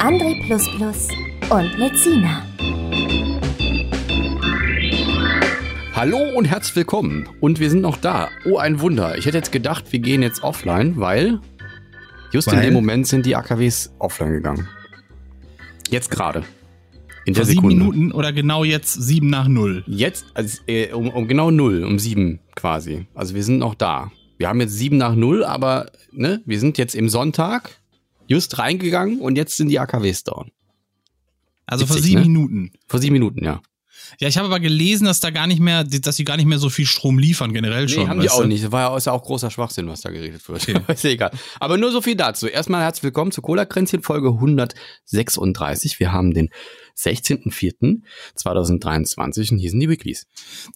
André und Lezina. Hallo und herzlich willkommen. Und wir sind noch da. Oh, ein Wunder. Ich hätte jetzt gedacht, wir gehen jetzt offline, weil just Weil? in dem Moment sind die AKWs offline gegangen. Jetzt gerade. In Vor der sieben Sekunde. Minuten oder genau jetzt sieben nach null. Jetzt, also, äh, um, um genau null, um sieben quasi. Also wir sind noch da. Wir haben jetzt sieben nach null, aber ne, wir sind jetzt im Sonntag just reingegangen und jetzt sind die AKWs down. Also vor sieben ne? Minuten. Vor sieben Minuten, ja. Ja, ich habe aber gelesen, dass da gar nicht mehr, dass sie gar nicht mehr so viel Strom liefern, generell Nee, schon. haben die auch du? nicht. Das war ja, ist ja auch großer Schwachsinn, was da geredet wird. Okay. ist ja egal. Aber nur so viel dazu. Erstmal herzlich willkommen zu Cola Kränzchen Folge 136. Wir haben den 16.04.2023 und hier sind die Weeklies.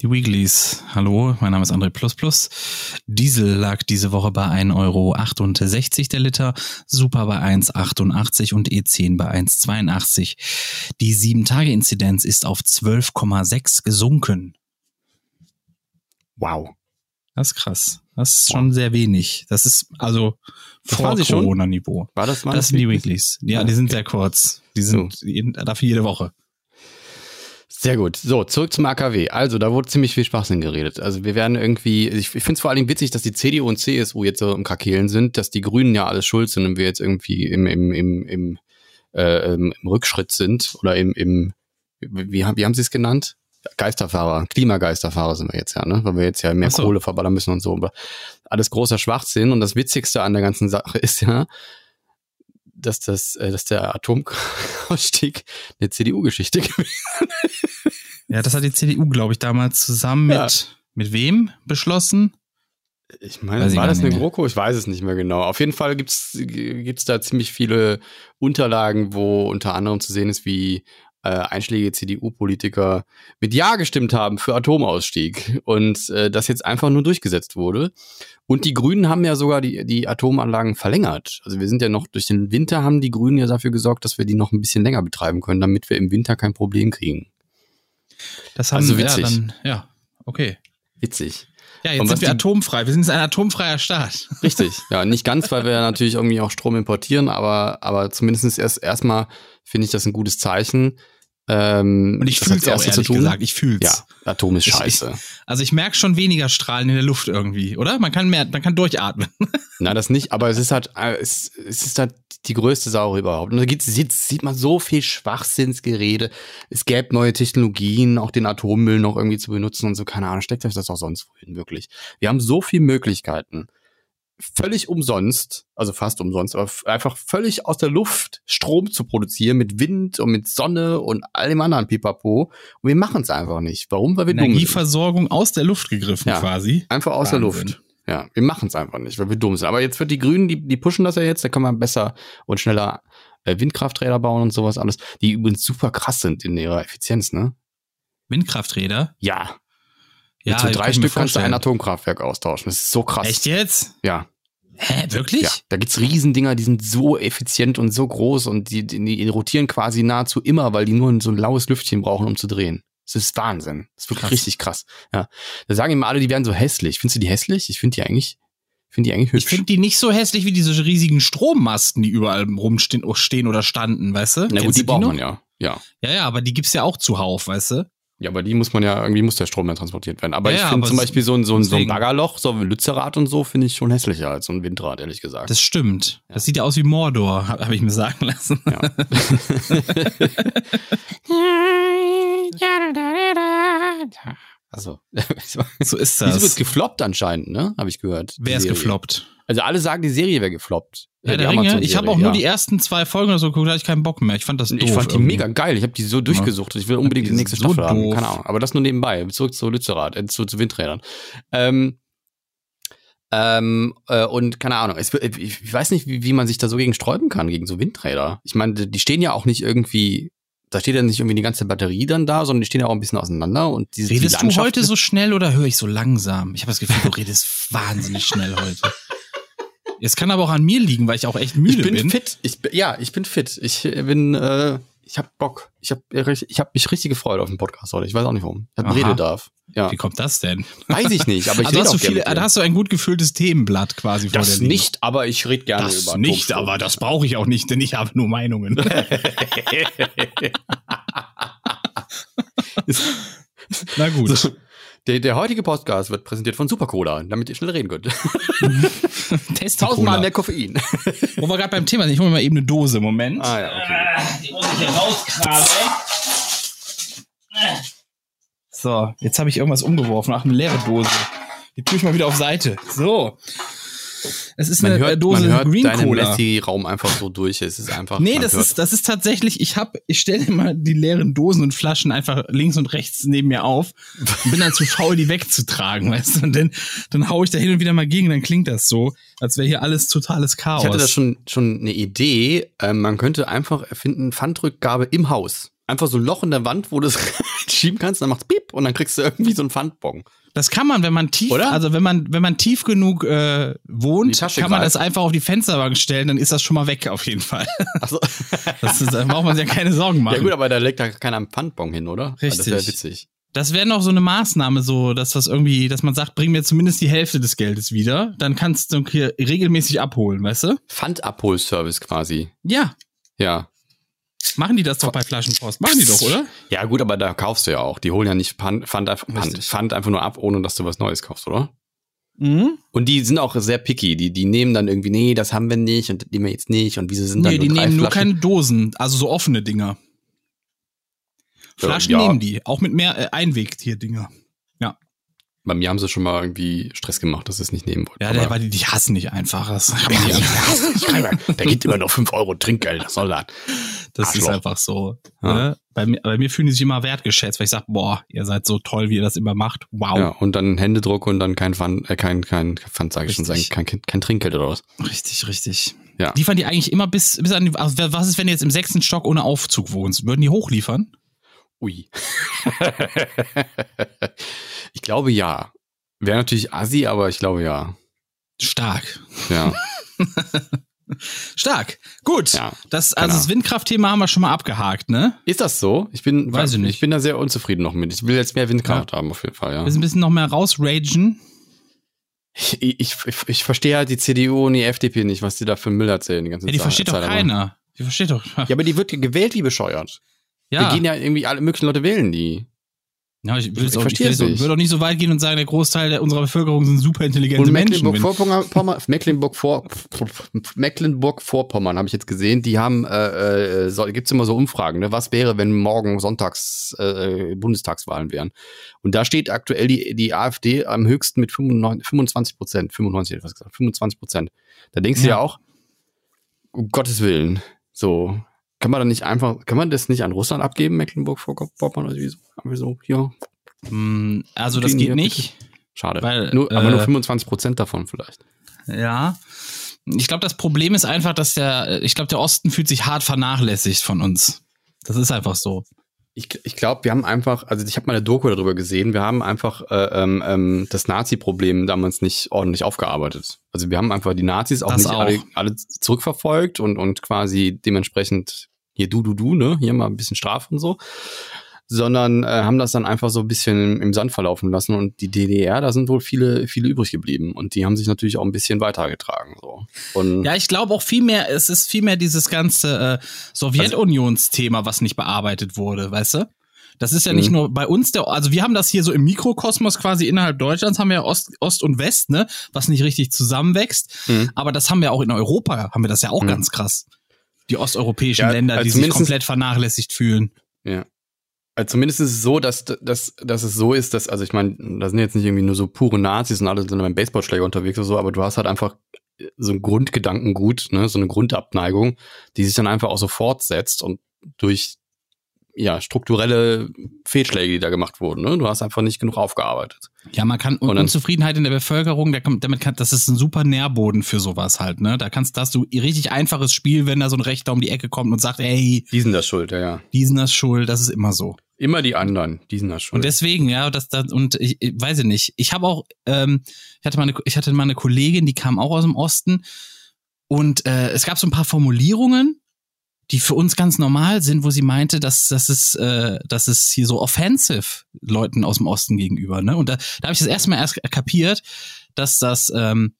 Die Weeklies. Hallo, mein Name ist André Diesel lag diese Woche bei 1,68 Euro der Liter, Super bei 1,88 und E10 bei 1,82. Die 7-Tage-Inzidenz ist auf 12,6 gesunken. Wow. Das ist krass. Das ist schon sehr wenig. Das ist also Das vor? Corona-Niveau. War das mal? Das sind die Weeklies. Ja, Ah, die sind okay. sehr kurz. Die sind jeden, dafür jede Woche. Sehr gut. So, zurück zum AKW. Also, da wurde ziemlich viel Schwachsinn geredet. Also, wir werden irgendwie, ich, ich finde es vor allen Dingen witzig, dass die CDU und CSU jetzt so im Kakelen sind, dass die Grünen ja alles schuld sind und wir jetzt irgendwie im, im, im, im, äh, im Rückschritt sind oder im, im wie, wie haben sie es genannt? Geisterfahrer, Klimageisterfahrer sind wir jetzt ja, ne? Weil wir jetzt ja mehr so. Kohle verballern müssen und so. Aber alles großer Schwachsinn. Und das Witzigste an der ganzen Sache ist ja, dass das, äh, dass der Atomausstieg eine CDU-Geschichte gewesen Ja, das hat die CDU, glaube ich, damals zusammen mit, Ja. mit wem beschlossen? Ich meine, Weiß war das eine mehr. GroKo? Ich weiß es nicht mehr genau. Auf jeden Fall gibt's gibt's da ziemlich viele Unterlagen, wo unter anderem zu sehen ist, wie äh, einschlägige CDU-Politiker mit Ja gestimmt haben für Atomausstieg und äh, das jetzt einfach nur durchgesetzt wurde. Und die Grünen haben ja sogar die, die Atomanlagen verlängert. Also wir sind ja noch durch den Winter haben die Grünen ja dafür gesorgt, dass wir die noch ein bisschen länger betreiben können, damit wir im Winter kein Problem kriegen. Das haben Also ja witzig. dann, ja, okay. Witzig. Ja, jetzt sind wir die- atomfrei. Wir sind jetzt ein atomfreier Staat. Richtig, ja, nicht ganz, weil wir ja natürlich irgendwie auch Strom importieren, aber, aber zumindest erst erstmal finde ich das ein gutes Zeichen. Ähm, Und ich fühl's das auch, ehrlich gesagt. Ich fühl's. Ja, Atom ist Ich- scheiße. Also ich merke schon weniger Strahlen in der Luft irgendwie, oder? Man kann mehr, man kann durchatmen. Na, das nicht, aber es ist halt, äh, es, es ist halt die größte Sau überhaupt. Und da gibt's, sieht, sieht man so viel Schwachsinnsgerede. Es gäbe neue Technologien, auch den Atommüll noch irgendwie zu benutzen und so, keine Ahnung, steckt euch das auch sonst wohin, wirklich. Wir haben so viele Möglichkeiten. Völlig umsonst, also fast umsonst, aber einfach völlig aus der Luft Strom zu produzieren mit Wind und mit Sonne und all dem anderen Pipapo. Und wir machen es einfach nicht. Warum? Weil wir dumm sind. Energieversorgung aus der Luft gegriffen Ja. quasi. Einfach aus der Wahnsinn. Luft. Ja, wir machen es einfach nicht, weil wir dumm sind. Aber jetzt wird die Grünen, die, die pushen das ja jetzt, da kann man besser und schneller äh, Windkrafträder bauen und sowas alles, die übrigens super krass sind in ihrer Effizienz, ne? Windkrafträder. Ja. Ja, kann drei Stück kannst du ein. Atomkraftwerk austauschen. Das ist so krass. Echt jetzt? Ja. Hä, wirklich? Ja. Da gibt's Riesendinger, die sind so effizient und so groß und die, die, die rotieren quasi nahezu immer, weil die nur so ein laues Lüftchen brauchen, um zu drehen. Das ist Wahnsinn. Das ist wirklich Krass. richtig krass. Ja. Da sagen immer alle, die wären so hässlich. Findest du die hässlich? Ich finde die eigentlich, finde die eigentlich hübsch. Ich finde die nicht so hässlich wie diese riesigen Strommasten, die überall rumstehen stehen oder standen, weißt du? Na gut, die du braucht man ja. Ja. Ja, ja, aber die gibt's ja auch zuhauf, weißt du? Ja, aber die muss man ja, irgendwie muss der Strom ja transportiert werden. Aber Ja, ich ja, finde zum Beispiel so ein, so ein, so ein. Baggerloch, so ein Lützerrad und so, finde ich schon hässlicher als so ein Windrad, ehrlich gesagt. Das stimmt. Das sieht ja aus wie Mordor, habe hab ich mir sagen lassen. ja. also, So ist Wieso wird das. gefloppt anscheinend, ne? Habe ich gehört. Wer ist gefloppt? Also alle sagen, die Serie wäre gefloppt. Ja, die der Ringe. Ich habe auch nur ja. die ersten zwei Folgen oder so geguckt, da hatte ich keinen Bock mehr. Ich fand das doof. Ich fand die irgendwie. mega geil. Ich habe die so durchgesucht. Ich will unbedingt Die die nächste so Staffel haben. doof. Keine Ahnung. Aber das nur nebenbei. Zurück zu Lützerath, äh, zu, zu Windrädern. Ähm, Ähm, äh, und keine Ahnung, es, wird- ich weiß nicht, wie, wie man sich da so gegen sträuben kann, gegen so Windräder. Ich meine, die stehen ja auch nicht irgendwie, da steht ja nicht irgendwie die ganze Batterie dann da, sondern die stehen ja auch ein bisschen auseinander und diese die Redest du Landschaft- heute so schnell oder höre ich so langsam? Ich habe das Gefühl, du redest wahnsinnig schnell heute. Es kann aber auch an mir liegen, weil ich auch echt müde Ich bin, bin. fit. Ich bin, ja, ich bin fit. Ich äh, bin, äh, ich hab Bock. Ich hab, ich hab mich richtig gefreut auf den Podcast heute. Ich weiß auch nicht warum. Ich hab. Rededarf. Ja. Wie kommt das denn? Weiß ich nicht, aber ich also rede hast auch viele, da dir. hast du ein gut gefülltes Themenblatt quasi vor Das nicht, aber ich rede gerne Das über nicht, Atomstrom. aber das brauche ich auch nicht, denn ich habe nur Meinungen. Na gut. So, der, der heutige Podcast wird präsentiert von Supercola, damit ihr schnell reden könnt. Test Tausendmal mehr Koffein. Wo wir gerade beim Thema sind, ich hole mir mal eben eine Dose. Moment. Ah ja, okay. Die muss ich hier rauskramen. So, jetzt habe ich irgendwas umgeworfen. Ach, eine leere Dose. Die tue ich mal wieder auf Seite. So. Es ist Man eine hört, Dose man hört Green deinen Cola. Messi-Raum einfach so durch. Es ist einfach. Nee, das hört- ist, das ist tatsächlich, ich hab, ich stelle immer die leeren Dosen und Flaschen einfach links und rechts neben mir auf und bin dann zu faul, die wegzutragen, weißt du? Und dann, dann hau ich da hin und wieder mal gegen, dann klingt das so, als wäre hier alles totales Chaos. Ich hatte da schon, schon eine Idee. Ähm, man könnte einfach erfinden, Pfandrückgabe im Haus. Einfach so ein Loch in der Wand, wo du es schieben kannst, dann macht's piep und dann kriegst du irgendwie so einen Pfandbon. Das kann man, wenn man tief, Oder? also wenn man, wenn man tief genug äh, wohnt, kann man das einfach auf die Fensterbank stellen, dann ist das schon mal weg auf jeden Fall. Also, Das ist, da braucht man sich ja keine Sorgen machen. ja gut, aber da legt da keiner einen Pfandbon hin, oder? Richtig. Das wäre witzig. Das wäre noch so eine Maßnahme, so, dass das irgendwie, dass man sagt, bring mir zumindest die Hälfte des Geldes wieder, dann kannst du hier regelmäßig abholen, weißt du? Pfandabholservice quasi. Ja, Ja. Machen die das doch bei Flaschenpost. Machen die doch, oder? Ja, gut, aber da kaufst du ja auch. Die holen ja nicht Pfand, Pfand, einfach- Pfand, einfach nur ab, ohne dass du was Neues kaufst, oder? Mhm. Und die sind auch sehr picky. Die, die nehmen dann irgendwie, nee, das haben wir nicht und nehmen wir jetzt nicht und wieso sind dann Nee, die nehmen nur Flaschen? keine Dosen, also so offene Dinger. Flaschen ja. nehmen die, auch mit mehr äh, Einweg hier Dinger. Bei mir haben sie schon mal irgendwie Stress gemacht, dass sie es nicht nehmen wollten. Ja, der, weil die, die hassen nicht einfach. Das, kann man nicht einfach. der gibt immer noch 5 Euro Trinkgeld, soll das? das ist Arschloch. einfach so. Ja. Ne? Bei, mir, bei mir fühlen die sich immer wertgeschätzt, weil ich sage, boah, ihr seid so toll, wie ihr das immer macht. Wow. Ja, und dann Händedruck und dann kein Pfand, äh, kein, kein Pfand, sage ich schon, sagen, kein, kein Trinkgeld oder was. Richtig, richtig. Ja. Liefern die eigentlich immer bis, bis an die, also was ist, wenn du jetzt im sechsten Stock ohne Aufzug wohnst? Würden die hochliefern? Ui. ich glaube ja. Wäre natürlich assi, aber ich glaube ja. Stark. Ja. Stark. Gut. Ja, das, also genau. das Windkraftthema haben wir schon mal abgehakt, ne? Ist das so? Ich bin, Weiß ich nicht. Ich bin da sehr unzufrieden noch mit. Ich will jetzt mehr Windkraft haben, auf jeden Fall, ja. Wir sind ein bisschen noch mehr rausragen. Ich, ich, ich, ich verstehe halt die CDU und die FDP nicht, was die da für Müll erzählen die ganze Ja, die Zeit. versteht doch keiner. Die versteht doch. Ja, aber die wird gewählt wie bescheuert. Ja, Wir gehen ja irgendwie, alle möglichen Leute wählen die. Ja ich, will ich es auch, ich, es es nicht. würde auch nicht so weit gehen und sagen, der Großteil der, unserer Bevölkerung sind super intelligente Und Menschen. Mecklenburg-Vorpommern, Mecklenburg-Vor, Mecklenburg-Vorpommern habe ich jetzt gesehen, die haben, äh, äh, so, gibt's immer so Umfragen, ne? was wäre, wenn morgen Sonntags äh, Bundestagswahlen wären. Und da steht aktuell die, die AfD am höchsten mit 95, 25 Prozent, 95 hätte ich was gesagt, 25 Prozent. Da denkst du Ja. ja auch, um Gottes Willen, so, kann man dann nicht einfach, kann man das nicht an Russland abgeben, Mecklenburg-Vorpommern oder wie so? Einfach so, hier, Mm, Also das geht nicht. schade. Weil, nur, aber nur äh, 25 Prozent davon vielleicht. Ja. Ich glaube, das Problem ist einfach, dass der, ich glaube, der Osten fühlt sich hart vernachlässigt von uns. Das ist einfach so. Ich, ich glaube, wir haben einfach, also ich habe mal eine Doku darüber gesehen, wir haben einfach äh, ähm, ähm, das Nazi-Problem damals nicht ordentlich aufgearbeitet. Also wir haben einfach die Nazis auch Das nicht auch. Alle, alle zurückverfolgt und, und quasi dementsprechend hier du, du, du, ne, hier mal ein bisschen Strafe und so, sondern äh, haben das dann einfach so ein bisschen im Sand verlaufen lassen und die DDR, da sind wohl viele, viele übrig geblieben und die haben sich natürlich auch ein bisschen weitergetragen. So. Und Ja, ich glaube auch viel mehr, es ist viel mehr dieses ganze äh, Sowjetunionsthema, was nicht bearbeitet wurde, weißt du? Das ist ja nicht Mhm. nur bei uns der, also wir haben das hier so im Mikrokosmos quasi innerhalb Deutschlands haben wir ja Ost, Ost und West, ne, was nicht richtig zusammenwächst. Mhm. Aber das haben wir auch in Europa, haben wir das ja auch Mhm. ganz krass. Die osteuropäischen Ja, Länder, also die sich komplett vernachlässigt fühlen. Ja. Also zumindest ist es so, dass, dass, dass es so ist, dass, also ich meine, da sind jetzt nicht irgendwie nur so pure Nazis und alle sind beim Baseballschläger unterwegs oder so, aber du hast halt einfach so ein Grundgedankengut, ne, so eine Grundabneigung, die sich dann einfach auch so fortsetzt und durch ja, strukturelle Fehlschläge, die da gemacht wurden. Ne? Du hast einfach nicht genug aufgearbeitet. Ja, man kann Und dann- Unzufriedenheit in der Bevölkerung, da kommt, damit kann, das ist ein super Nährboden für sowas halt, ne? Da kannst, da hast du richtig einfaches Spiel, wenn da so ein Rechter um die Ecke kommt und sagt, ey, Die sind das schuld, ja, ja. die sind das schuld, das ist immer so. Immer die anderen, die sind das schuld. Und deswegen, ja, das, das und ich, ich weiß ich nicht. Ich habe auch, ähm, ich hatte mal eine, ich hatte mal eine Kollegin, die kam auch aus dem Osten und äh, es gab so ein paar Formulierungen, die für uns ganz normal sind, wo sie meinte, dass das ist, äh, das ist hier so offensive Leuten aus dem Osten gegenüber. Ne? Und da, da habe ich das erste Mal erst kapiert, dass das, ähm,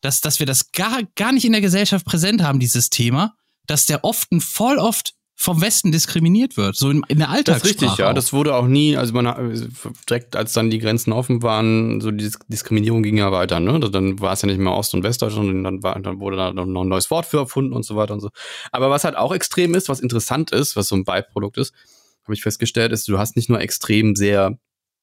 dass, dass wir das gar, gar nicht in der Gesellschaft präsent haben, dieses Thema, dass der oft voll oft vom Westen diskriminiert wird, so in, in der Das ist Alltagssprache. richtig, ja. auch. Das wurde auch nie, also man direkt als dann die Grenzen offen waren, so die Dis- Diskriminierung ging ja weiter, ne? Dann war es ja nicht mehr Ost- und Westdeutschland, dann, war, dann wurde da noch ein neues Wort für erfunden und so weiter und so. Aber was halt auch extrem ist, was interessant ist, was so ein Beiprodukt ist, habe ich festgestellt, ist, du hast nicht nur extrem sehr,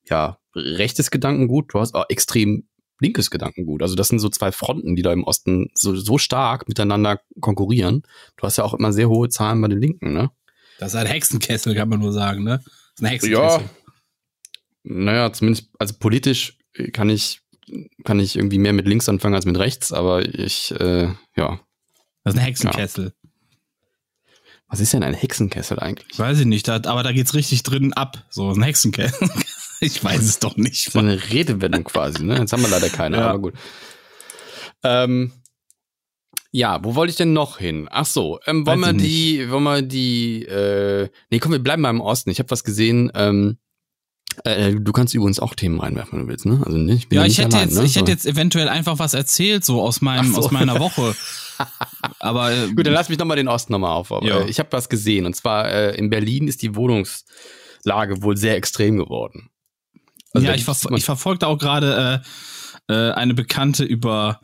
ja, rechtes Gedankengut, du hast auch extrem linkes Gedankengut. Also das sind so zwei Fronten, die da im Osten so, so stark miteinander konkurrieren. Du hast ja auch immer sehr hohe Zahlen bei den Linken, ne? Das ist ein Hexenkessel, kann man nur sagen, ne? Das ist ein Hexenkessel. Ja. Naja, zumindest, also politisch kann ich, kann ich irgendwie mehr mit links anfangen als mit rechts, aber ich, äh, ja. Das ist ein Hexenkessel. Was ist denn ein Hexenkessel eigentlich? Weiß ich nicht, da, aber da geht's richtig drin ab. So ein Hexenkessel. Ich weiß es doch nicht. So eine Redewendung quasi, ne? Jetzt haben wir leider keine, Ja. aber gut. Ähm, ja, wo wollte ich denn noch hin? Ach so, ähm, wollen wir die, wollen wir die, äh, nee, komm, wir bleiben mal im Osten. Ich habe was gesehen, ähm, äh, du kannst übrigens auch Themen reinwerfen, wenn du willst, ne? Also ne, ich bin Ja, ja ich nicht hätte allein, jetzt, ne? ich hätte jetzt eventuell einfach was erzählt, so aus meinem, so. aus meiner Woche. Aber äh, Gut, dann lass mich nochmal den Osten nochmal auf. Aber, Ja. Ich habe was gesehen. Und zwar äh, in Berlin ist die Wohnungslage wohl sehr extrem geworden. Also ja, ich, ver ich verfolgte auch gerade äh, äh, eine Bekannte über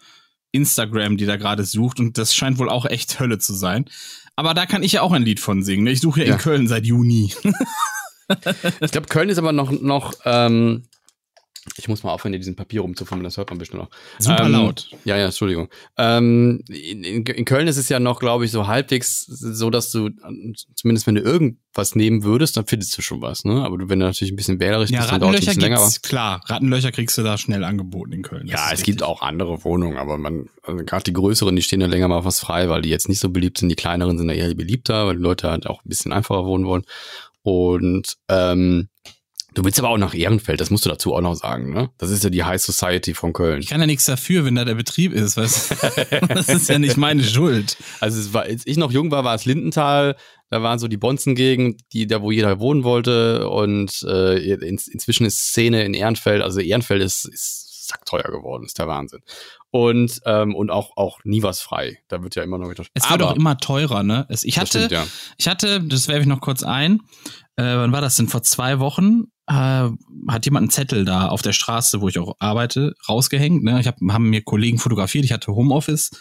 Instagram, die da gerade sucht und das scheint wohl auch echt Hölle zu sein. Aber da kann ich ja auch ein Lied von singen. ne? Ich suche ja, Ja. in Köln seit Juni. Ich glaube, Köln ist aber noch, noch ähm, ich muss mal aufhören, hier diesen Papier rumzufummeln, das hört man bestimmt noch. Super Ähm, laut. Ja, ja, Entschuldigung. Ähm, in, in, in Köln ist es ja noch, glaube ich, so halbwegs so, dass du, zumindest wenn du irgendwas nehmen würdest, dann findest du schon was, ne? Aber du, wenn du natürlich ein bisschen wählerisch Ja, bist, dann dauert es ein Rattenlöcher bisschen länger. klar. Rattenlöcher kriegst du da schnell angeboten in Köln. Das Ja, es gibt richtig. auch andere Wohnungen, aber man, also gerade die größeren, die stehen ja länger mal was frei, weil die jetzt nicht so beliebt sind. Die kleineren sind ja eher beliebter, weil die Leute halt auch ein bisschen einfacher wohnen wollen. Und ähm, du willst aber auch nach Ehrenfeld, das musst du dazu auch noch sagen, ne? Das ist ja die High Society von Köln. Ich kann ja nichts dafür, wenn da der Betrieb ist, weißt du? Das ist ja nicht meine Schuld. Also es war, als ich noch jung war, war es Lindenthal, da waren so die Bonzengegend, die da wo jeder wohnen wollte und äh, in, inzwischen ist Szene in Ehrenfeld, also Ehrenfeld ist, ist sackteuer geworden, ist der Wahnsinn. Und ähm, und auch auch nie was frei. Da wird ja immer noch getauscht. Es wird auch immer teurer, ne? Es, ich hatte, stimmt, ja. ich hatte, das werfe ich noch kurz ein. Äh, wann war das denn? Vor zwei Wochen äh, hat jemand einen Zettel da auf der Straße, wo ich auch arbeite, rausgehängt. Ne? Ich hab, haben mir Kollegen fotografiert. Ich hatte Homeoffice.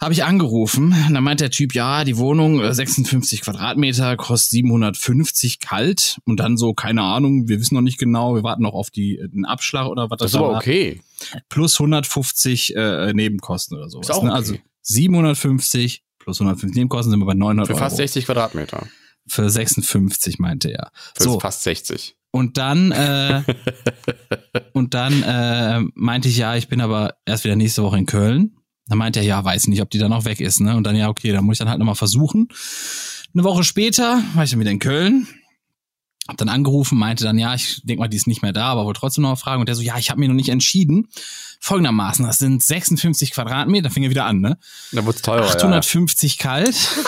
Habe ich angerufen. Und dann meint der Typ, ja, die Wohnung äh, 56 Quadratmeter, kostet 750 kalt. Und dann so, keine Ahnung, wir wissen noch nicht genau. Wir warten noch auf die, den Abschlag oder was Das ist da aber war okay. plus 150 äh, Nebenkosten oder sowas. Ist auch ne? okay. Also 750 plus 150 Nebenkosten sind wir bei 900 Für fast Euro. 60 Quadratmeter. Für 56 meinte er. Für So fast 60. und dann äh, und dann äh, meinte ich ja, ich bin aber erst wieder nächste Woche in Köln. Dann meinte er, ja, weiß nicht, ob die dann noch weg ist, ne? Und dann ja, okay, dann muss ich dann halt nochmal versuchen. Eine Woche später war ich dann wieder in Köln. Hab dann angerufen, meinte dann, ja, ich denke mal, die ist nicht mehr da, aber wollte trotzdem noch fragen. Und der so, ja, ich habe mir noch nicht entschieden. Folgendermaßen, das sind 56 Quadratmeter, fing er wieder an, ne? Da wird's teurer. 850 kalt.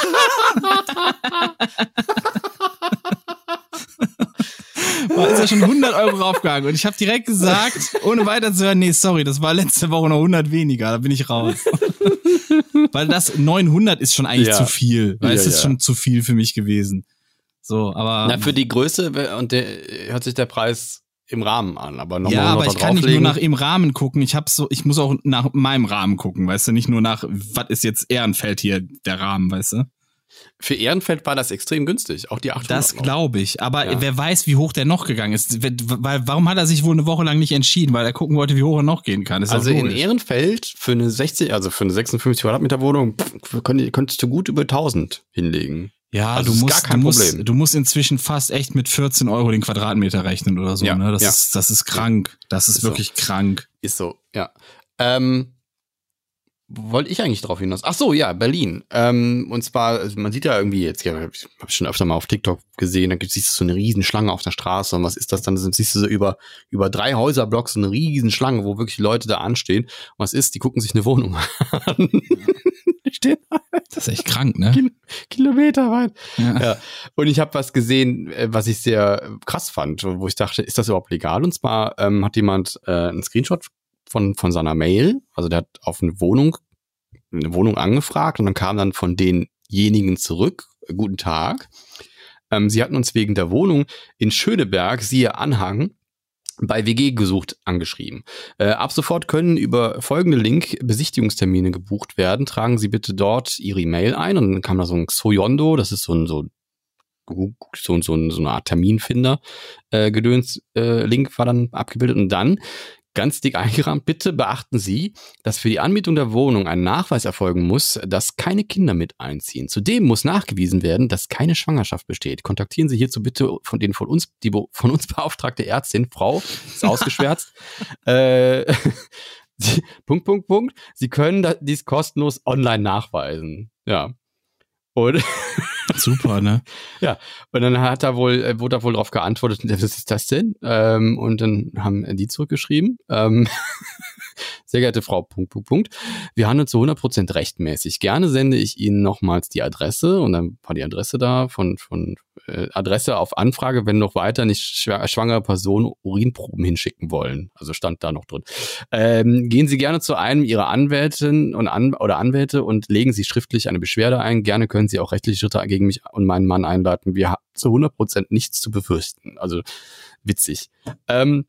Boah, ist ja schon 100 Euro raufgegangen. Und ich habe direkt gesagt, ohne weiter zu hören, nee, sorry, das war letzte Woche noch 100 weniger, da bin ich raus. Weil das 900 ist schon eigentlich Ja. zu viel. Weil Ja, es ist ja. schon zu viel für mich gewesen. So, aber. Na, für die Größe und der hört sich der Preis im Rahmen an, aber nochmal ja, 100 aber ich kann nicht nur nach im Rahmen gucken. Ich hab so, ich muss auch nach meinem Rahmen gucken, weißt du, nicht nur nach, was ist jetzt Ehrenfeld hier der Rahmen, weißt du? Für Ehrenfeld war das extrem günstig, auch die 800 Das glaube ich. Aber Ja. wer weiß, wie hoch der noch gegangen ist. Weil, warum hat er sich wohl eine Woche lang nicht entschieden? Weil er gucken wollte, wie hoch er noch gehen kann. Ist Also in. Ehrenfeld für eine 60, also für eine 56 Quadratmeter Wohnung pff, könnt- könntest du gut über 1000 hinlegen. Ja, Also du musst, du, musst, du musst inzwischen fast echt mit 14 Euro den Quadratmeter rechnen oder so. Ja, ne? das, ja. ist, das ist krank. Das ist, Ist so. wirklich krank. Ist so, ja. Ähm, wollte ich eigentlich drauf hinaus? Ach so, ja, Berlin. Ähm, und zwar, also man sieht ja irgendwie jetzt, ja, ich habe schon öfter mal auf TikTok gesehen, da gibt siehst du so eine Riesenschlange auf der Straße und was ist das dann? Dann siehst du so über, über drei Häuserblocks so eine Riesenschlange, wo wirklich Leute da anstehen. Und was ist? Die gucken sich eine Wohnung an. die stehen Das ist echt krank, ne? Kil Kilometer weit. Ja. Ja. Und ich habe was gesehen, äh, was ich sehr äh, krass fand, wo ich dachte, ist das überhaupt legal? Und zwar ähm, hat jemand äh, einen Screenshot von, von seiner Mail, also der hat auf eine Wohnung, eine Wohnung angefragt und dann kam dann von denjenigen zurück, guten Tag. Ähm, sie hatten uns wegen der Wohnung in Schöneberg, siehe Anhang, bei WG gesucht angeschrieben. Äh, ab sofort können über folgende Link Besichtigungstermine gebucht werden. Tragen Sie bitte dort Ihre E-Mail ein und dann kam da so ein Xoyondo, das ist so ein so so, so, so eine Art Terminfinder äh, Gedöns äh, Link war dann abgebildet und dann ganz dick eingerahmt, bitte beachten Sie, dass für die Anmietung der Wohnung ein Nachweis erfolgen muss, dass keine Kinder mit einziehen. Zudem muss nachgewiesen werden, dass keine Schwangerschaft besteht. Kontaktieren Sie hierzu bitte von den von uns, die von uns beauftragte Ärztin, Frau, ist ausgeschwärzt. äh, Sie, Punkt, Punkt, Punkt. Sie können dies kostenlos online nachweisen. Ja. Und Super, ne? und dann hat er wohl, äh, wurde er wohl darauf geantwortet, was ist das denn? Ähm, und dann haben die zurückgeschrieben, ähm, sehr geehrte Frau, Punkt, Punkt, Punkt. Wir handeln zu 100% rechtmäßig. Gerne sende ich Ihnen nochmals die Adresse und dann war die Adresse da von, von äh, Adresse auf Anfrage, wenn noch weiter nicht schwa- schwangere Personen Urinproben hinschicken wollen. Also stand da noch drin. Ähm, gehen Sie gerne zu einem Ihrer Anwältin und An oder Anwälte und legen Sie schriftlich eine Beschwerde ein. Gerne können Sie auch rechtliche Schritte gegen mich und meinen Mann einleiten. Wir haben zu 100% nichts zu befürchten. Also witzig. Ähm,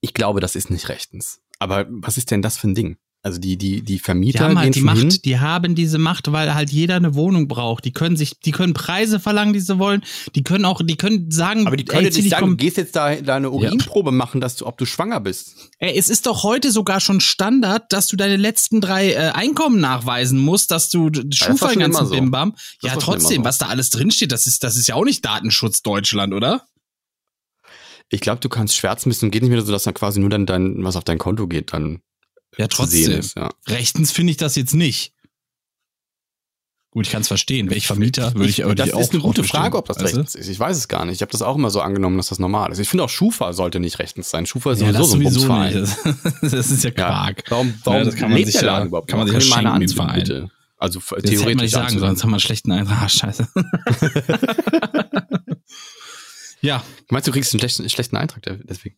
ich glaube, das ist nicht rechtens. Aber was ist denn das für ein Ding? Also die, die, die Die Vermieter haben gehen halt die schon hin. Macht, die haben diese Macht, weil halt jeder eine Wohnung braucht. Die können sich, die können Preise verlangen, die sie wollen. Die können auch, die können sagen, Aber die können ey, nicht dich sagen, du gehst jetzt da deine Urinprobe machen, dass du, ob du schwanger bist. Ey, es ist doch heute sogar schon Standard, dass du deine letzten drei äh, Einkommen nachweisen musst, dass du Schufa den ganzen so. Bimbam. Ja, trotzdem, so. was da alles drinsteht, das ist, das ist ja auch nicht Datenschutz Deutschland, oder? Ich glaube, du kannst schwärzen müssen. Geht nicht mehr so, dass dann quasi nur dann dein, was auf dein Konto geht, dann Ja, trotzdem. ist. Ja. Rechtens finde ich das jetzt nicht. Gut, ich kann es verstehen. Wäre ich Vermieter, würde ich, würde das ich auch ist eine gute Frage, ob das rechtens ist. Ich weiß es gar nicht. Ich habe das auch immer so angenommen, dass das normal ist. Ich finde auch Schufa sollte nicht rechtens sein. Schufa ist Ja, sowieso das so ein sowieso. Das ist ja Ja. Quark. Warum, warum Ja, das kann man lebt sich der ja- Laden überhaupt kann man sich ja ich den anbieten, Verein. bitte? Also Das hätte man theoretisch nicht sagen sonst haben wir einen schlechten Eintrag. Ah, scheiße. ja, Meinst du, du kriegst einen schlechten, schlechten Eintrag deswegen?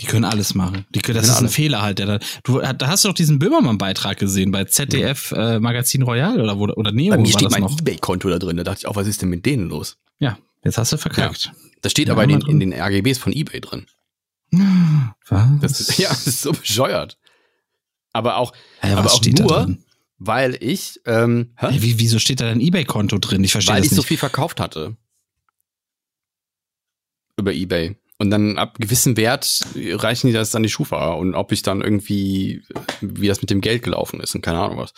Die können alles machen. Die können, das ist ein alles. Fehler halt. Der da, du, da hast du doch diesen Böhmermann-Beitrag gesehen bei ZDF äh, Magazin Royal oder, wo, oder Neo Bei mir steht mein. Ebay-Konto da drin. Da dachte ich auch, was ist denn mit denen los? Ja, jetzt hast du verkackt. Das steht Ja, aber in den, in den RGBs von Ebay drin. Was? Das ist, ja, das ist so bescheuert. Aber auch, Hä, aber auch nur, weil ich, ähm, hä? Ey, wie, wieso steht da dein Ebay-Konto drin? Ich verstehe weil das ich so nicht. viel verkauft hatte. Über Ebay. Und dann ab gewissem Wert reichen die das an die Schufa und ob ich dann irgendwie, wie das mit dem Geld gelaufen ist und keine Ahnung was.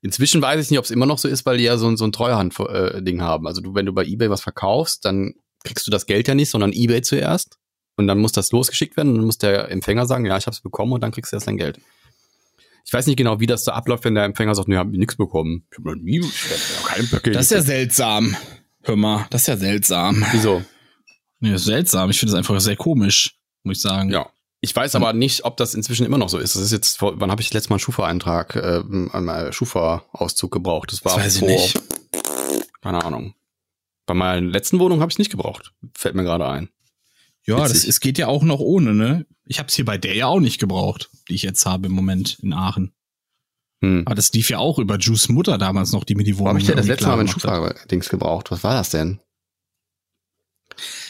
Inzwischen weiß ich nicht, ob es immer noch so ist, weil die ja so, ein- so ein Treuhand-Ding haben. Also du, wenn du bei Ebay was verkaufst, dann kriegst du das Geld ja nicht, sondern Ebay zuerst. Und dann muss das losgeschickt werden und dann muss der Empfänger sagen, ja, ich habe es bekommen und dann kriegst du erst dein Geld. Ich weiß nicht genau, wie das so abläuft, wenn der Empfänger sagt, nee, hab ich nichts bekommen. Ich hab noch nie, ich hab kein Paket. Das ist ja seltsam. Hör mal, das ist ja seltsam. Wieso? Nee, ist seltsam. Ich finde das einfach sehr komisch, muss ich sagen. Ja. Ich weiß aber nicht, ob das inzwischen immer noch so ist. Das ist jetzt, vor, wann habe ich letztes Mal einen Schufa-Eintrag, äh, einen Schufa-Auszug gebraucht? Das war Das weiß ich vor, nicht. keine Ahnung. Bei meiner letzten Wohnung habe ich nicht gebraucht. Fällt mir gerade ein. Ja, das, es geht ja auch noch ohne, ne? Ich habe es hier bei der ja auch nicht gebraucht, die ich jetzt habe im Moment in Aachen. Hm. Aber das lief ja auch über Juice Mutter damals noch, die mir die Wo Wohnung habe ich denn das letzte Mal hat. Schufa-Dings gebraucht? Was war das denn?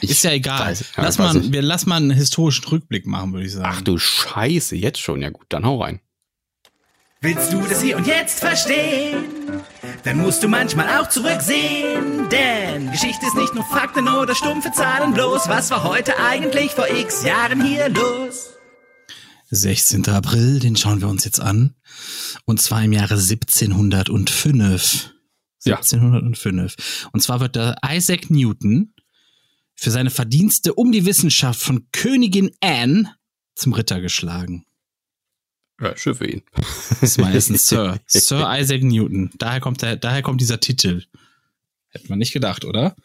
Ich Ist ja egal. weiß- ja, lass, mal, nicht. wir lass mal einen historischen Rückblick machen, würde ich sagen. Ach du Scheiße, jetzt schon. Ja gut, dann hau rein. Willst du das hier und jetzt verstehen? Dann musst du manchmal auch zurücksehen. Denn Geschichte ist nicht nur Fakten oder stumpfe Zahlen bloß. Was war heute eigentlich vor x Jahren hier los? 16. April, den schauen wir uns jetzt an. Und zwar im Jahre 1705. Ja. 1705. Und zwar wird der Isaac Newton für seine Verdienste um die Wissenschaft von Königin Anne zum Ritter geschlagen. Ja, schön für ihn. Das ist meistens Sir. Sir Isaac Newton. Daher kommt, der, daher kommt dieser Titel. Hätte man nicht gedacht, oder?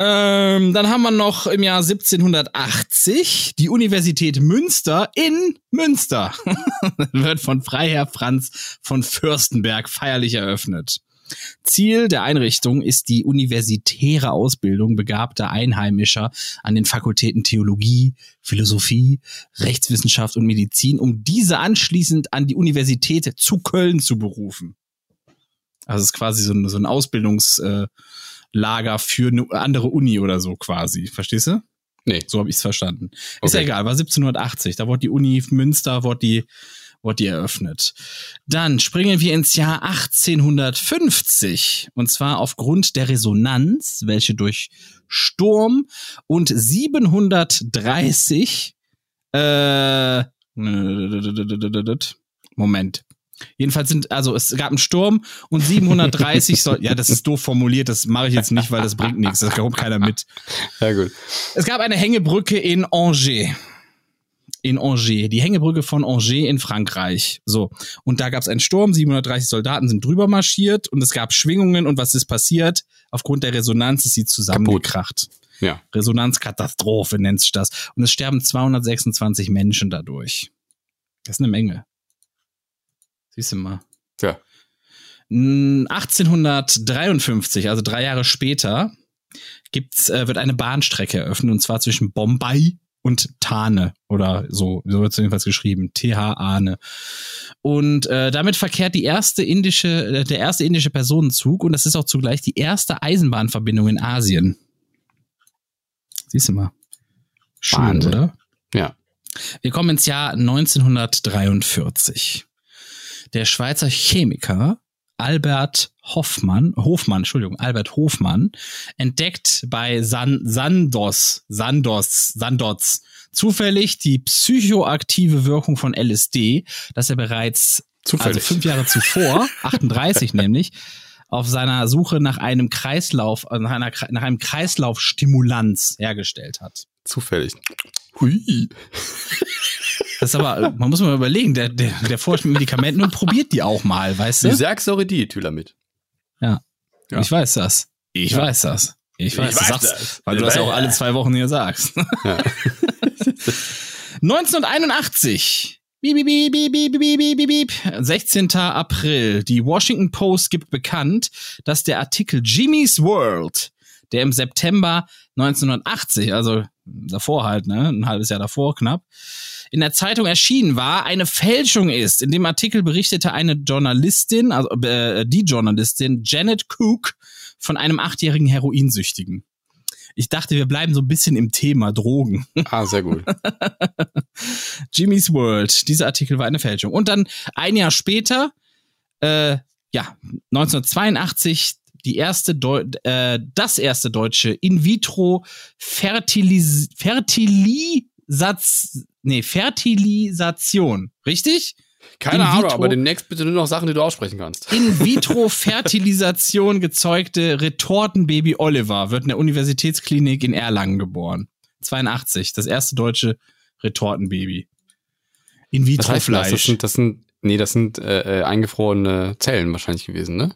Ähm, dann haben wir noch im Jahr 1780 die Universität Münster in Münster. wird von Freiherr Franz von Fürstenberg feierlich eröffnet. Ziel der Einrichtung ist die universitäre Ausbildung begabter Einheimischer an den Fakultäten Theologie, Philosophie, Rechtswissenschaft und Medizin, um diese anschließend an die Universität zu Köln zu berufen. Also es ist quasi so ein, so ein Ausbildungslager für eine andere Uni oder so quasi. Verstehst du? Nee. So habe ich es verstanden. Ist ja Okay. egal, war 1780. Da wurde die Uni Münster, wurde die, wurde die eröffnet. Dann springen wir ins Jahr 1850. Und zwar aufgrund der Resonanz, welche durch Sturm und 730 äh, Moment. Jedenfalls sind, also es gab einen Sturm und 730 soll, ja, das ist doof formuliert, das mache ich jetzt nicht, weil das bringt nichts, das kommt keiner mit. Ja, gut. Es gab eine Hängebrücke in Angers. In Angers, die Hängebrücke von Angers in Frankreich. So. Und da gab es einen Sturm, 730 Soldaten sind drüber marschiert und es gab Schwingungen und was ist passiert? Aufgrund der Resonanz ist sie zusammengekracht. Ja. Resonanzkatastrophe nennt sich das. Und es sterben 226 Menschen dadurch. Das ist eine Menge. Siehst du mal. Ja. 1853, also drei Jahre später, gibt's, äh, wird eine Bahnstrecke eröffnet und zwar zwischen Bombay und Thane oder so, so wird es jedenfalls geschrieben, TH-Ane. Und äh, damit verkehrt die erste indische, äh, der erste indische Personenzug und das ist auch zugleich die erste Eisenbahnverbindung in Asien. Siehst du mal. Schön, Wahnsinn. oder? Ja. Wir kommen ins Jahr 1943. Der Schweizer Chemiker Albert Hoffmann, Hofmann, Entschuldigung, Albert Hofmann, entdeckt bei San, Sandos, Sandos, Sandoz zufällig die psychoaktive Wirkung von LSD, das er bereits Zufällig. also fünf Jahre zuvor, 38 nämlich, auf seiner Suche nach einem Kreislauf, äh, nach, einer, nach einem Kreislaufstimulanz hergestellt hat. Zufällig. Hui. Das ist aber, man muss mal überlegen, der, der, der forscht mit Medikamenten und probiert die auch mal, weißt du? Lysergsoridi-Thylamid. Ja. Ich weiß das. Ich weiß das. Ich weiß, weiß das. Sagst, das. Weil du das ja auch alle zwei Wochen hier sagst. Ja. 1981. Bieb, bieb, bieb, bieb, bieb, bieb, bieb, bieb. 16. April. Die Washington Post gibt bekannt, dass der Artikel Jimmy's World, der im September 1980, also davor halt, ne, ein halbes Jahr davor knapp, in der Zeitung erschienen war, eine Fälschung ist. In dem Artikel berichtete eine Journalistin, also äh, die Journalistin Janet Cook von einem achtjährigen Heroinsüchtigen. Ich dachte, wir bleiben so ein bisschen im Thema Drogen. Ah, sehr gut. Jimmy's World. Dieser Artikel war eine Fälschung. Und dann ein Jahr später, äh, ja, 1982, die erste Deu äh, das erste deutsche In vitro Fertilis Fertilisatz nee, Fertilisation, richtig? Keine In Ahnung, aber demnächst bitte nur noch Sachen, die du aussprechen kannst. In vitro Fertilisation gezeugte Retortenbaby Oliver wird in der Universitätsklinik in Erlangen geboren. 82, das erste deutsche Retortenbaby. In vitro das? Das Fleisch. sind, das sind, nee, das sind äh, äh, eingefrorene Zellen wahrscheinlich gewesen, ne?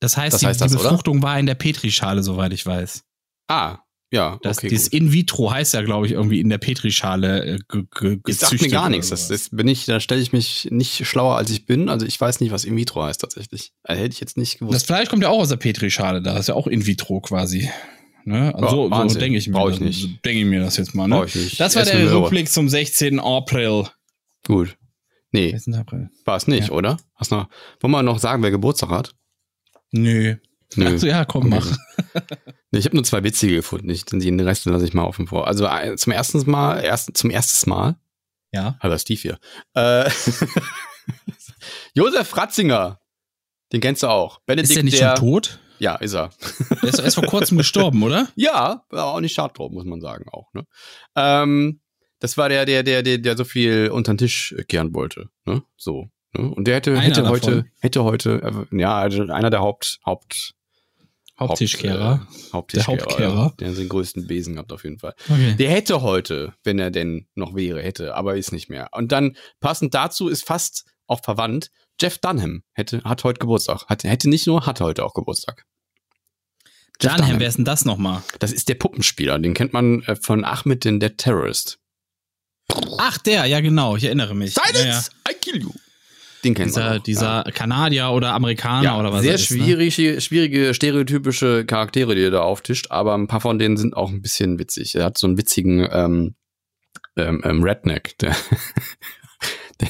Das heißt, Das die, heißt die das, oder? Befruchtung war in der Petrischale, soweit ich weiß. Ah, ja, Das, okay, dieses gut. In vitro heißt ja, glaube ich, irgendwie in der Petrischale äh, ge, ge, Das sagt mir gezüchtet gar nichts. Das, das bin ich, da stelle ich mich nicht schlauer als ich bin. Also ich weiß nicht, was in vitro heißt tatsächlich. Äh, hätte ich jetzt nicht das gewusst. Fleisch kommt ja auch aus der Petrischale, da ist ja auch in vitro quasi. Ne? Also Ja, so, denke ich mir. Brauch ich das- nicht. so denke ich mir das jetzt mal. Ne? Ich nicht. Das war Ess der. Rückblick zum 16. April. Gut. Nee, 16. April. war es nicht, Ja. oder? Hast noch, wollen wir noch sagen, wer Geburtstag hat? Nö. Nö. Ach so, ja, komm, mach. Nee, ich habe nur zwei witzige gefunden. Ich, den Rest lasse ich mal offen vor. Also äh, zum ersten Mal, erst, zum ersten Mal, Ja. hallo Steve hier. Äh, Josef Ratzinger, den kennst du auch. Benedikt Ist der nicht der, schon tot? Ja, ist er. Der ist erst vor kurzem gestorben, oder? Ja, war auch nicht schad drauf, muss man sagen auch. Ne? Ähm, das war der, der, der, der, der so viel unter den Tisch kehren wollte. Ne? So. Ne? Und der hätte, Einer hätte davon. heute, hätte heute, äh, ja, also einer der Haupt, Haupt, Haupttischkehrer. Haupt, äh, Haupttischkehrer. Der Hauptkehrer. Der hat den größten Besen gehabt auf jeden Fall. Okay. Der hätte heute, wenn er denn noch wäre, hätte, aber ist nicht mehr. Und dann passend dazu ist fast auch verwandt, Jeff Dunham hätte, hat heute Geburtstag. Hat, hätte nicht nur, hat heute auch Geburtstag. Jeff Dunham, wer ist denn das nochmal? Das ist der Puppenspieler, den kennt man äh, von Ahmed den Dead Terrorist. Ach, der, ja genau, ich erinnere mich. Ja, ja. I kill you. Den kennt man Dieser, auch, dieser Kanadier oder Amerikaner ja, oder was sehr ist, ne? schwierige, schwierige, stereotypische Charaktere, die er da auftischt, aber ein paar von denen sind auch ein bisschen witzig. Er hat so einen witzigen ähm, ähm, ähm, Redneck, der, der,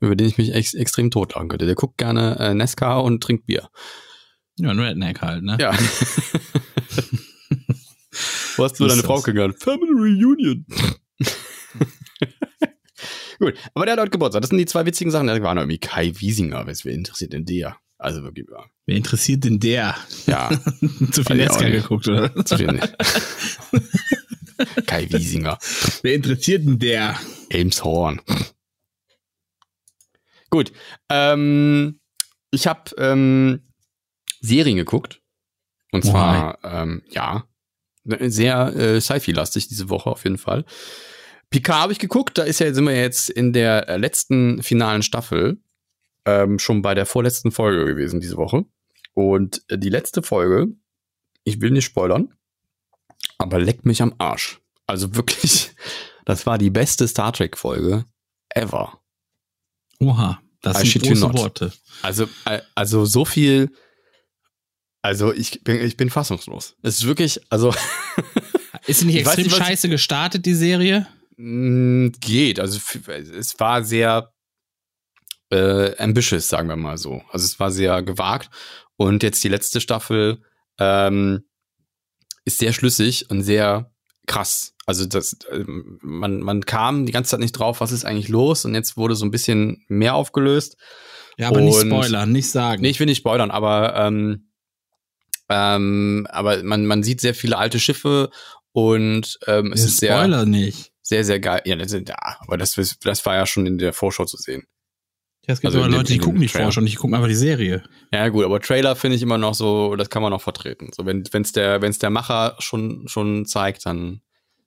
über den ich mich ex extrem totlachen könnte. Der guckt gerne äh, Nesca und trinkt Bier. Ja, ein Redneck halt, ne? Ja. Wo hast du deine? Frau kennengelernt? Family Reunion. Gut, aber der hat heute Geburtstag. Das sind die zwei witzigen Sachen. Da war noch irgendwie Kai Wiesinger. Was wer interessiert denn der? Also wirklich, ja. Wer interessiert denn der? ja Zu viel nicht. geguckt, oder? zu viel nicht. Kai Wiesinger. Wer interessiert denn der? Elmshorn. Gut. Ähm, ich habe ähm, Serien geguckt. Und zwar, ähm, ja, sehr äh, Sci-Fi-lastig diese Woche auf jeden Fall. Picard habe ich geguckt, da ist ja, sind wir jetzt in der äh, letzten finalen Staffel, ähm, schon bei der vorletzten Folge gewesen diese Woche. Und äh, die letzte Folge, ich will nicht spoilern, aber leckt mich am Arsch. Also wirklich, das war die beste Star Trek-Folge ever. Oha, das I sind große. Worte. Also, äh, also so viel. Also ich bin, ich bin fassungslos. Es ist wirklich, also Ist sie nicht Ich weiß extrem was- scheiße gestartet, die Serie? Mh, geht. Also es war sehr äh, ambitious, sagen wir mal so. Also es war sehr gewagt. Und jetzt die letzte Staffel ähm, ist sehr schlüssig und sehr krass. Also das, ähm, man, man kam die ganze Zeit nicht drauf, was ist eigentlich los. Und jetzt wurde so ein bisschen mehr aufgelöst. Ja, aber nicht Und- spoilern, nicht sagen. Nee, ich will nicht spoilern, aber ähm, ähm, aber man, man sieht sehr viele alte Schiffe und ähm, es Ja, ist sehr, Spoiler nicht. Sehr, sehr geil. Ja, das, ja, aber das, das war ja schon in der Vorschau zu sehen. Ja, es gibt Also dem- Leute, die gucken nicht Trailer. Vorschau, die gucken einfach die Serie. Ja, gut, aber Trailer finde ich immer noch so, das kann man noch vertreten. So, wenn wenn's der, wenn's der Macher schon, schon zeigt, dann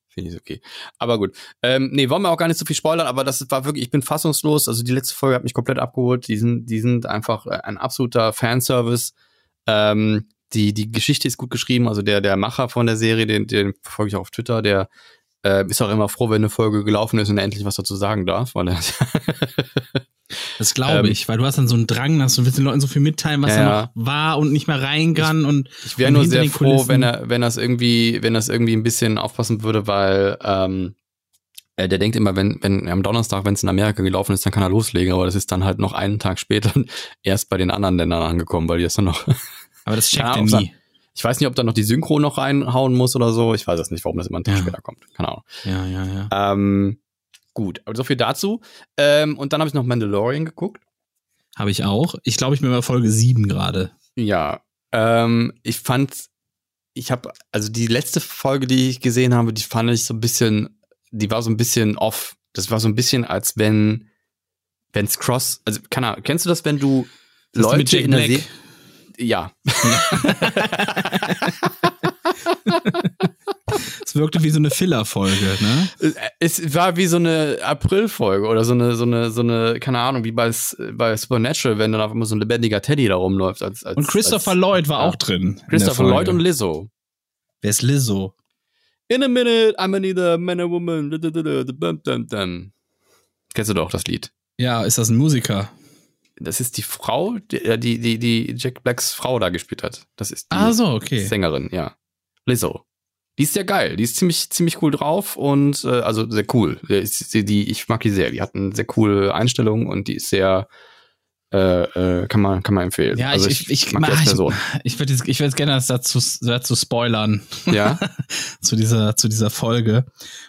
finde ich es okay. Aber gut. Ähm, nee, wollen wir auch gar nicht so viel spoilern, aber das war wirklich, ich bin fassungslos. Also die letzte Folge hat mich komplett abgeholt. Die sind, die sind einfach äh, ein absoluter Fanservice. Ähm, die, die Geschichte ist gut geschrieben. Also der, der Macher von der Serie, den, den verfolge ich auch auf Twitter, der äh, ist auch immer froh, wenn eine Folge gelaufen ist und er endlich was dazu sagen darf, weil er Das glaube Ähm, ich, weil du hast dann so einen Drang, dass du willst den Leuten so viel mitteilen, was Ja, da ja. noch war und nicht mehr rein kann und Ich wäre nur sehr froh, Kulissen. wenn er, wenn das irgendwie, wenn das irgendwie ein bisschen aufpassen würde, weil ähm, äh, der denkt immer, wenn, wenn am Donnerstag, wenn es in Amerika gelaufen ist, dann kann er loslegen, aber das ist dann halt noch einen Tag später erst bei den anderen Ländern angekommen, weil die das dann noch. aber das checkt er nie. Ich weiß nicht, ob da noch die Synchro noch reinhauen muss oder so. Ich weiß es nicht, warum das immer einen Tag Ja. später kommt. Keine Ahnung. Ja, ja, ja. Ähm, gut, aber so viel dazu. Ähm, und dann habe ich noch Mandalorian geguckt. Habe ich auch. Ich glaube, ich bin bei Folge 7 gerade. Ja, ähm, ich fand, ich habe, also die letzte Folge, die ich gesehen habe, die fand ich so ein bisschen, die war so ein bisschen off. Das war so ein bisschen, als wenn, wenn's Cross, also keine Ahnung, kennst du das, wenn du Das Leute mit Jack in der Black. Ja, Es wirkte wie so eine Filler-Folge, ne? es war wie so eine April-Folge oder so eine, so eine, so eine, keine Ahnung, wie bei, bei Supernatural, wenn dann auf einmal so ein lebendiger Teddy da rumläuft. Als, als, Und Christopher als, Lloyd war ja. auch drin. Christopher. Lloyd und Lizzo. Wer ist Lizzo? In a minute, I'm gonna need a man or woman. Kennst du doch das Lied? Ja, ist das ein Musiker? Das ist die Frau, die, die, die, die Jack Blacks Frau da gespielt hat. Das ist die Ah, so, okay. Sängerin, ja. Lizzo. Die ist sehr geil. Die ist ziemlich, ziemlich cool drauf und äh, also sehr cool. Die, die, ich mag die sehr. Die hat eine sehr coole Einstellung und die ist sehr, äh, äh, kann man, kann man empfehlen. Ja, also ich, ich, ich, mag ich, Person. ich würde jetzt, ich würde jetzt gerne das dazu, dazu spoilern. Ja. zu dieser, zu dieser Folge.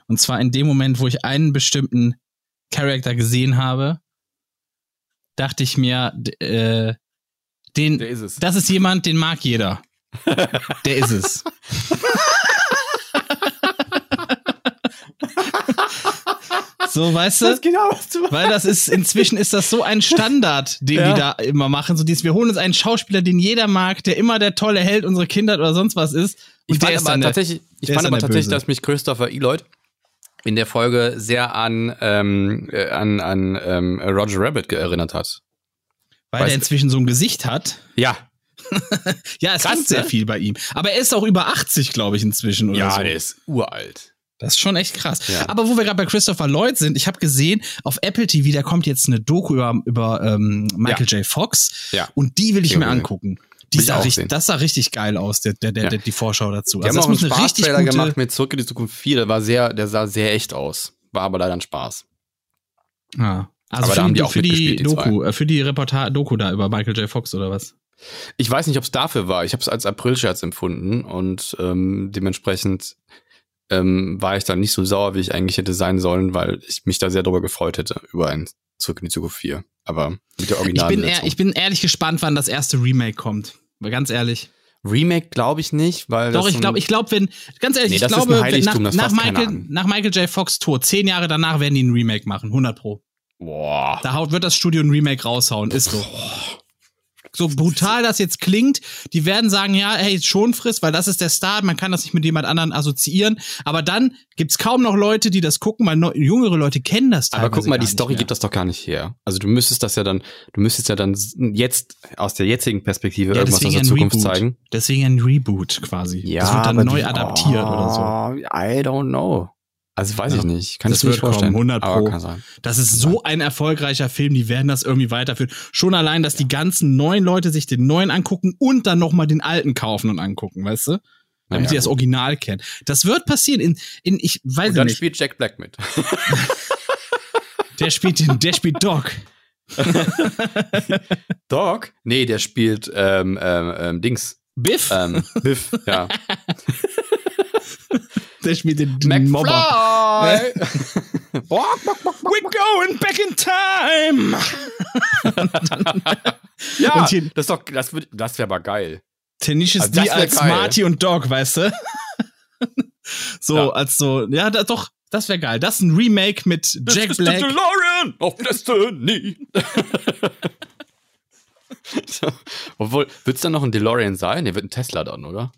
Und zwar in dem Moment, wo ich einen bestimmten Charakter gesehen habe, dachte ich mir, äh, den, Der ist es. das ist jemand, den mag jeder. Der ist es. So, weißt du? genau, was du Weil das ist, inzwischen ist das so ein Standard, den Ja. die da immer machen. So dieses, wir holen uns einen Schauspieler, den jeder mag, der immer der tolle Held unserer Kinder oder sonst was ist. Ich Und fand der ist aber der- tatsächlich, ich fand aber tatsächlich, dass mich Christopher Eloyd in der Folge sehr an, ähm, äh, an, an ähm, Roger Rabbit erinnert hat. Weil Weißt der du- inzwischen so ein Gesicht hat. Ja. Ja, es Krass, sehr ne? viel bei ihm. Aber er ist auch über 80, glaube ich, inzwischen. Oder so. ist uralt. Das ist schon echt krass. Ja. Aber wo wir gerade bei Christopher Lloyd sind, ich habe gesehen, auf Apple TV, da kommt jetzt eine Doku über, über ähm, Michael J. Fox. Ja. Und die will ich Ja, mir angucken. Die ich sah richtig, das sah richtig geil aus, der, der, der, Ja. die Vorschau dazu. Die haben das auch einen Spaßtrailer gemacht mit Zurück in die Zukunft 4. Der war sehr, der sah sehr echt aus. War aber leider ein Spaß. Ja. Also Aber für da haben die, die auch für die die Doku, äh, für die Reportage Doku da über Michael J. Fox oder was? Ich weiß nicht, ob es dafür war. Ich habe es als Aprilscherz empfunden und ähm, dementsprechend ähm, war ich dann nicht so sauer, wie ich eigentlich hätte sein sollen, weil ich mich da sehr darüber gefreut hätte, über ein Zurück in die Zukunft 4. Aber mit der Ich Original bin, ehr, ich bin ehrlich gespannt, wann das erste Remake kommt. Ganz ehrlich. Remake glaube ich nicht, weil Doch, ich glaube, ich glaube, wenn, ganz ehrlich, Nee, ich glaube, nach, nach, Michael, nach Michael J. Fox Tod, zehn Jahre danach werden die ein Remake machen, 100 pro. boah. Da haut, wird das Studio ein Remake raushauen, ist so. So brutal das jetzt klingt, die werden sagen, ja, hey, schon Frist, weil das ist der Star, man kann das nicht mit jemand anderen assoziieren. Aber dann gibt's kaum noch Leute, die das gucken, weil jüngere Leute kennen das Aber teilweise guck mal, die Story gibt das doch gar nicht her. Also du müsstest das ja dann, du müsstest ja dann jetzt aus der jetzigen Perspektive ja, irgendwas aus der Zukunft Reboot. zeigen. Deswegen ein Reboot quasi. das wird dann aber neu die- adaptiert oder so. Oh, I don't know. Also weiß Ja, ich nicht. Kann das ich mir nicht wird kommen, vorstellen. 100 Aber Pro. Das ist so ein erfolgreicher Film, die werden das irgendwie weiterführen. Schon allein, dass die ganzen neuen Leute sich den neuen angucken und dann nochmal den alten kaufen und angucken, weißt du? Damit sie das gut. Original kennen. Das wird passieren in, in ich weiß Und dann nicht, spielt Jack Black mit. der spielt den, der spielt Doc. Dog? Nee, der spielt ähm, ähm, ähm, Dings. Biff, Ähm, Biff, ja. der spielt den, den Mobber. We're going back in time. ja, hier- das ist doch, das, das wäre aber geil. Tenacious Also das D wär als geil. Marty und Dog, weißt du? so, Ja. als so, ja, da, doch, das wäre geil. Das ist ein Remake mit Jack Black. DeLorean of Destiny. so, obwohl, wird es dann noch ein DeLorean sein? Der wird ein Tesla dann, oder?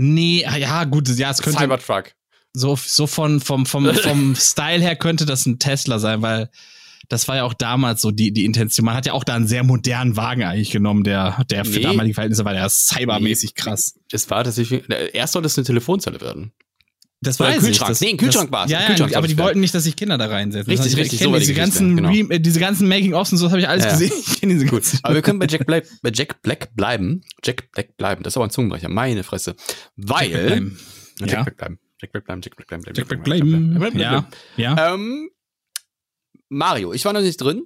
Nee, ah, ja, gut, ja, es könnte Cybertruck. so, so von, vom, vom, vom Style her könnte das ein Tesla sein, weil das war ja auch damals so die, die Intention. Man hat ja auch da einen sehr modernen Wagen eigentlich genommen, der, der für Nee. damalige Verhältnisse war der cybermäßig krass. Es war tatsächlich, erst sollte es eine Telefonzelle werden. Das weiß ein Kühlschrank. ich. Das, Nee, ein Kühlschrank das, war's. Ja, ja, aber die soll's wollten nicht, dass sich Kinder da reinsetzen. Richtig, heißt, richtig, Ich so kenne war diese ganzen, genau. Re diese ganzen Making-ofs und so, das habe ich alles Ja. gesehen. Ich kenne diese Gut, aber wir können bei Jack Black, bei Jack Black bleiben. Jack Black bleiben. Das ist aber ein Zungenbrecher. Meine Fresse. Weil. Jack Black bleiben. Jack Ja. Black bleiben. Jack Black bleiben. Jack Black bleiben. Jack Black bleiben. Ja, ja. Ähm, Mario, ich war noch nicht drin.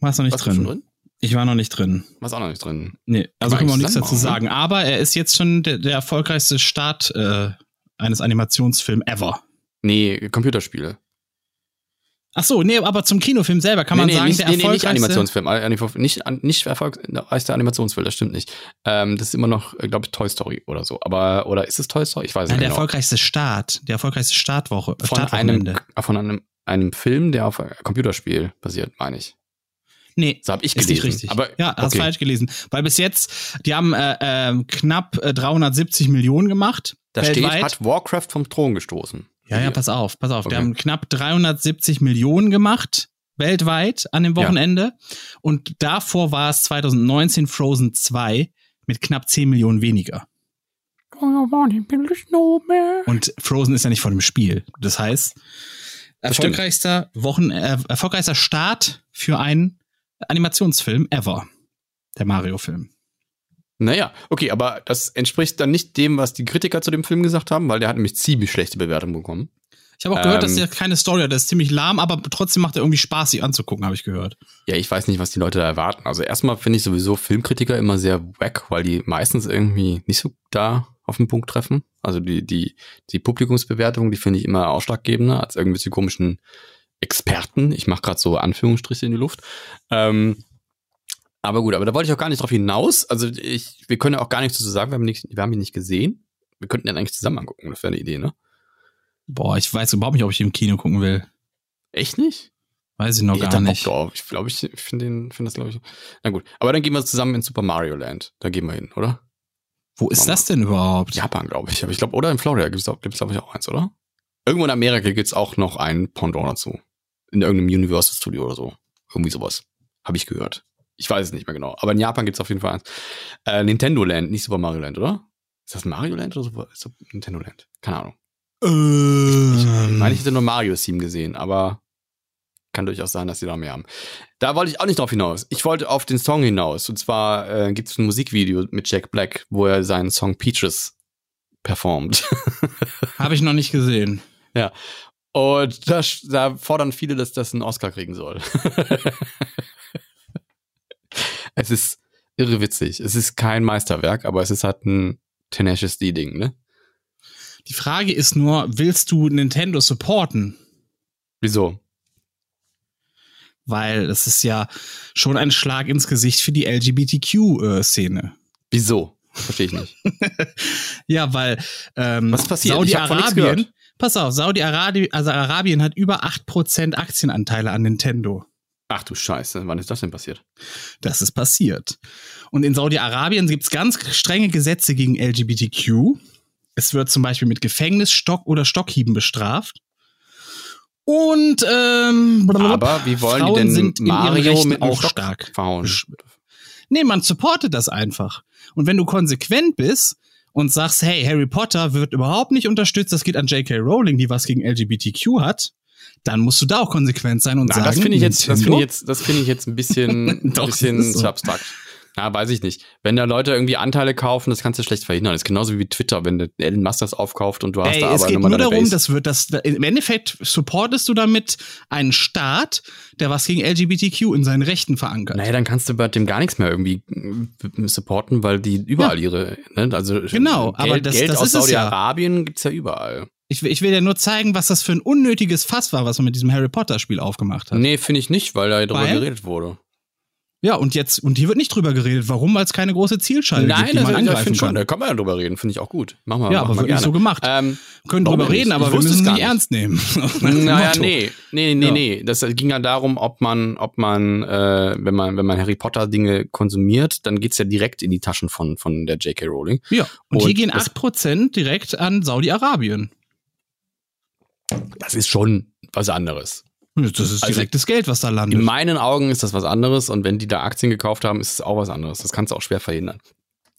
Warst noch nicht Warst drin. drin? Ich war noch nicht drin. Warst auch noch nicht drin. Nee, also können wir auch nichts dazu sagen. Aber er ist jetzt schon der, der erfolgreichste Start äh, eines Animationsfilms ever. Nee, Computerspiele. Ach so, nee, aber zum Kinofilm selber kann nee, man nee, sagen, nicht, der nee, nee, nicht erfolgreichste. Animationsfilm. Nicht, nicht erfolgreichster Animationsfilm, das stimmt nicht. Ähm, das ist immer noch, glaube ich, Toy Story oder so. Aber, oder ist es Toy Story? Ich weiß Nein, nicht der genau. erfolgreichste Start, der erfolgreichste Startwoche, Von einem, von einem, einem Film, der auf Computerspiel basiert, meine ich. Nee, So habe ich ist gelesen. nicht richtig. Aber, ja, hast okay. falsch gelesen. Weil bis jetzt, die haben äh, äh, knapp äh, 370 Millionen gemacht. Da steht, weltweit. hat Warcraft vom Thron gestoßen. Ja, ja, pass auf, pass auf. Die Okay. haben knapp 370 Millionen gemacht, weltweit an dem Ja. Wochenende. Und davor war es 2019 Frozen 2 mit knapp 10 Millionen weniger. Und Frozen ist ja nicht von dem Spiel. Das heißt, Das erfolgreichster Wochen, äh, erfolgreichster Start für einen Animationsfilm ever. Der Mario-Film. Naja, okay, aber das entspricht dann nicht dem, was die Kritiker zu dem Film gesagt haben, weil der hat nämlich ziemlich schlechte Bewertungen bekommen. Ich habe auch gehört, dass Ähm. der keine Story hat. Der ist ziemlich lahm, aber trotzdem macht er irgendwie Spaß, sich anzugucken, habe ich gehört. Ja, ich weiß nicht, was die Leute da erwarten. Also erstmal finde ich sowieso Filmkritiker immer sehr wack, weil die meistens irgendwie nicht so da auf den Punkt treffen. Also die, die, die Publikumsbewertung, die finde ich immer ausschlaggebender als irgendwelche komischen Experten. Ich mache gerade so Anführungsstriche in die Luft. Ähm, aber gut, aber da wollte ich auch gar nicht drauf hinaus. Also ich, wir können ja auch gar nichts dazu sagen, wir haben, nicht, wir haben ihn nicht gesehen. Wir könnten den eigentlich zusammen angucken, das wäre eine Idee, ne? Boah, ich weiß überhaupt nicht, ob ich im Kino gucken will. Echt nicht? Weiß ich noch hätte gar nicht. drauf. Ich glaube, ich finde den, finde das, glaube ich. Na gut. Aber dann gehen wir zusammen in Super Mario Land. Da gehen wir hin, oder? Wo ist das denn überhaupt? Japan, glaube ich. Aber ich glaube, oder in Florida gibt es, glaube ich, auch eins, oder? Irgendwo in Amerika gibt's auch noch ein Pendant dazu. In irgendeinem Universal Studio oder so. Irgendwie sowas. Habe ich gehört. Ich weiß es nicht mehr genau. Aber in Japan gibt's auf jeden Fall eins. Äh, Nintendo Land, nicht Super Mario Land, oder? Ist das Mario Land oder Super, ist das Nintendo Land? Keine Ahnung. Ich Ähm, meine, ich hätte nur Mario Theme gesehen, aber kann durchaus sein, dass sie da mehr haben. Da wollte ich auch nicht drauf hinaus. Ich wollte auf den Song hinaus. Und zwar äh, gibt es ein Musikvideo mit Jack Black, wo er seinen Song Peaches performt. Habe ich noch nicht gesehen. Und da, da fordern viele, dass das einen Oscar kriegen soll. es ist irre witzig. Es ist kein Meisterwerk, aber es ist halt ein Tenacious D-Ding, ne? Die Frage ist nur, willst du Nintendo supporten? Wieso? Weil es ist ja schon ein Schlag ins Gesicht für die LGBTQ-Szene. Wieso? Verstehe ich nicht. Ja, weil ähm, Was passiert? Saudi-Arabien. Pass auf, Saudi-Arabien also Arabien hat über 8% Aktienanteile an Nintendo. Ach du Scheiße, wann ist das denn passiert? Das ist passiert. Und in Saudi-Arabien gibt es ganz strenge Gesetze gegen LGBTQ. Es wird zum Beispiel mit Gefängnis, Stock oder Stockhieben bestraft. Und ähm, Aber wie wollen Frauen die denn sind Mario mit auch Stock stark. Nee, man supportet das einfach. Und wenn du konsequent bist und sagst, hey, Harry Potter wird überhaupt nicht unterstützt, das geht an J.K. Rowling, die was gegen LGBTQ hat, dann musst du da auch konsequent sein und Na, sagen, das finde ich jetzt, das finde ich jetzt, das finde ich jetzt ein bisschen, ein Doch, bisschen ist so. zu abstrakt. Ja, weiß ich nicht. Wenn da Leute irgendwie Anteile kaufen, das kannst du schlecht verhindern. Das ist genauso wie Twitter, wenn der Elon Musk das aufkauft und du hast Ey, da es aber geht nochmal nur deine darum, Base. das wird das im Endeffekt supportest du damit einen Staat, der was gegen LGBTQ in seinen Rechten verankert. Naja, dann kannst du bei dem gar nichts mehr irgendwie äh, supporten, weil die überall ihre, ne? also Genau, Geld, aber das- Geld das aus es ja. Saudi-Arabien gibt's ja überall. Ich, will- ich will dir nur zeigen, was das für ein unnötiges Fass war, was man mit diesem Harry Potter Spiel aufgemacht hat. Nee, finde ich nicht, weil da drüber geredet wurde. Ja, und jetzt und hier wird nicht drüber geredet. Warum? Weil es keine große Zielscheibe Nein, gibt, die das, man das angreifen finde schon, kann. da kann man ja drüber reden, finde ich auch gut. Machen wir, Ja, machen aber wir wird nicht so gemacht. Ähm, können drüber reden, aber wir müssen es es nicht ernst nehmen. Naja, nee, nee, nee, Ja. nee. Das ging ja darum, ob man, ob man, äh, wenn man, wenn man Harry Potter Dinge konsumiert, dann geht's ja direkt in die Taschen von, von der J.K. Rowling. Ja, und, Und hier gehen das- 8% direkt an Saudi-Arabien. Das ist schon was anderes. Das ist Also, direktes Geld, was da landet. In meinen Augen ist das was anderes und wenn die da Aktien gekauft haben, ist es auch was anderes. Das kannst du auch schwer verhindern.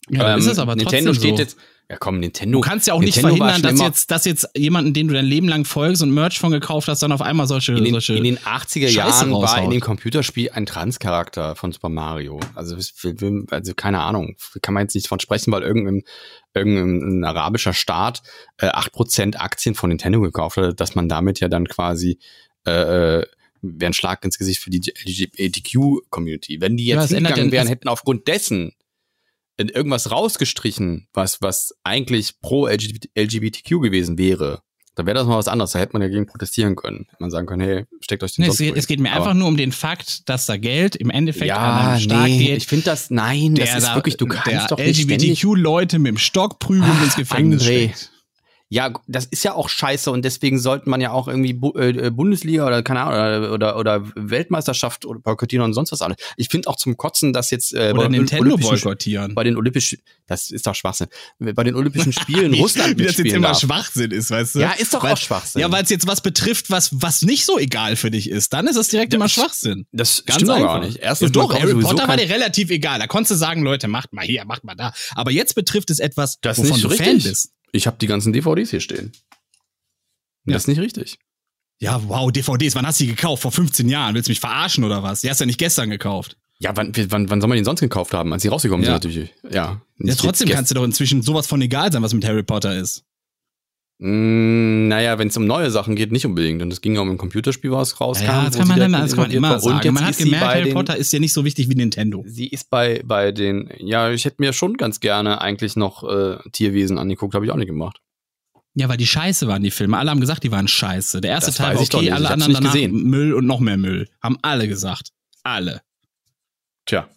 ja, Ähm, ist es aber Nintendo steht so. jetzt, ja komm, Nintendo. Du kannst ja auch nicht Nintendo war verhindern, dass jetzt, dass jetzt jemanden, den du dein Leben lang folgst und Merch von gekauft hast, dann auf einmal solche, in den, solche in den 80er Scheiße Jahren war raushaut. in dem Computerspiel ein Transcharakter von Super Mario. Also, also keine Ahnung, kann man jetzt nicht von sprechen, weil irgendein, irgendein arabischer Staat äh, 8% Aktien von Nintendo gekauft hat, dass man damit ja dann quasi äh, äh, wäre ein Schlag ins Gesicht für die LGBTQ-Community. Wenn die Ja, jetzt ändert hingegangen ja- wären, hätten aufgrund dessen irgendwas rausgestrichen, was, was eigentlich pro LGBT LGBTQ gewesen wäre, dann wäre das mal was anderes. Da hätte man ja gegen protestieren können. Hätte man sagen können, hey, steckt euch den Nee, es, geht, es geht mir hin. einfach nur um den Fakt, dass da Geld im Endeffekt an ja, einen Staat nee, geht, ich finde das, nein, das ist da- wirklich, du kannst doch nicht LGBTQ-Leute mit dem Stock prügeln ins Gefängnis André. steckt. Ja, das ist ja auch scheiße und deswegen sollte man ja auch irgendwie Bu äh, Bundesliga oder keine Ahnung oder, oder, oder Weltmeisterschaft oder boykottieren und sonst was alles. Ich finde auch zum Kotzen, dass jetzt äh, Oder bei den Nintendo Olympischen- boykottieren. bei den Olympischen, das ist doch Schwachsinn. Bei den Olympischen Spielen in Russland Wie das jetzt immer darf. Schwachsinn ist, weißt du? Ja, ist doch weil, auch Schwachsinn. Ja, weil es jetzt was betrifft, was, was nicht so egal für dich ist. Dann ist es direkt immer Schwachsinn. Das Ganz stimmt doch einfach. gar nicht. Erstens ja, doch, Harry Potter war dir relativ egal. Da konntest du sagen, Leute, macht mal hier, macht mal da. Aber jetzt betrifft es etwas, Das wovon nicht du. Fan bist. Ich habe die ganzen DVDs hier stehen. Ja. Das ist nicht richtig. Ja, wow, DVDs, wann hast du die gekauft? Vor 15 Jahren. Willst du mich verarschen oder was? Die hast du ja nicht gestern gekauft. Ja, wann, wann, wann soll man den sonst gekauft haben? Als sie rausgekommen Ja. sind natürlich. Ja. Ja, trotzdem kannst du doch inzwischen sowas von egal sein, was mit Harry Potter ist. Mm, naja, wenn es um neue Sachen geht, nicht unbedingt. Und es ging ja um ein Computerspiel, was rauskam. Ja, das kann man, immer, das kann man immer sagen. Man hat gemerkt, Harry den, Potter ist ja nicht so wichtig wie Nintendo. Sie ist bei, bei den, ja, ich hätte mir schon ganz gerne eigentlich noch äh, Tierwesen angeguckt, habe ich auch nicht gemacht. Ja, weil die scheiße waren, die Filme. Alle haben gesagt, die waren scheiße. Der erste Das Teil war okay, alle anderen danach gesehen. Müll und noch mehr Müll. Haben alle gesagt. Alle. Tja.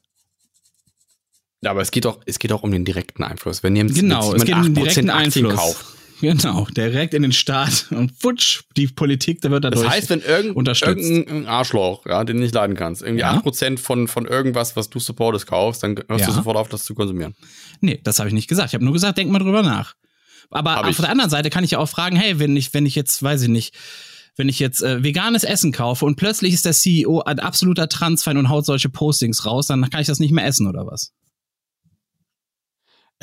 Ja, aber es geht doch, es geht auch um den direkten Einfluss. Wenn jetzt, Genau, es geht um den jemand 8% direkten Einfluss. kauft, Genau, direkt in den Staat und futsch, die Politik, da wird dadurch Das heißt, wenn irgend, unterstützt. irgendein Arschloch, ja, den du nicht leiden kannst, irgendwie Ja. 8% von, von irgendwas, was du supportest, kaufst, dann hörst Ja. du sofort auf, das zu konsumieren. Nee, das habe ich nicht gesagt. Ich habe nur gesagt, denk mal drüber nach. Aber Hab auf ich. der anderen Seite kann ich ja auch fragen, hey, wenn ich, wenn ich jetzt, weiß ich nicht, wenn ich jetzt äh, veganes Essen kaufe und plötzlich ist der CEO ein absoluter Transfan und haut solche Postings raus, dann kann ich das nicht mehr essen oder was?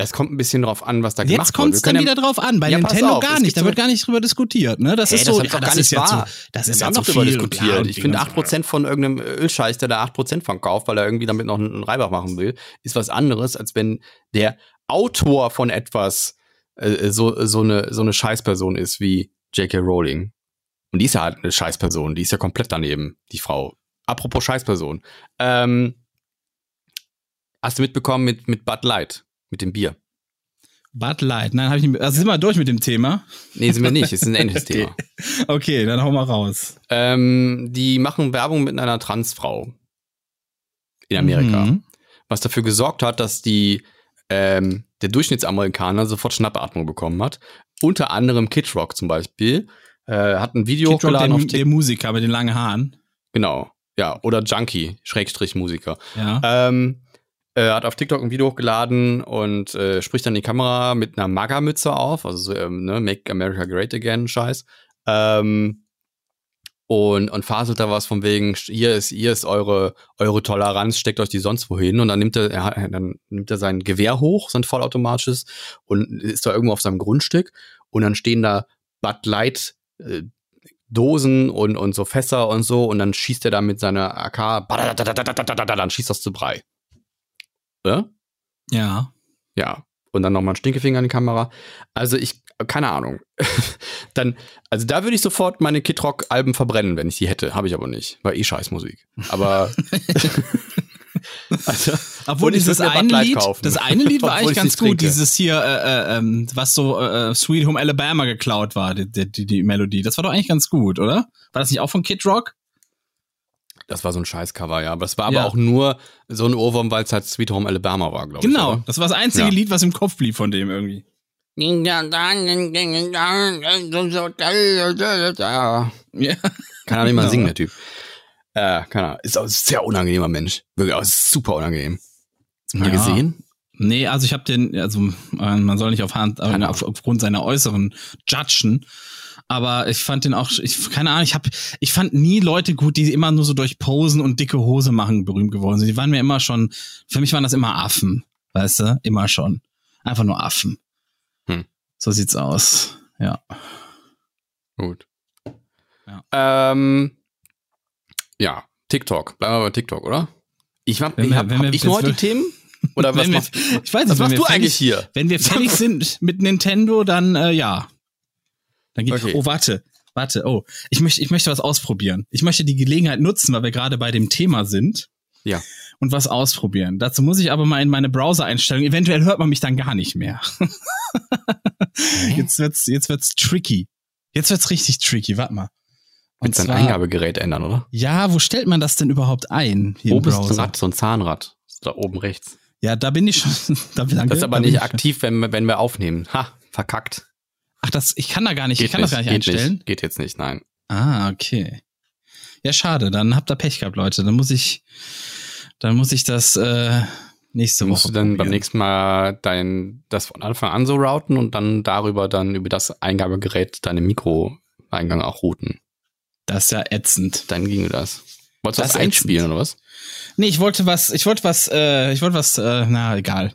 Es kommt ein bisschen drauf an, was da gemacht Jetzt kommt es wird. Dann wieder drauf an. Bei Ja, Nintendo auf, gar nicht. Da wird gar nicht drüber diskutiert. Ne? Das Hey, ist das so. doch ja, gar das nicht ist ja wahr. zu, das ist ja zu drüber viel diskutiert. ich finde Ding und so. 8% von irgendeinem Ölscheiß, der da 8% von kauft, weil er irgendwie damit noch einen Reibach machen will, ist was anderes, als wenn der Autor von etwas äh, so, so, eine, so eine Scheißperson ist wie J.K. Rowling. Und die ist ja halt eine Scheißperson. Die ist ja komplett daneben, die Frau. Apropos Scheißperson. Ähm, hast du mitbekommen mit, mit Bud Light, mit dem Bier? Bud Light. Nein, habe ich nicht. Also sind wir durch mit dem Thema. Nee, sind wir nicht. Es ist ein ähnliches Okay. Thema. Okay, dann hau mal raus. Ähm, die machen Werbung mit einer Transfrau in Amerika, Mhm. was dafür gesorgt hat, dass die ähm, der Durchschnittsamerikaner sofort Schnappatmung bekommen hat. Unter anderem Kid Rock zum Beispiel äh, hat ein Video Kid Rock, hochgeladen der, auf der. Musiker mit den langen Haaren. Genau, ja oder Junkie Schrägstrich Musiker. Ja. Ähm, äh, hat auf TikTok ein Video hochgeladen und äh, spricht dann die Kamera mit einer MAGA-Mütze auf, also so, ähm, ne, Make America Great Again, Scheiß. Ähm, und, und faselt da was von wegen, hier ist, hier ist eure, eure Toleranz, steckt euch die sonst wohin. Und dann nimmt er, er, dann nimmt er sein Gewehr hoch, sein vollautomatisches, und ist da irgendwo auf seinem Grundstück. Und dann stehen da Bud Light äh, Dosen und, und so Fässer und so. Und dann schießt er da mit seiner AK, dann schießt das zu Brei. Ja? ja. Ja. Und dann nochmal ein Stinkefinger in die Kamera. Also ich, keine Ahnung. dann, also da würde ich sofort meine Kid Rock Alben verbrennen, wenn ich die hätte. Habe ich aber nicht. War eh Scheißmusik. Aber. also, Obwohl dieses eine Lied, kaufen. das eine Lied war eigentlich ganz gut, trinke. dieses hier, äh, äh, ähm, was so äh, Sweet Home Alabama geklaut war, die, die, die Melodie. Das war doch eigentlich ganz gut, oder? War das nicht auch von Kid Rock? Das war so ein Scheißcover, ja. Aber es war aber Ja. auch nur so ein Ohrwurm, weil es halt Sweet Home Alabama war, glaube ich. Genau, das war das einzige Ja. Lied, was im Kopf blieb von dem irgendwie. Ja. Kann auch nicht mal Genau. singen, der Typ. Äh, keine Ahnung. Ist auch ein sehr unangenehmer Mensch. Wirklich auch super unangenehm. Hast du mal Ja. gesehen? Nee, also ich habe den, also man soll nicht auf Hand, auf, aufgrund seiner äußeren judgen, aber ich fand den auch, ich keine Ahnung, ich habe, ich fand nie Leute gut, die immer nur so durch Posen und dicke Hose machen berühmt geworden sind. Die waren mir immer schon, für mich waren das immer Affen, weißt du, immer schon, einfach nur Affen. Hm. So sieht's aus, ja. Gut. Ja. Ähm, ja, TikTok. Bleiben wir bei TikTok, oder? Ich, Wenn ich wir- hab, hab wir ich nur heute die Themen? Oder was wir- machst, ich weiß nicht, was machst du fertig- eigentlich hier? Wenn wir fertig sind mit Nintendo, dann äh, ja. Dann geht, Okay. Oh, warte, warte. Oh, ich möchte, ich möchte was ausprobieren. Ich möchte die Gelegenheit nutzen, weil wir gerade bei dem Thema sind. Ja. Und was ausprobieren. Dazu muss ich aber mal in meine Browser-Einstellungen. Eventuell hört man mich dann gar nicht mehr. jetzt wird's, jetzt wird's tricky. Jetzt wird's richtig tricky. Warte mal. Und zwar- Eingabegerät ändern, oder? Ja, wo stellt man das denn überhaupt ein? Hier Browser? Rad, so ein Zahnrad. Da oben rechts. Ja, da bin ich schon. Da, danke, Das ist aber da nicht ich- aktiv, wenn, wenn wir aufnehmen. Ha, verkackt. Ach, das, ich kann da gar nicht, ich Geht kann das gar nicht geht einstellen. Nicht, geht jetzt nicht, nein. Ah, okay. Ja, schade. Dann habt ihr Pech gehabt, Leute. Dann muss ich, dann muss ich das äh, nächste Musst Woche du dann beim probieren. nächsten Mal dein, das von Anfang an so routen und dann darüber dann über das Eingabegerät deine Mikroeingang auch routen. Das ist ja ätzend. Dann ginge das. Wolltest du Das das einspielen oder was? Nee, ich wollte was, ich wollte was, äh, ich wollte was, äh, na, egal.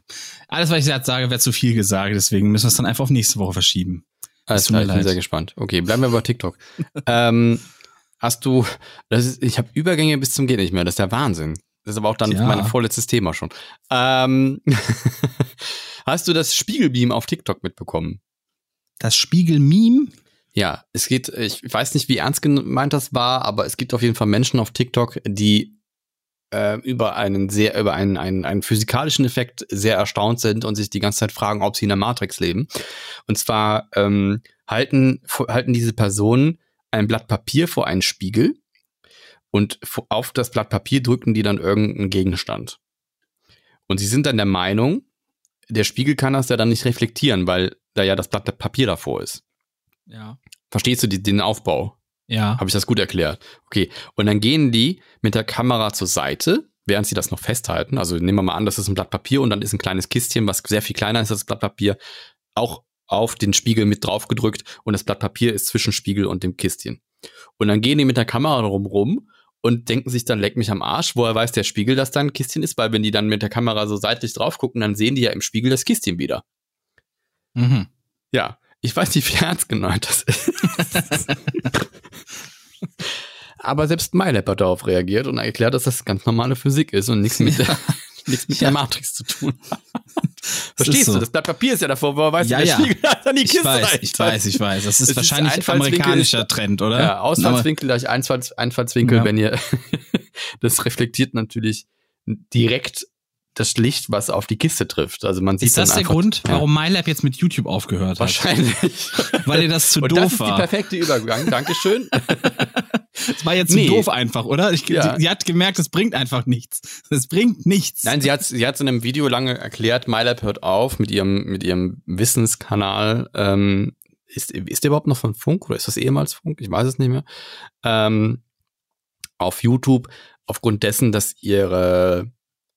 Alles, was ich jetzt sage, wäre zu viel gesagt, deswegen müssen wir es dann einfach auf nächste Woche verschieben. Alles klar, ich bin sehr gespannt. Okay, bleiben wir bei TikTok. ähm, hast du, das ist, ich habe Übergänge bis zum geht nicht mehr, das ist der Wahnsinn. Das ist aber auch dann Ja. mein vorletztes Thema schon. Ähm, hast du das Spiegelbeam auf TikTok mitbekommen? Das Spiegel-Meme? Ja, es geht, ich weiß nicht, wie ernst gemeint das war, aber es gibt auf jeden Fall Menschen auf TikTok, die äh, über einen sehr, über einen, einen, einen physikalischen Effekt sehr erstaunt sind und sich die ganze Zeit fragen, ob sie in der Matrix leben. Und zwar ähm, halten, halten diese Personen ein Blatt Papier vor einen Spiegel und auf das Blatt Papier drücken die dann irgendeinen Gegenstand. Und sie sind dann der Meinung, der Spiegel kann das ja dann nicht reflektieren, weil da ja das Blatt Papier davor ist. Ja. Verstehst du die, den Aufbau? Ja. Habe ich das gut erklärt? Okay. Und dann gehen die mit der Kamera zur Seite, während sie das noch festhalten. Also nehmen wir mal an, das ist ein Blatt Papier und dann ist ein kleines Kistchen, was sehr viel kleiner ist als das Blatt Papier, auch auf den Spiegel mit drauf gedrückt und das Blatt Papier ist zwischen Spiegel und dem Kistchen. Und dann gehen die mit der Kamera rum rum und denken sich dann, leck mich am Arsch, woher weiß der Spiegel, dass da ein Kistchen ist, weil wenn die dann mit der Kamera so seitlich drauf gucken, dann sehen die ja im Spiegel das Kistchen wieder. Mhm. Ja, ich weiß nicht, wie ernst gemeint das ist. Aber selbst MyLab hat darauf reagiert und erklärt, dass das ganz normale Physik ist und nichts mit, der, nichts mit der Matrix zu tun hat. Verstehst so. du? Das Blatt Papier ist ja davor, woher weiß Ja, der ja. Spiegel an die Ich Kiste weiß, rein. ich weiß, ich weiß. Das ist Es ist wahrscheinlich Einfallswinkel amerikanischer ist- Trend, oder? Ja, Ausfallswinkel gleich Einfalls, Einfallswinkel, Ja. wenn ihr das reflektiert natürlich direkt das Licht, was auf die Kiste trifft. Also man sieht Ist das dann der einfach, Grund, ja, warum MyLab jetzt mit YouTube aufgehört hat? wahrscheinlich. Weil ihr das zu Und doof das ist war. die perfekte Übergang. Dankeschön. Das war jetzt Nee. zu doof einfach, oder? Ich, Ja. sie, sie hat gemerkt, es bringt einfach nichts. Es bringt nichts. Nein, sie hat sie hat's in einem Video lange erklärt. MyLab hört auf mit ihrem mit ihrem Wissenskanal. Ähm, ist ist der überhaupt noch von Funk oder ist das ehemals Funk? Ich weiß es nicht mehr. Ähm, auf YouTube aufgrund dessen, dass ihre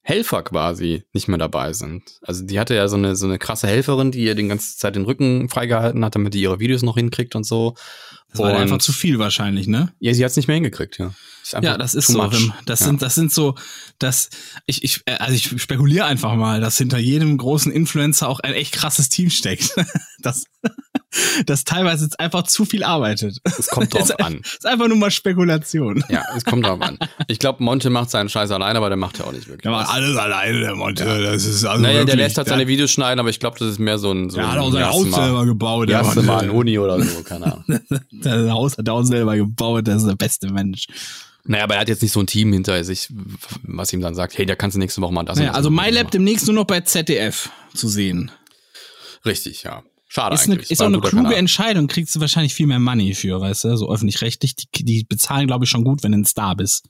Helfer quasi nicht mehr dabei sind. Also die hatte ja so eine so eine krasse Helferin, die ihr die ganze Zeit den Rücken freigehalten hat, damit die ihre Videos noch hinkriegt und so. das war und- einfach zu viel wahrscheinlich, ne? Ja, sie hat's nicht mehr hingekriegt, ja. Ja, das ist so. much. Das ja. sind, das sind so, das, ich, ich, äh, also ich spekuliere einfach mal, dass hinter jedem großen Influencer auch ein echt krasses Team steckt. Das, das teilweise jetzt einfach zu viel arbeitet. es kommt drauf ist, an. ist einfach nur mal Spekulation. Ja, es kommt drauf an. Ich glaube, Monte macht seinen Scheiß alleine, aber der macht ja auch nicht wirklich. Der macht alles alleine, der Monte. Das ist also Naja, der wirklich- lässt halt seine Videos schneiden, aber ich glaube, das ist mehr so ein so Der hat auch sein Haus selber gebaut. Der Jasma Monte. an Uni oder so, keine Ahnung. Das Haus hat er auch selber gebaut. Das ist der beste Mensch. Naja, aber er hat jetzt nicht so ein Team hinter sich, was ihm dann sagt, hey, da kannst du nächste Woche mal das Naja, das also MyLab demnächst nur noch bei ZDF zu sehen. Richtig, ja. Schade Ist, eine, eigentlich. ist War auch ein eine kluge Kanal. Entscheidung, kriegst du wahrscheinlich viel mehr Money für, weißt du, so öffentlich-rechtlich. Die, die bezahlen, glaube ich, schon gut, wenn du ein Star bist.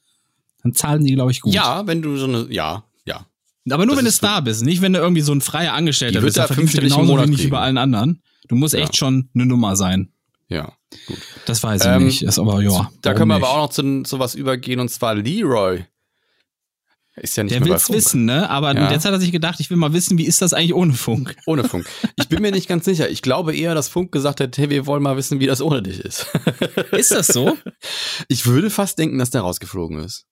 Dann zahlen die, glaube ich, gut. Ja, wenn du so eine, ja, ja. Aber nur das wenn du ist Star bist, nicht wenn du irgendwie so ein freier Angestellter bist. Da da verdienst du genauso wenig wie bei allen anderen. Du musst Ja. echt schon eine Nummer sein. Ja, gut. Das weiß ich Ähm, nicht. Ist aber, ja. da können wir nicht? aber auch noch zu, zu was übergehen, und zwar Leroy. Ist ja nicht Der will's Funk. wissen, ne? Aber Ja. jetzt hat er sich gedacht, ich will mal wissen, wie ist das eigentlich ohne Funk? Ohne Funk. Ich bin mir nicht ganz sicher. Ich glaube eher, dass Funk gesagt hat, hey, wir wollen mal wissen, wie das ohne dich ist. Ist das so? Ich würde fast denken, dass der rausgeflogen ist.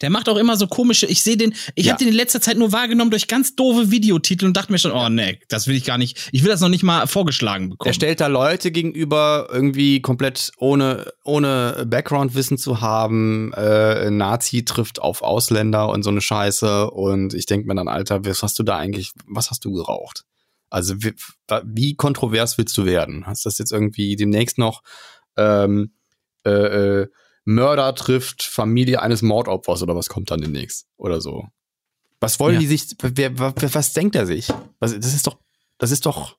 Der macht auch immer so komische, ich sehe den, ich Ja. habe den in letzter Zeit nur wahrgenommen durch ganz doofe Videotitel und dachte mir schon, oh nee, das will ich gar nicht, ich will das noch nicht mal vorgeschlagen bekommen. Der stellt da Leute gegenüber, irgendwie komplett ohne, ohne Background-Wissen zu haben. Äh, Nazi trifft auf Ausländer und so eine Scheiße. Und ich denke mir dann, Alter, was hast du da eigentlich, was hast du geraucht? Also wie, wie kontrovers willst du werden? Hast das jetzt irgendwie demnächst noch ähm, äh, äh, Mörder trifft Familie eines Mordopfers oder was kommt dann demnächst? Oder so. Was wollen Ja. die sich, wer, was, was denkt er sich? Was, das ist doch, das ist doch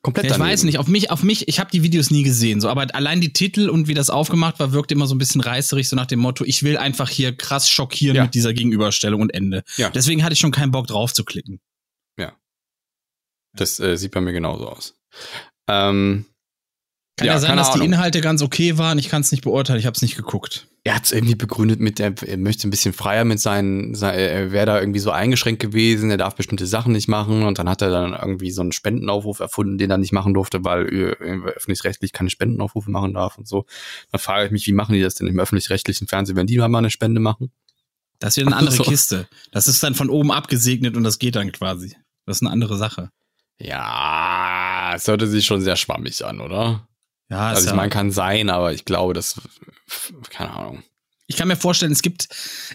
komplett Ja, ich daneben. weiß nicht, auf mich, auf mich, ich habe die Videos nie gesehen, so, aber allein die Titel und wie das aufgemacht war, wirkte immer so ein bisschen reißerig, so nach dem Motto, ich will einfach hier krass schockieren Ja. mit dieser Gegenüberstellung und Ende. Ja. Deswegen hatte ich schon keinen Bock drauf zu klicken. Das äh, sieht bei mir genauso aus. Ähm, Kann Ja, ja, sein, dass die Ahnung. Inhalte ganz okay waren, ich kann es nicht beurteilen, ich habe es nicht geguckt. er hat es irgendwie begründet mit, er möchte ein bisschen freier mit seinen, sein, er wäre da irgendwie so eingeschränkt gewesen, er darf bestimmte Sachen nicht machen und dann hat er dann irgendwie so einen Spendenaufruf erfunden, den er nicht machen durfte, weil äh, öffentlich-rechtlich keine Spendenaufrufe machen darf und so. Dann frage ich mich, wie machen die das denn im öffentlich-rechtlichen Fernsehen, wenn die mal eine Spende machen? Das ist wieder eine andere So. Kiste. Das ist dann von oben abgesegnet und das geht dann quasi. Das ist eine andere Sache. Ja, es hörte sich schon sehr schwammig an, oder? Ja, Also ich ja, meine, kann sein, aber ich glaube, das, keine Ahnung. ich kann mir vorstellen, es gibt,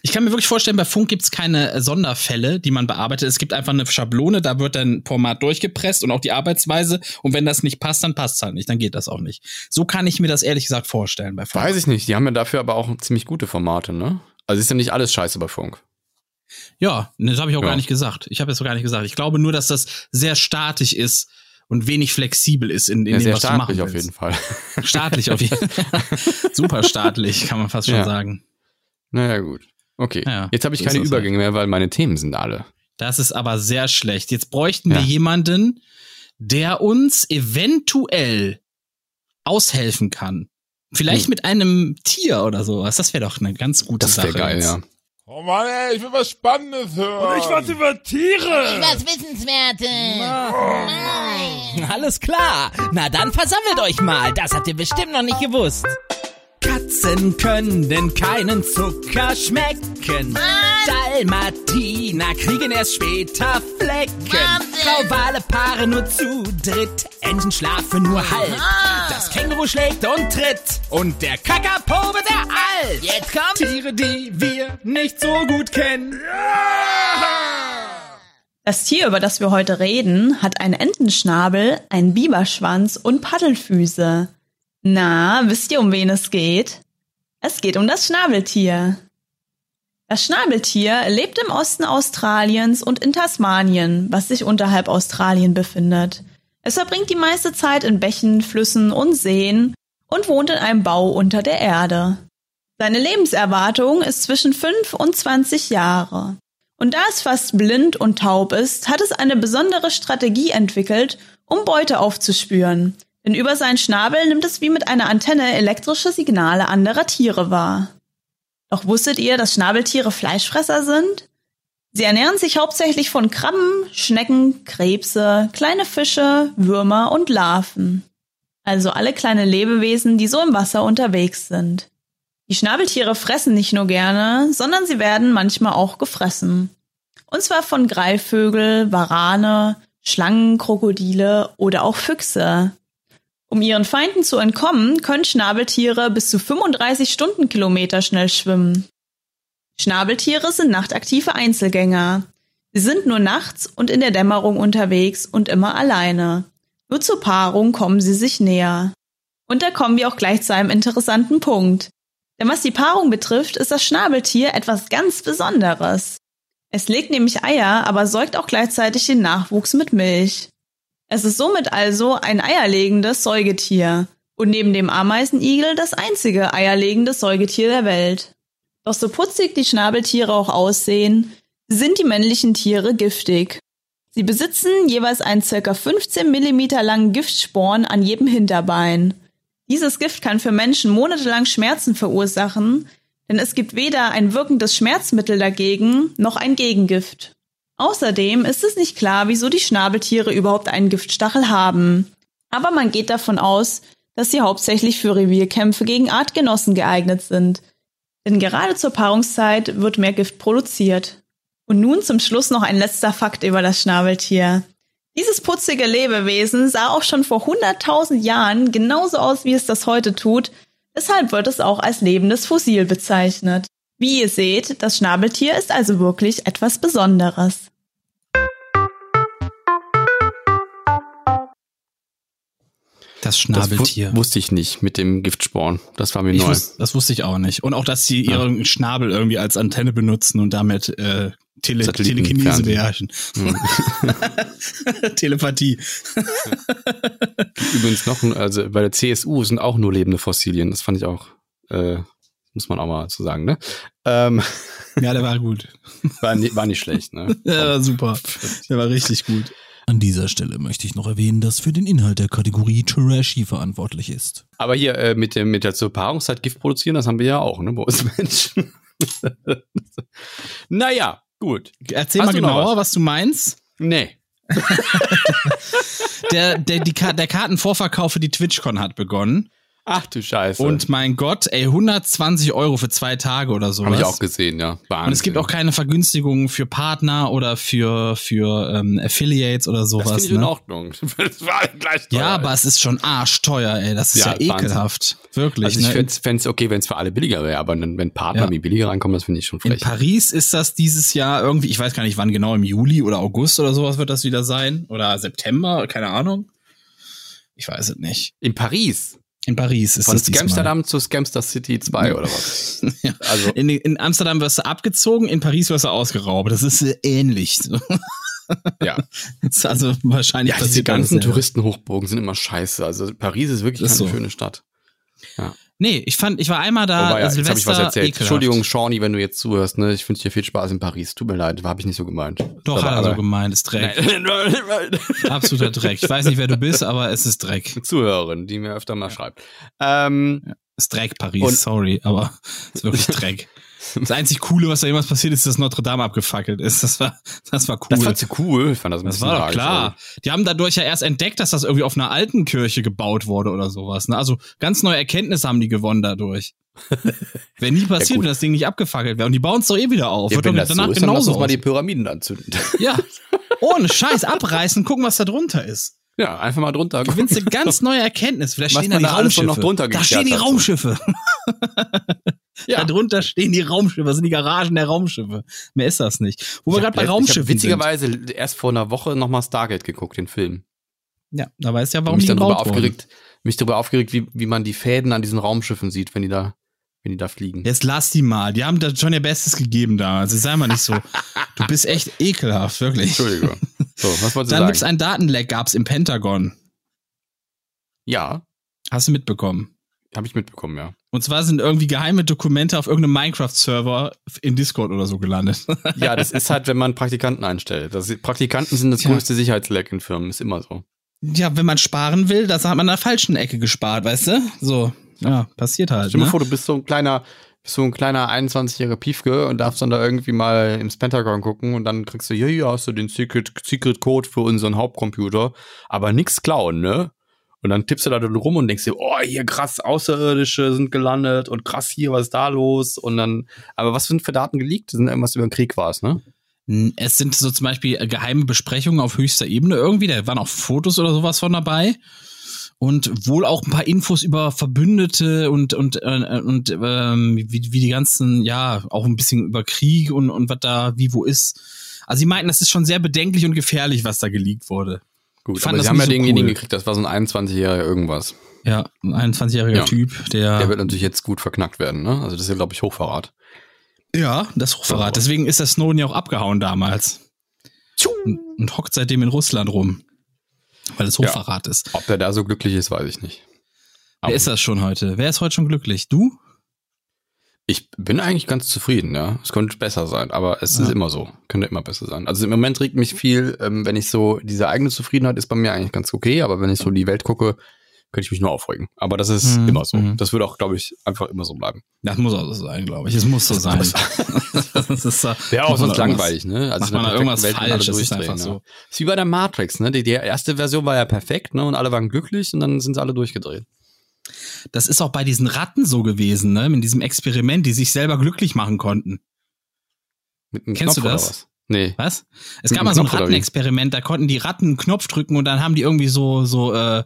ich kann mir wirklich vorstellen, bei Funk gibt es keine Sonderfälle, die man bearbeitet. Es gibt einfach eine Schablone, da wird dann Format durchgepresst und auch die Arbeitsweise. Und wenn das nicht passt, dann passt halt nicht, dann geht das auch nicht. So kann ich mir das ehrlich gesagt vorstellen bei Funk. Weiß ich nicht. Die haben ja dafür aber auch ziemlich gute Formate, ne? Also ist ja nicht alles scheiße bei Funk. Ja, ne, das habe ich auch Ja. gar nicht gesagt. Ich habe es so gar nicht gesagt. Ich glaube nur, dass das sehr statisch ist und wenig flexibel ist in, in Ja, dem, was du machen staatlich auf willst. jeden Fall. Staatlich auf jeden Fall. Super staatlich, kann man fast schon Ja. sagen. naja, gut. Okay. Ja, Jetzt habe ich keine das Übergänge mehr, weil meine Themen sind alle. Das ist aber sehr schlecht. Jetzt bräuchten wir jemanden, der uns eventuell aushelfen kann. Vielleicht Hm. mit einem Tier oder sowas. Das wäre doch eine ganz gute Das Sache. wäre geil, jetzt. ja. Oh Mann, ey, ich will was Spannendes hören. Ich was über Tiere. Was Wissenswertes. Nein. Alles klar. Na dann versammelt euch mal. Das habt ihr bestimmt noch nicht gewusst. Katzen können keinen Zucker schmecken. Dalmatiner kriegen erst später Flecken. Wahnsinn. Grauwale-Paare nur zu dritt. Enten schlafen nur halb. Das Känguru schlägt und tritt. Und der Kakapo wird der alt. Jetzt kommt Tiere, die wir nicht so gut kennen. Das Tier, über das wir heute reden, hat einen Entenschnabel, einen Biberschwanz und Paddelfüße. Na, wisst ihr, um wen es geht? Es geht um das Schnabeltier. Das Schnabeltier lebt im Osten Australiens und in Tasmanien, was sich unterhalb Australien befindet. Es verbringt die meiste Zeit in Bächen, Flüssen und Seen und wohnt in einem Bau unter der Erde. Seine Lebenserwartung ist zwischen 5 und 20 Jahre. Und da es fast blind und taub ist, hat es eine besondere Strategie entwickelt, um Beute aufzuspüren. Denn über seinen Schnabel nimmt es wie mit einer Antenne elektrische Signale anderer Tiere wahr. Doch wusstet ihr, dass Schnabeltiere Fleischfresser sind? Sie ernähren sich hauptsächlich von Krabben, Schnecken, Krebse, kleine Fische, Würmer und Larven. Also alle kleine Lebewesen, die so im Wasser unterwegs sind. Die Schnabeltiere fressen nicht nur gerne, sondern sie werden manchmal auch gefressen. Und zwar von Greifvögel, Warane, Schlangen, Krokodile oder auch Füchse. Um ihren Feinden zu entkommen, können Schnabeltiere bis zu 35 Stundenkilometer schnell schwimmen. Schnabeltiere sind nachtaktive Einzelgänger. Sie sind nur nachts und in der Dämmerung unterwegs und immer alleine. Nur zur Paarung kommen sie sich näher. Und da kommen wir auch gleich zu einem interessanten Punkt. Denn was die Paarung betrifft, ist das Schnabeltier etwas ganz Besonderes. Es legt nämlich Eier, aber säugt auch gleichzeitig den Nachwuchs mit Milch. Es ist somit also ein eierlegendes Säugetier und neben dem Ameisenigel das einzige eierlegende Säugetier der Welt. Doch so putzig die Schnabeltiere auch aussehen, sind die männlichen Tiere giftig. Sie besitzen jeweils einen circa 15 Millimeter langen Giftsporn an jedem Hinterbein. Dieses Gift kann für Menschen monatelang Schmerzen verursachen, denn es gibt weder ein wirkendes Schmerzmittel dagegen noch ein Gegengift. Außerdem ist es nicht klar, wieso die Schnabeltiere überhaupt einen Giftstachel haben. Aber man geht davon aus, dass sie hauptsächlich für Revierkämpfe gegen Artgenossen geeignet sind. Denn gerade zur Paarungszeit wird mehr Gift produziert. Und nun zum Schluss noch ein letzter Fakt über das Schnabeltier. Dieses putzige Lebewesen sah auch schon vor 100.000 Jahren genauso aus, wie es das heute tut. Deshalb wird es auch als lebendes Fossil bezeichnet. Wie ihr seht, das Schnabeltier ist also wirklich etwas Besonderes. Das Das Schnabeltier. wu wusste ich nicht mit dem Giftsporn. Das war mir Ich neu. wus das wusste ich auch nicht. Und auch, dass sie ihren Schnabel irgendwie als Antenne benutzen und damit äh, Tele Satelliten Telekinese fernsehen. beherrschen. Telepathie. Übrigens noch, ein- also bei der CSU sind auch nur lebende Fossilien. Das fand ich auch, äh, muss man auch mal so sagen, ne? Ähm, Ja, der war gut. war, nie, war nicht schlecht, ne? Der war super. Der war richtig gut. An dieser Stelle möchte ich noch erwähnen, dass für den Inhalt der Kategorie Trashy verantwortlich ist. Aber hier äh, mit dem mit der zur Paarungszeit Gift produzieren, das haben wir ja auch, ne, bei uns Menschen. naja, gut. Erzähl Hast mal genauer, was? was? du meinst. Nee. Der, der, die, Ka- der Kartenvorverkauf für die TwitchCon hat begonnen. Ach du Scheiße. Und mein Gott, ey, 120 Euro für zwei Tage oder sowas. habe ich auch gesehen, ja. Wahnsinn. Und es gibt auch keine Vergünstigungen für Partner oder für, für ähm, Affiliates oder das sowas. ich in ne? Ordnung. Das war gleich teuer. Ja, aber es ist schon arschteuer, ey. Das ist ja, Ja, Wahnsinn. ekelhaft. Wirklich. also ich ne? fände es okay, wenn es für alle billiger wäre, aber wenn Partner Ja. wie billiger reinkommen, das finde ich schon In frech. Paris ist das dieses Jahr irgendwie, ich weiß gar nicht wann genau, im Juli oder August oder sowas wird das wieder sein. Oder September, keine Ahnung. Ich weiß es nicht. In Paris. In Paris ist Von das diesmal. Scamsterdam zu Scamster City 2 oder was? Ja. Also In, in Amsterdam wirst du abgezogen, in Paris wirst du ausgeraubt. Das ist äh, ähnlich. ja. Das ist also wahrscheinlich Ja, diese ganzen. Touristenhochburgen sind immer scheiße. Also Paris ist wirklich Ist keine so. schöne Stadt. Ja. Nee, ich fand, ich war einmal da, Wobei, ja, jetzt habe Silvester, ich was erzählt. ekelhaft. Entschuldigung, Shawnee, wenn du jetzt zuhörst, ne? Ich wünsche dir viel Spaß in Paris. Tut mir leid, habe ich nicht so gemeint. Doch, Aber- hat er so gemeint, ist Dreck. Absoluter Dreck. Ich weiß nicht, wer du bist, aber es ist Dreck. Zuhörerin, die mir öfter mal schreibt. Ähm, Ist Dreck, Paris, Und- sorry, aber es ist wirklich Dreck. Das einzig Coole, was da jemals passiert ist, dass Notre Dame abgefackelt ist. Das war, das war cool. Das fandst du cool? Ich fand das ein Das bisschen war doch klar. Die haben dadurch ja erst entdeckt, dass das irgendwie auf einer alten Kirche gebaut wurde oder sowas. Ne? Also ganz neue Erkenntnisse haben die gewonnen dadurch. Wäre nie passiert, gut. wenn das Ding nicht abgefakelt wäre. Und die bauen es doch eh wieder auf. Ja, Wird wenn das so danach ist, dann lass genauso uns mal die. Pyramiden anzünden. Ja. Ohne Scheiß abreißen, gucken, was da drunter ist. Ja, einfach mal drunter. Gewinnst du ganz neue Erkenntnisse. Vielleicht Was stehen da da alles so Raumschiffe. noch drunter da stehen die so. Raumschiffe. Da drunter stehen die Raumschiffe. Das sind die Garagen der Raumschiffe. Mehr ist das nicht. Wo wir gerade bei letzt- ich Raumschiffen sind. witzigerweise erst vor einer Woche nochmal Stargate geguckt, den Film. Ja, da weißt du ja, warum mich die darüber aufgeregt, mich darüber aufgeregt, wie, wie man die Fäden an diesen Raumschiffen sieht, wenn die da, wenn die da fliegen. Jetzt lass die mal. Die haben da schon ihr Bestes gegeben da. Also sei mal nicht so. Du bist echt ekelhaft, wirklich. Entschuldigung. So, was wolltest du Dann gibt's sagen? ein Datenleck, gab's im Pentagon. Ja, Hast du mitbekommen? habe ich mitbekommen, ja. Und zwar sind irgendwie geheime Dokumente auf irgendeinem Minecraft-Server in Discord oder so gelandet. Ja, das ist halt, wenn man Praktikanten einstellt. Das, Praktikanten sind das Tja. größte Sicherheitsleck in Firmen, ist immer so. ja, wenn man sparen will, das hat man an der falschen Ecke gespart, weißt du? So, ja, passiert halt. Stell dir Ne? vor, du bist so ein kleiner, bist so ein kleiner 21-jähriger Piefke und darfst dann da irgendwie mal ins Pentagon gucken und dann kriegst du, ja, ja, hast du den Secret, Secret Code für unseren Hauptcomputer, aber nix klauen, ne? Und dann tippst du da rum und denkst dir, oh, hier krass, Außerirdische sind gelandet und krass hier, was ist da los? Und dann, aber was sind für Daten geleakt? Sind irgendwas über den Krieg war es, ne? Es sind so zum Beispiel äh, geheime Besprechungen auf höchster Ebene irgendwie. Da waren auch Fotos oder sowas von dabei. Und wohl auch ein paar Infos über Verbündete und, und, äh, und ähm, wie, wie die ganzen, ja, auch ein bisschen über Krieg und, und was da wie wo ist. Also sie meinten, das ist schon sehr bedenklich und gefährlich, was da geleakt wurde. Gut, Ich fand aber das sie haben ja so denjenigen cool. gekriegt, das war so ein 21-jähriger irgendwas. Ja, ein 21-jähriger Ja. Typ, der. Der wird natürlich jetzt gut verknackt werden, ne? Also das ist ja, glaube ich, Hochverrat. ja, das Hochverrat. Deswegen ist der Snowden ja auch abgehauen damals. Und, und hockt seitdem in Russland rum. Weil es Hochverrat ist. Ob der da so glücklich ist, weiß ich nicht. Wer ist das schon heute? Wer ist heute schon glücklich? Du? Ich bin eigentlich ganz zufrieden, ja. Es könnte besser sein, aber es Ja. ist immer so. Könnte immer besser sein. Also im Moment regt mich viel, ähm, wenn ich so, diese eigene Zufriedenheit ist bei mir eigentlich ganz okay, aber wenn ich so die Welt gucke, könnte ich mich nur aufregen. Aber das ist Mhm, immer so. mhm. Das wird auch, glaube ich, einfach immer so bleiben. Das muss auch so sein, glaube ich. Es muss so sein. das ist, äh, Wäre auch macht sonst langweilig, ne? macht in man irgendwas Welt falsch, das ist einfach ja. so. Ist wie bei der Matrix, ne? Die, die erste Version war ja perfekt, ne? Und alle waren glücklich und dann sind sie alle durchgedreht. Das ist auch bei diesen Ratten so gewesen, ne? In diesem Experiment, die sich selber glücklich machen konnten. Mit einem Kennst Knopf du das? was? Nee. Was? Es Mit gab mal so ein? Rattenexperiment, da konnten die Ratten einen Knopf drücken und dann haben die irgendwie so, so äh,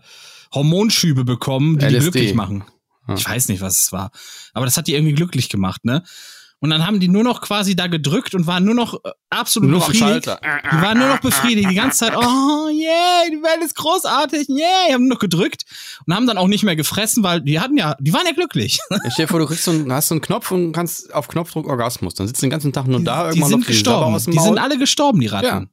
Hormonschübe bekommen, die die glücklich machen. Ja. Ich weiß nicht, was es war. Aber das hat die irgendwie glücklich gemacht, ne? Und dann haben die nur noch quasi da gedrückt und waren nur noch äh, absolut Nur befriedigt. Die waren nur noch befriedigt die ganze Zeit. Oh, yeah, die Welt ist großartig, yeah. Die haben nur noch gedrückt und haben dann auch nicht mehr gefressen, weil die hatten ja, die waren ja glücklich. Ich stell dir vor, du kriegst so einen, hast so einen Knopf und kannst auf Knopfdruck Orgasmus. Dann sitzt du den ganzen Tag nur da, die irgendwann sind läuft die Sabber gestorben. aus dem Die Maul. sind alle gestorben, die Ratten. Ja.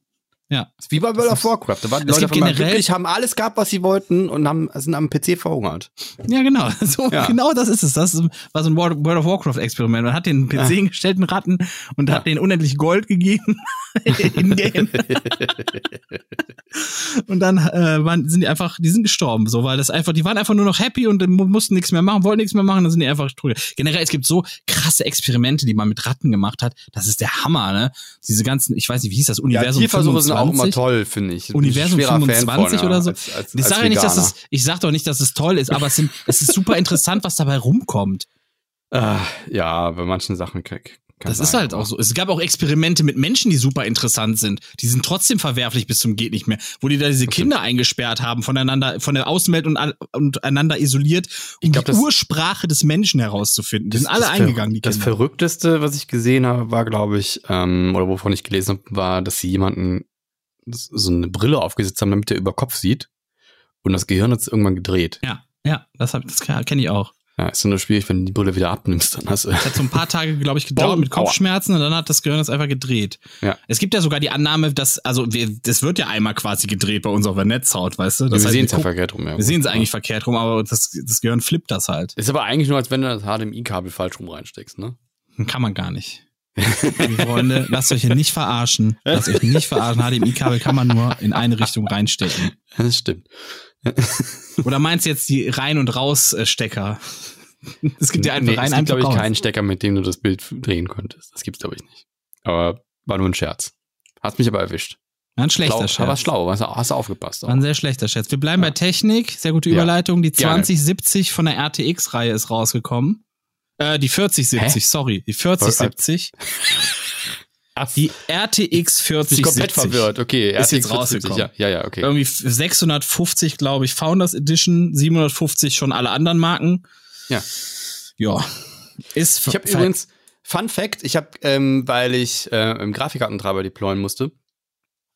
Ist wie bei World of Warcraft. Da waren die Es Leute generell- glücklich, haben alles gehabt, was sie wollten und haben, sind am PC verhungert. Ja, genau. So, Ja. Genau das ist es. Das war so ein World of Warcraft-Experiment. Man hat den PC Ja. gestellten Ratten und hat denen unendlich Gold gegeben in Game. und dann äh, waren, sind die einfach, die sind gestorben, so, weil das einfach, die waren einfach nur noch happy und mu- mussten nichts mehr machen, wollten nichts mehr machen, dann sind die einfach tot. Generell, es gibt so krasse Experimente, die man mit Ratten gemacht hat. Das ist der Hammer, ne? Diese ganzen, ich weiß nicht, wie hieß das, Universum ja, Tierversuche 25? sind auch immer toll, finde ich. Universum schwerer Fan 25 von, oder so. Als, als, ich sage ja nicht, dass es, ich sag doch nicht, dass es toll ist, aber es, sind, es ist super interessant, was dabei rumkommt. Ah, ja, bei manchen Sachen krieg. kann Das ist sein, halt aber- auch so. Es gab auch Experimente mit Menschen, die super interessant sind. Die sind trotzdem verwerflich bis zum geht nicht mehr. Wo die da diese Kinder eingesperrt haben, voneinander, von der Außenwelt und, und einander isoliert, um glaub, die das- Ursprache des Menschen herauszufinden. Die sind alle eingegangen, die Ver Das Kinder. Verrückteste, was ich gesehen habe, war, glaube ich, ähm, oder wovon ich gelesen habe, war, dass sie jemanden so eine Brille aufgesetzt haben, damit er über Kopf sieht. Und das Gehirn hat es irgendwann gedreht. Ja, ja, das, hab- das kenne ich auch. Ja, ist nur schwierig, wenn du die Brille wieder abnimmst, dann hast du. Das hat so ein paar Tage, glaube ich, gedauert Boom, mit Kopfschmerzen und dann hat das Gehirn das einfach gedreht. Ja. Es gibt ja sogar die Annahme, dass, also wir, das wird ja einmal quasi gedreht bei uns auf der Netzhaut, weißt du? Das wir sehen es ja verkehrt rum. Ja. Wir sehen es eigentlich verkehrt rum, aber das, das Gehirn flippt das halt. Ist aber eigentlich nur, als wenn du das HDMI-Kabel falsch rum reinsteckst, ne? Kann man gar nicht. Liebe Freunde, lasst euch hier nicht verarschen. Lasst euch nicht verarschen. HDMI-Kabel kann man nur in eine Richtung reinstecken. Das stimmt. Oder meinst du jetzt die Rein- und Raus-Stecker? Es gibt ja einfach nee, rein, es gibt, glaube ich, raus. keinen Stecker, mit dem du das Bild drehen könntest. Das gibt's, glaube ich, nicht. Aber war nur ein Scherz. Hast mich aber erwischt. War ein schlechter schlau, Scherz. Aber schlau, hast, hast du aufgepasst. War ein sehr schlechter Scherz. Wir bleiben bei Technik. Sehr gute Ja. Überleitung. Die Gerne. 2070 von der RTX-Reihe ist rausgekommen. Äh, die 4070, Hä? sorry. Die 4070. Die RTX 4070. Ich bin komplett verwirrt. Okay, ist jetzt 4070, rausgekommen. Ja, ja, ja, okay. Irgendwie 650, glaube ich, Founders Edition, 750 schon alle anderen Marken. Ja. Ja. Ist Ich habe übrigens, Fun Fact, ich habe, ähm, weil ich äh, im Grafikkartentreiber deployen musste.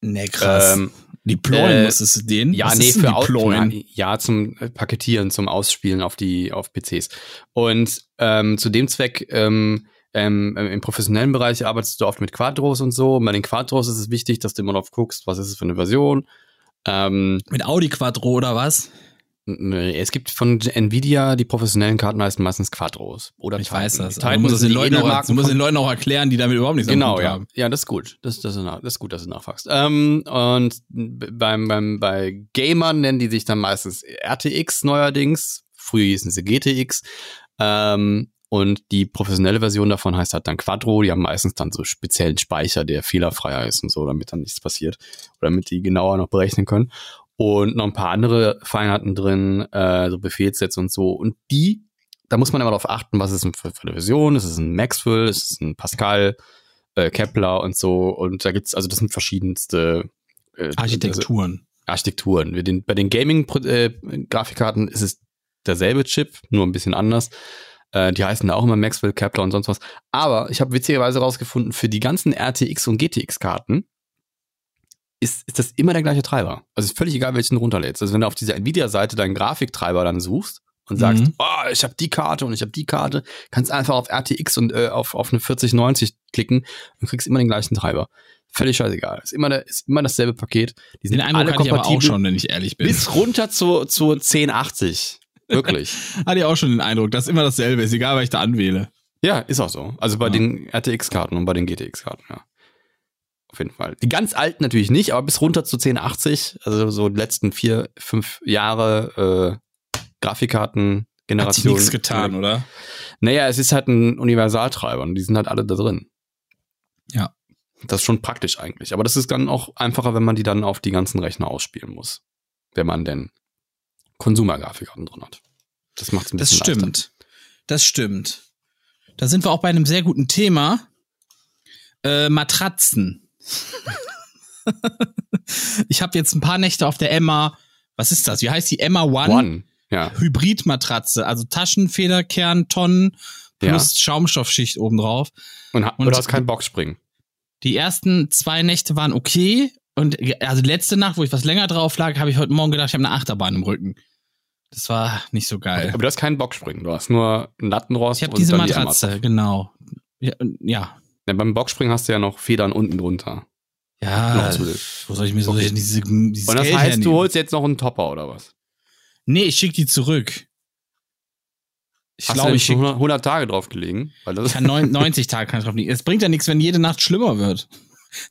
Ne, krass. Ähm, Deployen äh, musstest du den? Ja, Was nee, für Au- Deployen? Ja, ja, zum äh, Paketieren, zum Ausspielen auf die auf PCs. Und ähm, zu dem Zweck ähm, ähm, im professionellen Bereich arbeitest du oft mit Quadros und so. Und bei den Quadros ist es wichtig, dass du immer drauf guckst, was ist es für eine Version. Ähm, mit Audi Quattro oder was? Nee, es gibt von Nvidia die professionellen Karten heißen meistens Quadros oder Ich weiß das. Titan Aber du musst es den Leuten, auch, du musst den Leuten auch erklären, die damit überhaupt nichts Genau, ja. haben. Ja, das ist gut. Das, das, ist, das ist gut, dass du nachfragst. Ähm, und beim, beim, bei Gamern nennen die sich dann meistens RTX neuerdings. Früher hießen sie GTX. Ähm, und die professionelle Version davon heißt halt dann Quadro. Die haben meistens dann so speziellen Speicher, der fehlerfreier ist und so, damit dann nichts passiert. Oder damit die genauer noch berechnen können. Und noch ein paar andere Feinheiten drin, äh, so Befehlssätze und so. Und die, da muss man immer darauf achten, was ist denn für, für eine Version. Ist es ein Maxwell, ist es ein Pascal, äh, Kepler und so. Und da gibt's, also das sind verschiedenste äh, Architekturen. Architekturen. Wir den, bei den Gaming-Grafikkarten ist es derselbe Chip, nur ein bisschen anders. Äh, die heißen da auch immer Maxwell, Kepler und sonst was. Aber ich habe witzigerweise rausgefunden, für die ganzen RTX und GTX-Karten ist, ist das immer der gleiche Treiber. Also ist völlig egal, welchen du runterlädst. Also wenn du auf dieser Nvidia-Seite deinen Grafiktreiber dann suchst und sagst, Mhm. oh, ich habe die Karte und ich habe die Karte, kannst einfach auf RTX und äh, auf, auf eine 4090 klicken und kriegst immer den gleichen Treiber. Völlig scheißegal. Ist immer, der, ist immer dasselbe Paket. Die sind Den alle hatte ich aber auch kompatibel schon, wenn ich ehrlich bin. bis runter zu, zu 1080. Wirklich. Hatte ich auch schon den Eindruck, dass immer dasselbe ist, egal, was ich da anwähle. ja, ist auch so. Also bei Ja. den RTX-Karten und bei den GTX-Karten, ja. Auf jeden Fall. Die ganz alten natürlich nicht, aber bis runter zu 1080, also so die letzten vier, fünf Jahre äh, Grafikkarten. Hat Generation. nichts getan, oder? Naja, es ist halt ein Universaltreiber und die sind halt alle da drin. Ja. Das ist schon praktisch eigentlich. Aber das ist dann auch einfacher, wenn man die dann auf die ganzen Rechner ausspielen muss. Wenn man denn Konsumergrafikkarten drin hat. Das macht es ein Das bisschen stimmt. leichter. Das stimmt. Da sind wir auch bei einem sehr guten Thema. Äh, Matratzen. ich habe jetzt ein paar Nächte auf der Emma, was ist das? Wie heißt die? Emma One? One. Ja. Hybridmatratze, also Taschenfederkern, Tonnen plus Ja. Schaumstoffschicht obendrauf. Und, Und- du hast keinen Boxspringen. Die ersten zwei Nächte waren okay. Und also die letzte Nacht, wo ich was länger drauf lag, habe ich heute Morgen gedacht, ich habe eine Achterbahn im Rücken. Das war nicht so geil. Aber du hast keinen Boxspringen. Du hast nur einen Lattenrost. Ich habe diese die Matratze, Emma. genau. Ja, ja. Ja, beim Boxspringen hast du ja noch Federn unten drunter. Ja, wo soll ich mir so Okay. diese, dieses Und das Geld heißt, du hernehmen? holst jetzt noch einen Topper oder was? Nee, ich schick die zurück. Ich glaube, du ich schon schick, 100 Tage drauf gelegen? Weil das kann neun- 90 Tage kann ich drauf liegen. Es bringt ja nichts, wenn jede Nacht schlimmer wird.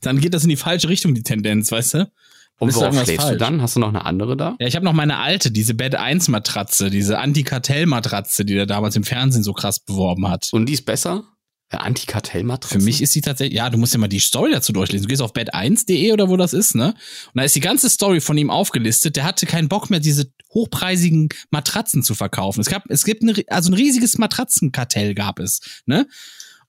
Dann geht das in die falsche Richtung, die Tendenz, weißt du? Und worauf schläfst du falsch. dann? Hast du noch eine andere da? Ja, ich habe noch meine alte, diese Bed 1 Matratze, diese Anti-Kartell-Matratze, die der damals im Fernsehen so krass beworben hat. Und die ist besser? Ja, Antikartellmatratze? Für mich ist die tatsächlich, ja, du musst ja mal die Story dazu durchlesen. Du gehst auf bed1.de oder wo das ist, ne? Und da ist die ganze Story von ihm aufgelistet. Der hatte keinen Bock mehr, diese hochpreisigen Matratzen zu verkaufen. Es gab, es gibt eine, also ein riesiges Matratzenkartell gab es, ne?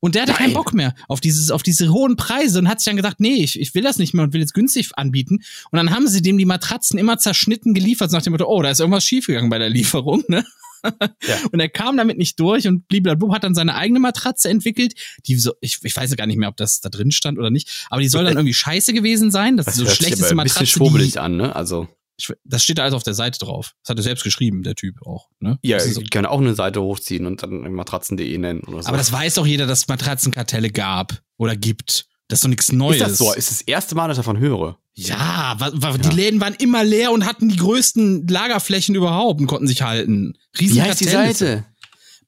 Und der hatte keinen Bock mehr auf dieses, auf diese hohen Preise und hat sich dann gedacht, nee, ich, ich will das nicht mehr und will jetzt günstig anbieten. Und dann haben sie dem die Matratzen immer zerschnitten geliefert, so nach dem Motto, oh, da ist irgendwas schiefgegangen bei der Lieferung, ne? Und er kam damit nicht durch und blablabla hat dann seine eigene Matratze entwickelt, die so, ich, ich weiß gar nicht mehr, ob das da drin stand oder nicht, aber die soll dann irgendwie scheiße gewesen sein. Das, ist so schlechteste aber ein bisschen Matratze, schwurbelig die, an, ne? Also, Ich, das steht da alles auf der Seite drauf. Das hat er selbst geschrieben, der Typ auch. Ne? Ja, das ich kann auch eine Seite hochziehen und dann matratzen.de nennen oder so. aber das weiß doch jeder, dass es Matratzenkartelle gab oder gibt. Das ist doch nichts Neues. ist das so? Ist das erste Mal, dass ich davon höre? Ja, wa, die Läden waren immer leer und hatten die größten Lagerflächen überhaupt und konnten sich halten. Riesen Wie heißt die. Seite?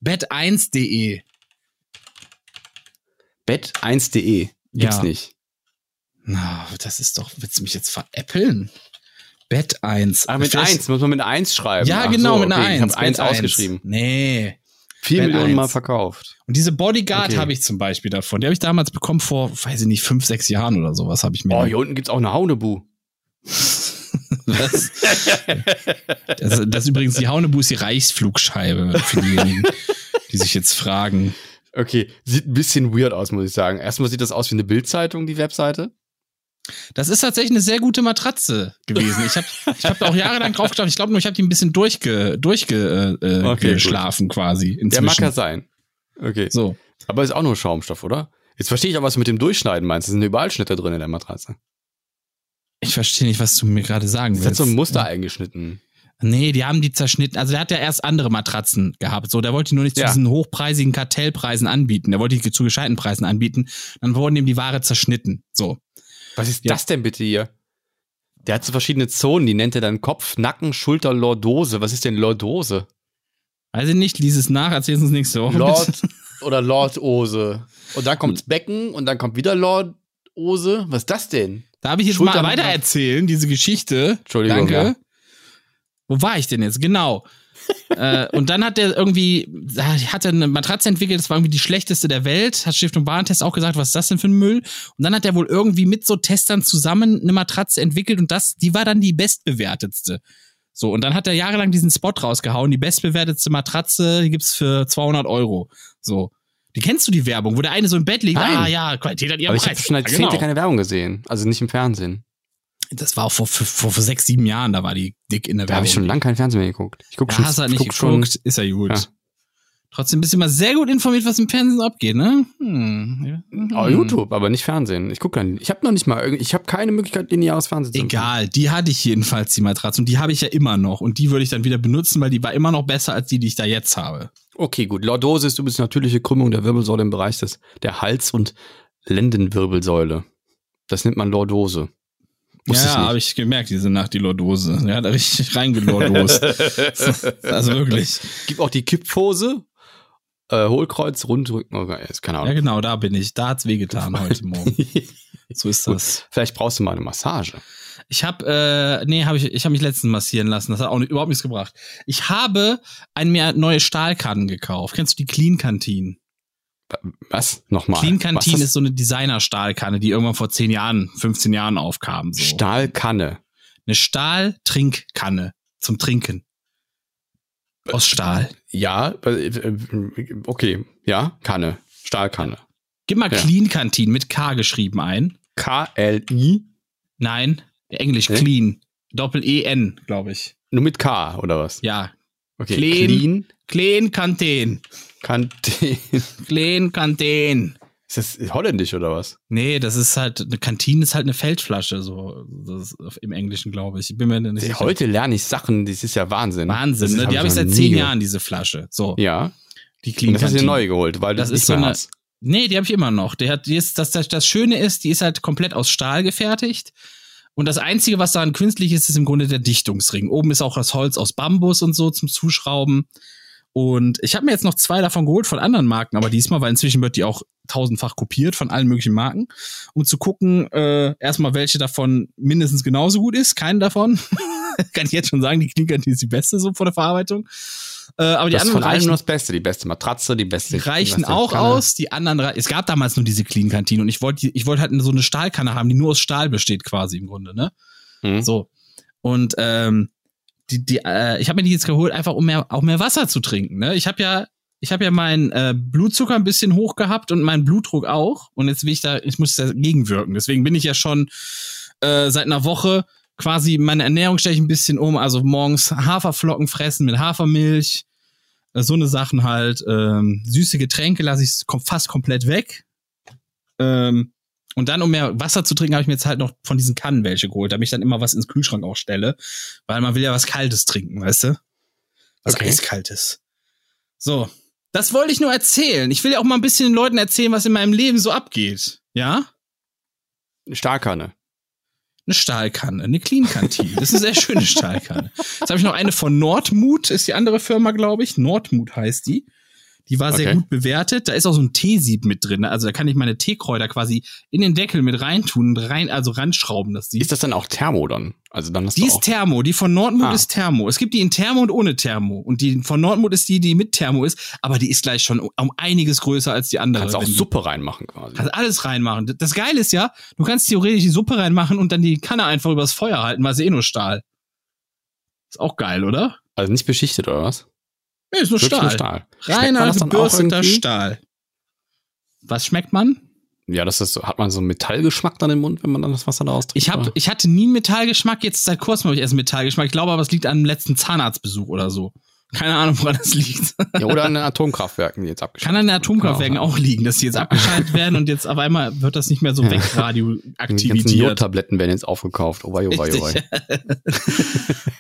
Bet1.de. Bet1.de. Gibt's Ja. nicht. Na, das ist doch, willst du mich jetzt veräppeln? Bet 1. Ah, mit Vielleicht- eins, muss man mit einer Eins schreiben. Ja, Ach genau, so, mit einer okay, 1. Ich habe eins Bet ausgeschrieben. Nee. Vier Millionen 1. Mal verkauft. Und diese Bodyguard Okay. habe ich zum Beispiel davon. Die habe ich damals bekommen vor, weiß ich nicht, fünf, sechs Jahren oder sowas habe ich mir. Oh, hier unten gibt's auch eine Haunebu. das, das, das ist übrigens die Haunebu ist die Reichsflugscheibe für diejenigen, die sich jetzt fragen. Okay, sieht ein bisschen weird aus, muss ich sagen. Erstmal sieht das aus wie eine Bildzeitung, die Webseite. Das ist tatsächlich eine sehr gute Matratze gewesen. Ich habe ich hab da auch jahrelang drauf geschlafen. Ich glaube nur, ich habe die ein bisschen durchge, durchge, äh, äh, Okay, geschlafen quasi. Inzwischen. Der mag ja sein. Okay. So. Aber ist auch nur Schaumstoff, oder? Jetzt verstehe ich auch, was du mit dem Durchschneiden meinst. Es sind überall Schnitte drin in der Matratze. Ich verstehe nicht, was du mir gerade sagen Das hat willst. so ein Muster eingeschnitten. Nee, die haben die zerschnitten. Also der hat ja erst andere Matratzen gehabt. So, der wollte die nur nicht zu Ja. diesen hochpreisigen Kartellpreisen anbieten. Der wollte die zu gescheiten Preisen anbieten. Dann wurden ihm die Ware zerschnitten. So. Was ist Ja. das denn bitte hier? Der hat so verschiedene Zonen, die nennt er dann Kopf, Nacken, Schulter, Lordose. Was ist denn Lordose? Weiß ich nicht, lies es nach, erzähl uns nicht so. Lord oder Lordose. Und dann kommt's Becken und dann kommt wieder Lordose. Was ist das denn? Da habe ich jetzt Schulter- mal weiter erzählen, diese Geschichte. Entschuldigung, Danke. ja. Wo war ich denn jetzt? Genau. Äh, und dann hat er irgendwie, da hat er eine Matratze entwickelt, das war irgendwie die schlechteste der Welt, hat Stiftung Warentest auch gesagt, was ist das denn für ein Müll? Und dann hat er wohl irgendwie mit so Testern zusammen eine Matratze entwickelt und das, die war dann die bestbewertetste. So, und dann hat er jahrelang diesen Spot rausgehauen, die bestbewertetste Matratze, die gibt's für 200 Euro. So. Die kennst du die Werbung, wo der eine so im Bett liegt? Nein. Ah ja, Qualität hat ihren Aber ich Preis. habe schon seit Ja, Zehnte genau. keine Werbung gesehen. Also nicht im Fernsehen. Das war auch vor, vor, vor, sechs, sieben Jahren, da war die dick in der Da habe ich schon lange kein Fernsehen mehr geguckt. Ich gucke Ja, schon, hast du halt nicht guck geguckt, schon ist ja gut. Ja. Trotzdem bist du immer sehr gut informiert, was im Fernsehen abgeht, ne? Hm. Oh, YouTube, aber nicht Fernsehen. Ich gucke dann. Ich habe noch nicht mal, ich habe keine Möglichkeit, lineares Fernsehen zu Egal, die hatte ich jedenfalls, die Matratze. Und die habe ich ja immer noch. Und die würde ich dann wieder benutzen, weil die war immer noch besser als die, die ich da jetzt habe. Okay, gut. Lordose ist übrigens natürliche Krümmung der Wirbelsäule im Bereich des, der Hals- und Lendenwirbelsäule. Das nennt man Lordose. Wusste ja, ich habe ich gemerkt, diese Nacht, die Lordose. Ja, da richtig reingelordost. also wirklich. Gibt auch die Kippfose. Äh, Hohlkreuz, Rundrücken, oh, ist keine Ja, Ahnung. genau, da bin ich. Da hat's wehgetan heute Morgen. So ist das. Vielleicht brauchst du mal eine Massage. Ich habe, äh, nee, habe ich, ich habe mich letztens massieren lassen. Das hat auch nicht, überhaupt nichts gebracht. Ich habe ein mir neue Stahlkannen gekauft. Kennst du die Clean Canteen? Was? Nochmal. Clean Was Canteen das? ist so eine Designer-Stahlkanne, die irgendwann vor 10 Jahren, 15 Jahren aufkam. So. Stahlkanne. Eine Stahl-Trinkkanne zum Trinken. Aus Stahl. Ja, äh, okay. Ja, Kanne. Stahlkanne. Gib mal Ja. Clean Canteen mit K geschrieben ein. K-L-I? Nein, Englisch Hä? Clean. Doppel-E-N, glaube ich. Nur mit K, oder was? Ja. Okay. Clean. Clean. Clean Canteen. Kantin. Clean Canteen. Ist das holländisch oder was? Nee, das ist halt, eine Kantine ist halt eine Feldflasche, so im Englischen, glaube ich. Ich bin mir nicht sicher. Heute lerne ich Sachen, das ist ja Wahnsinn. Wahnsinn, ne? Die habe ich seit zehn. Jahren, diese Flasche. So. Ja. Die Und Clean das hast du dir neu geholt, weil Das ist so eine. hast. Nee, die habe ich immer noch. Die hat, die ist, das, das, das Schöne ist, die ist halt komplett aus Stahl gefertigt. Und das Einzige, was daran künstlich ist, ist im Grunde der Dichtungsring. Oben ist auch das Holz aus Bambus und so zum Zuschrauben. Und ich habe mir jetzt noch zwei davon geholt von anderen Marken, aber diesmal, weil inzwischen wird die auch tausendfach kopiert von allen möglichen Marken, um zu gucken, äh, erstmal welche davon mindestens genauso gut ist. Keine davon. Kann ich jetzt schon sagen, die Klinkern, die ist die beste so vor der Verarbeitung. Äh, aber die Das anderen von reichen, nur das Beste. Die beste Matratze, die beste. die reichen die beste auch Kanne. aus, die anderen, es gab damals nur diese Clean Kantine und ich wollte, ich wollte halt so eine Stahlkanne haben, die nur aus Stahl besteht quasi im Grunde, ne? Mhm. So. Und ähm, die, die, äh, ich habe mir die jetzt geholt, einfach um mehr, auch mehr Wasser zu trinken, ne? Ich habe ja, ich habe ja meinen äh, Blutzucker ein bisschen hoch gehabt und meinen Blutdruck auch und jetzt will ich da, ich muss dagegen wirken. Deswegen bin ich ja schon äh, seit einer Woche quasi meine Ernährung stelle ich ein bisschen um, also morgens Haferflocken fressen mit Hafermilch, äh, so eine Sachen halt. Ähm, süße Getränke lasse ich fast komplett weg. Ähm, Und dann, um mehr Wasser zu trinken, habe ich mir jetzt halt noch von diesen Kannen welche geholt, damit ich dann immer was ins Kühlschrank auch stelle. Weil man will ja was Kaltes trinken, weißt du? Was Okay. Eiskaltes. So. Das wollte ich nur erzählen. Ich will ja auch mal ein bisschen den Leuten erzählen, was in meinem Leben so abgeht. Ja? Stahlkanne. Eine Stahlkanne, eine Clean Canteen. Das ist eine sehr schöne Stahlkanne. Jetzt habe ich noch eine von Nordmut, ist die andere Firma, glaube ich. Nordmut heißt die. Die war sehr Okay. gut bewertet. Da ist auch so ein Teesieb mit drin. Also da kann ich meine Teekräuter quasi in den Deckel mit reintun und rein, also ranschrauben, das Sieb. Ist das dann auch Thermo dann? Also dann hast Die ist Thermo, die von Nordmut Ah. ist Thermo. Es gibt die in Thermo und ohne Thermo. Und die von Nordmut ist die, die mit Thermo ist, aber die ist gleich schon um einiges größer als die andere. kannst auch die- Suppe reinmachen quasi. Kannst alles reinmachen. Das Geile ist ja, du kannst theoretisch die Suppe reinmachen und dann die Kanne einfach übers Feuer halten, weil sie eh nur Stahl. Ist auch geil, oder? Also nicht beschichtet oder was? Nee, ist nur Stahl. Stahl. Reiner gebürsteter? Stahl. Was schmeckt man? Ja, das ist hat man so einen Metallgeschmack dann im Mund, wenn man dann das Wasser da austrinkt? Ich, hab, oder? ich hatte nie einen Metallgeschmack, jetzt seit kurzem habe ich erst einen Metallgeschmack. Ich glaube aber, es liegt an dem letzten Zahnarztbesuch oder so. Keine Ahnung, woran das liegt. ja, oder an den Atomkraftwerken, die jetzt abgeschaltet Kann an den Atomkraftwerken auch auch liegen, dass die jetzt abgeschaltet werden und jetzt auf einmal wird das nicht mehr so Die ganzen wegradioaktiviert. Jodtabletten werden jetzt aufgekauft. Oh wei, oh wei, oh wei.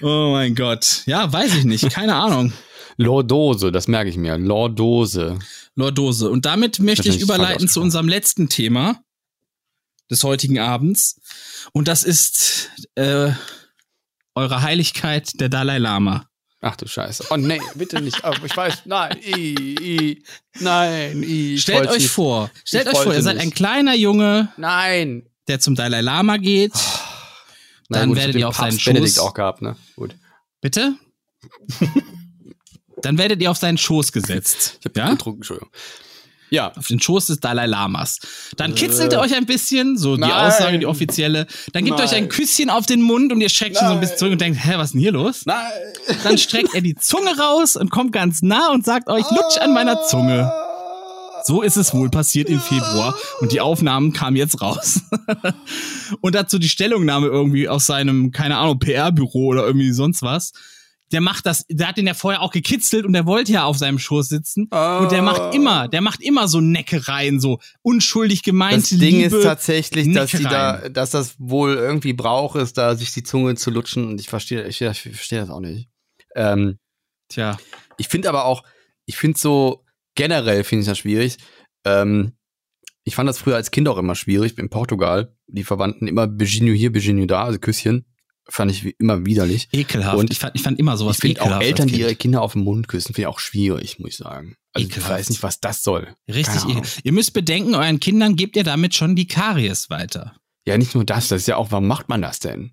oh mein Gott. Ja, weiß ich nicht. Keine Ahnung. Lordose, das merke ich mir. Lordose. Lordose. Und damit möchte ich überleiten zu unserem letzten Thema des heutigen Abends. Und das ist äh, eure Heiligkeit, der Dalai Lama. Ach du Scheiße. Oh nee, bitte nicht. Oh, ich weiß, nein, i, i, nein, i. ich Stellt euch nicht. vor, stellt euch vor, ihr seid nicht. ein kleiner Junge, Nein. der zum Dalai Lama geht. Na Dann gut, werdet ihr auf seinen Papst Benedikt Schoß. auch gehabt, ne? Gut. Bitte? Dann werdet ihr auf seinen Schoß gesetzt. Ich hab ja? getrunken, Entschuldigung. Ja. Auf den Schoß des Dalai Lamas. Dann kitzelt er euch ein bisschen, so die Nein. Aussage, die offizielle. Dann gibt er euch ein. Küsschen auf den Mund und ihr schreckt schon so ein bisschen zurück und denkt, hä, was ist denn hier los? Nein. Dann streckt er die Zunge raus und kommt ganz nah und sagt euch, lutsch an meiner Zunge. So ist es wohl passiert im Februar und die Aufnahmen kamen jetzt raus. und dazu die Stellungnahme irgendwie aus seinem, keine Ahnung, PR-Büro oder irgendwie sonst was. Der macht das, der hat den ja vorher auch gekitzelt und der wollte ja auf seinem Schoß sitzen. Und der macht immer, der macht immer so Neckereien, so unschuldig gemeinte Das Ding Liebe. ist tatsächlich, dass die da, Neckereien. dass das wohl irgendwie braucht, ist, da sich die Zunge zu lutschen. Und ich verstehe, ich, ich verstehe das auch nicht. Ähm, Tja. Ich finde aber auch, ich finde so generell finde ich das schwierig. Ähm, ich fand das früher als Kind auch immer schwierig. In Portugal, die Verwandten immer Beginio hier, Beginio da, also Küsschen. Fand ich wie- immer widerlich. Ekelhaft. Und ich, fand, ich fand immer sowas ich finde auch ekelhaft Eltern, die ihre Kinder auf den Mund küssen, finde ich auch schwierig, muss ich sagen. Also ich Ekelhaft. weiß nicht, was das soll. Richtig Keine Ahnung. ekel. Ihr müsst bedenken, euren Kindern gebt ihr damit schon die Karies weiter. Ja, nicht nur das, das ist ja auch, warum macht man das denn?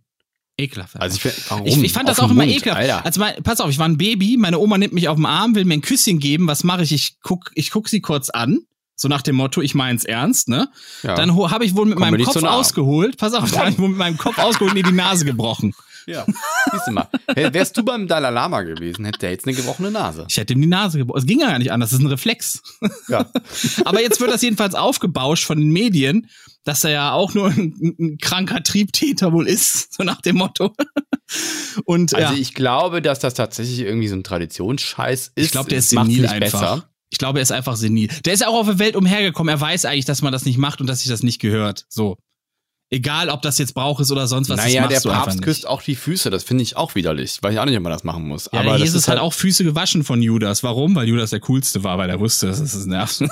Ekelhaft. Also ich, find-? Ich, ich fand das Auf auch immer Mund, ekelhaft. Alter. Also mein, pass auf, ich war ein Baby, meine Oma nimmt mich auf den Arm, will mir ein Küsschen geben. Was mache ich? Ich guck, ich guck sie kurz an. So nach dem Motto, ich mein's ernst, ne? Ja. Dann habe ich wohl mit Kommen meinem Kopf ausgeholt. Pass auf, dann hab ich wohl mit meinem Kopf ausgeholt und ihr die Nase gebrochen. Ja, siehst du mal. Wär- Wärst du beim Dalai Lama gewesen, hätte der jetzt eine gebrochene Nase. Ich hätte ihm die Nase gebrochen. Es ging ja gar nicht anders, das ist ein Reflex. Ja. Aber jetzt wird das jedenfalls aufgebauscht von den Medien, dass er ja auch nur ein, ein kranker Triebtäter wohl ist, so nach dem Motto. Und Also ja. ich glaube, dass das tatsächlich irgendwie so ein Traditionsscheiß ist. Ich glaube, der ist senil einfach. besser. Ich glaube, er ist einfach senil. Der ist ja auch auf der Welt umhergekommen. Er weiß eigentlich, dass man das nicht macht und dass sich das nicht gehört. So. Egal, ob das jetzt Brauch ist oder sonst was. naja, der Papst küsst auch die Füße. Das finde ich auch widerlich. Weiß ich auch nicht, ob man das machen muss. Ja, Aber Jesus ist hat auch Füße gewaschen von Judas. Warum? Weil Judas der coolste war, weil er wusste, dass es das nervt.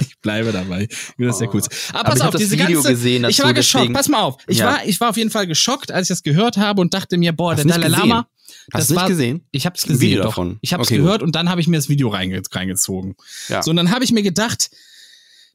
ich bleibe dabei. Judas der coolste. Aber, Aber pass auf, das diese Video ganze, gesehen Ich war geschockt. Pass mal auf. Ich Ja. war, ich war auf jeden Fall geschockt, als ich das gehört habe und dachte mir, boah, Hast der Dalai? Lama. Hast du nicht gesehen? Ich habe es gesehen. Video doch. davon? Ich habe es Okay, gehört und dann habe ich mir das Video reinge reingezogen. Ja. So, und dann habe ich mir gedacht,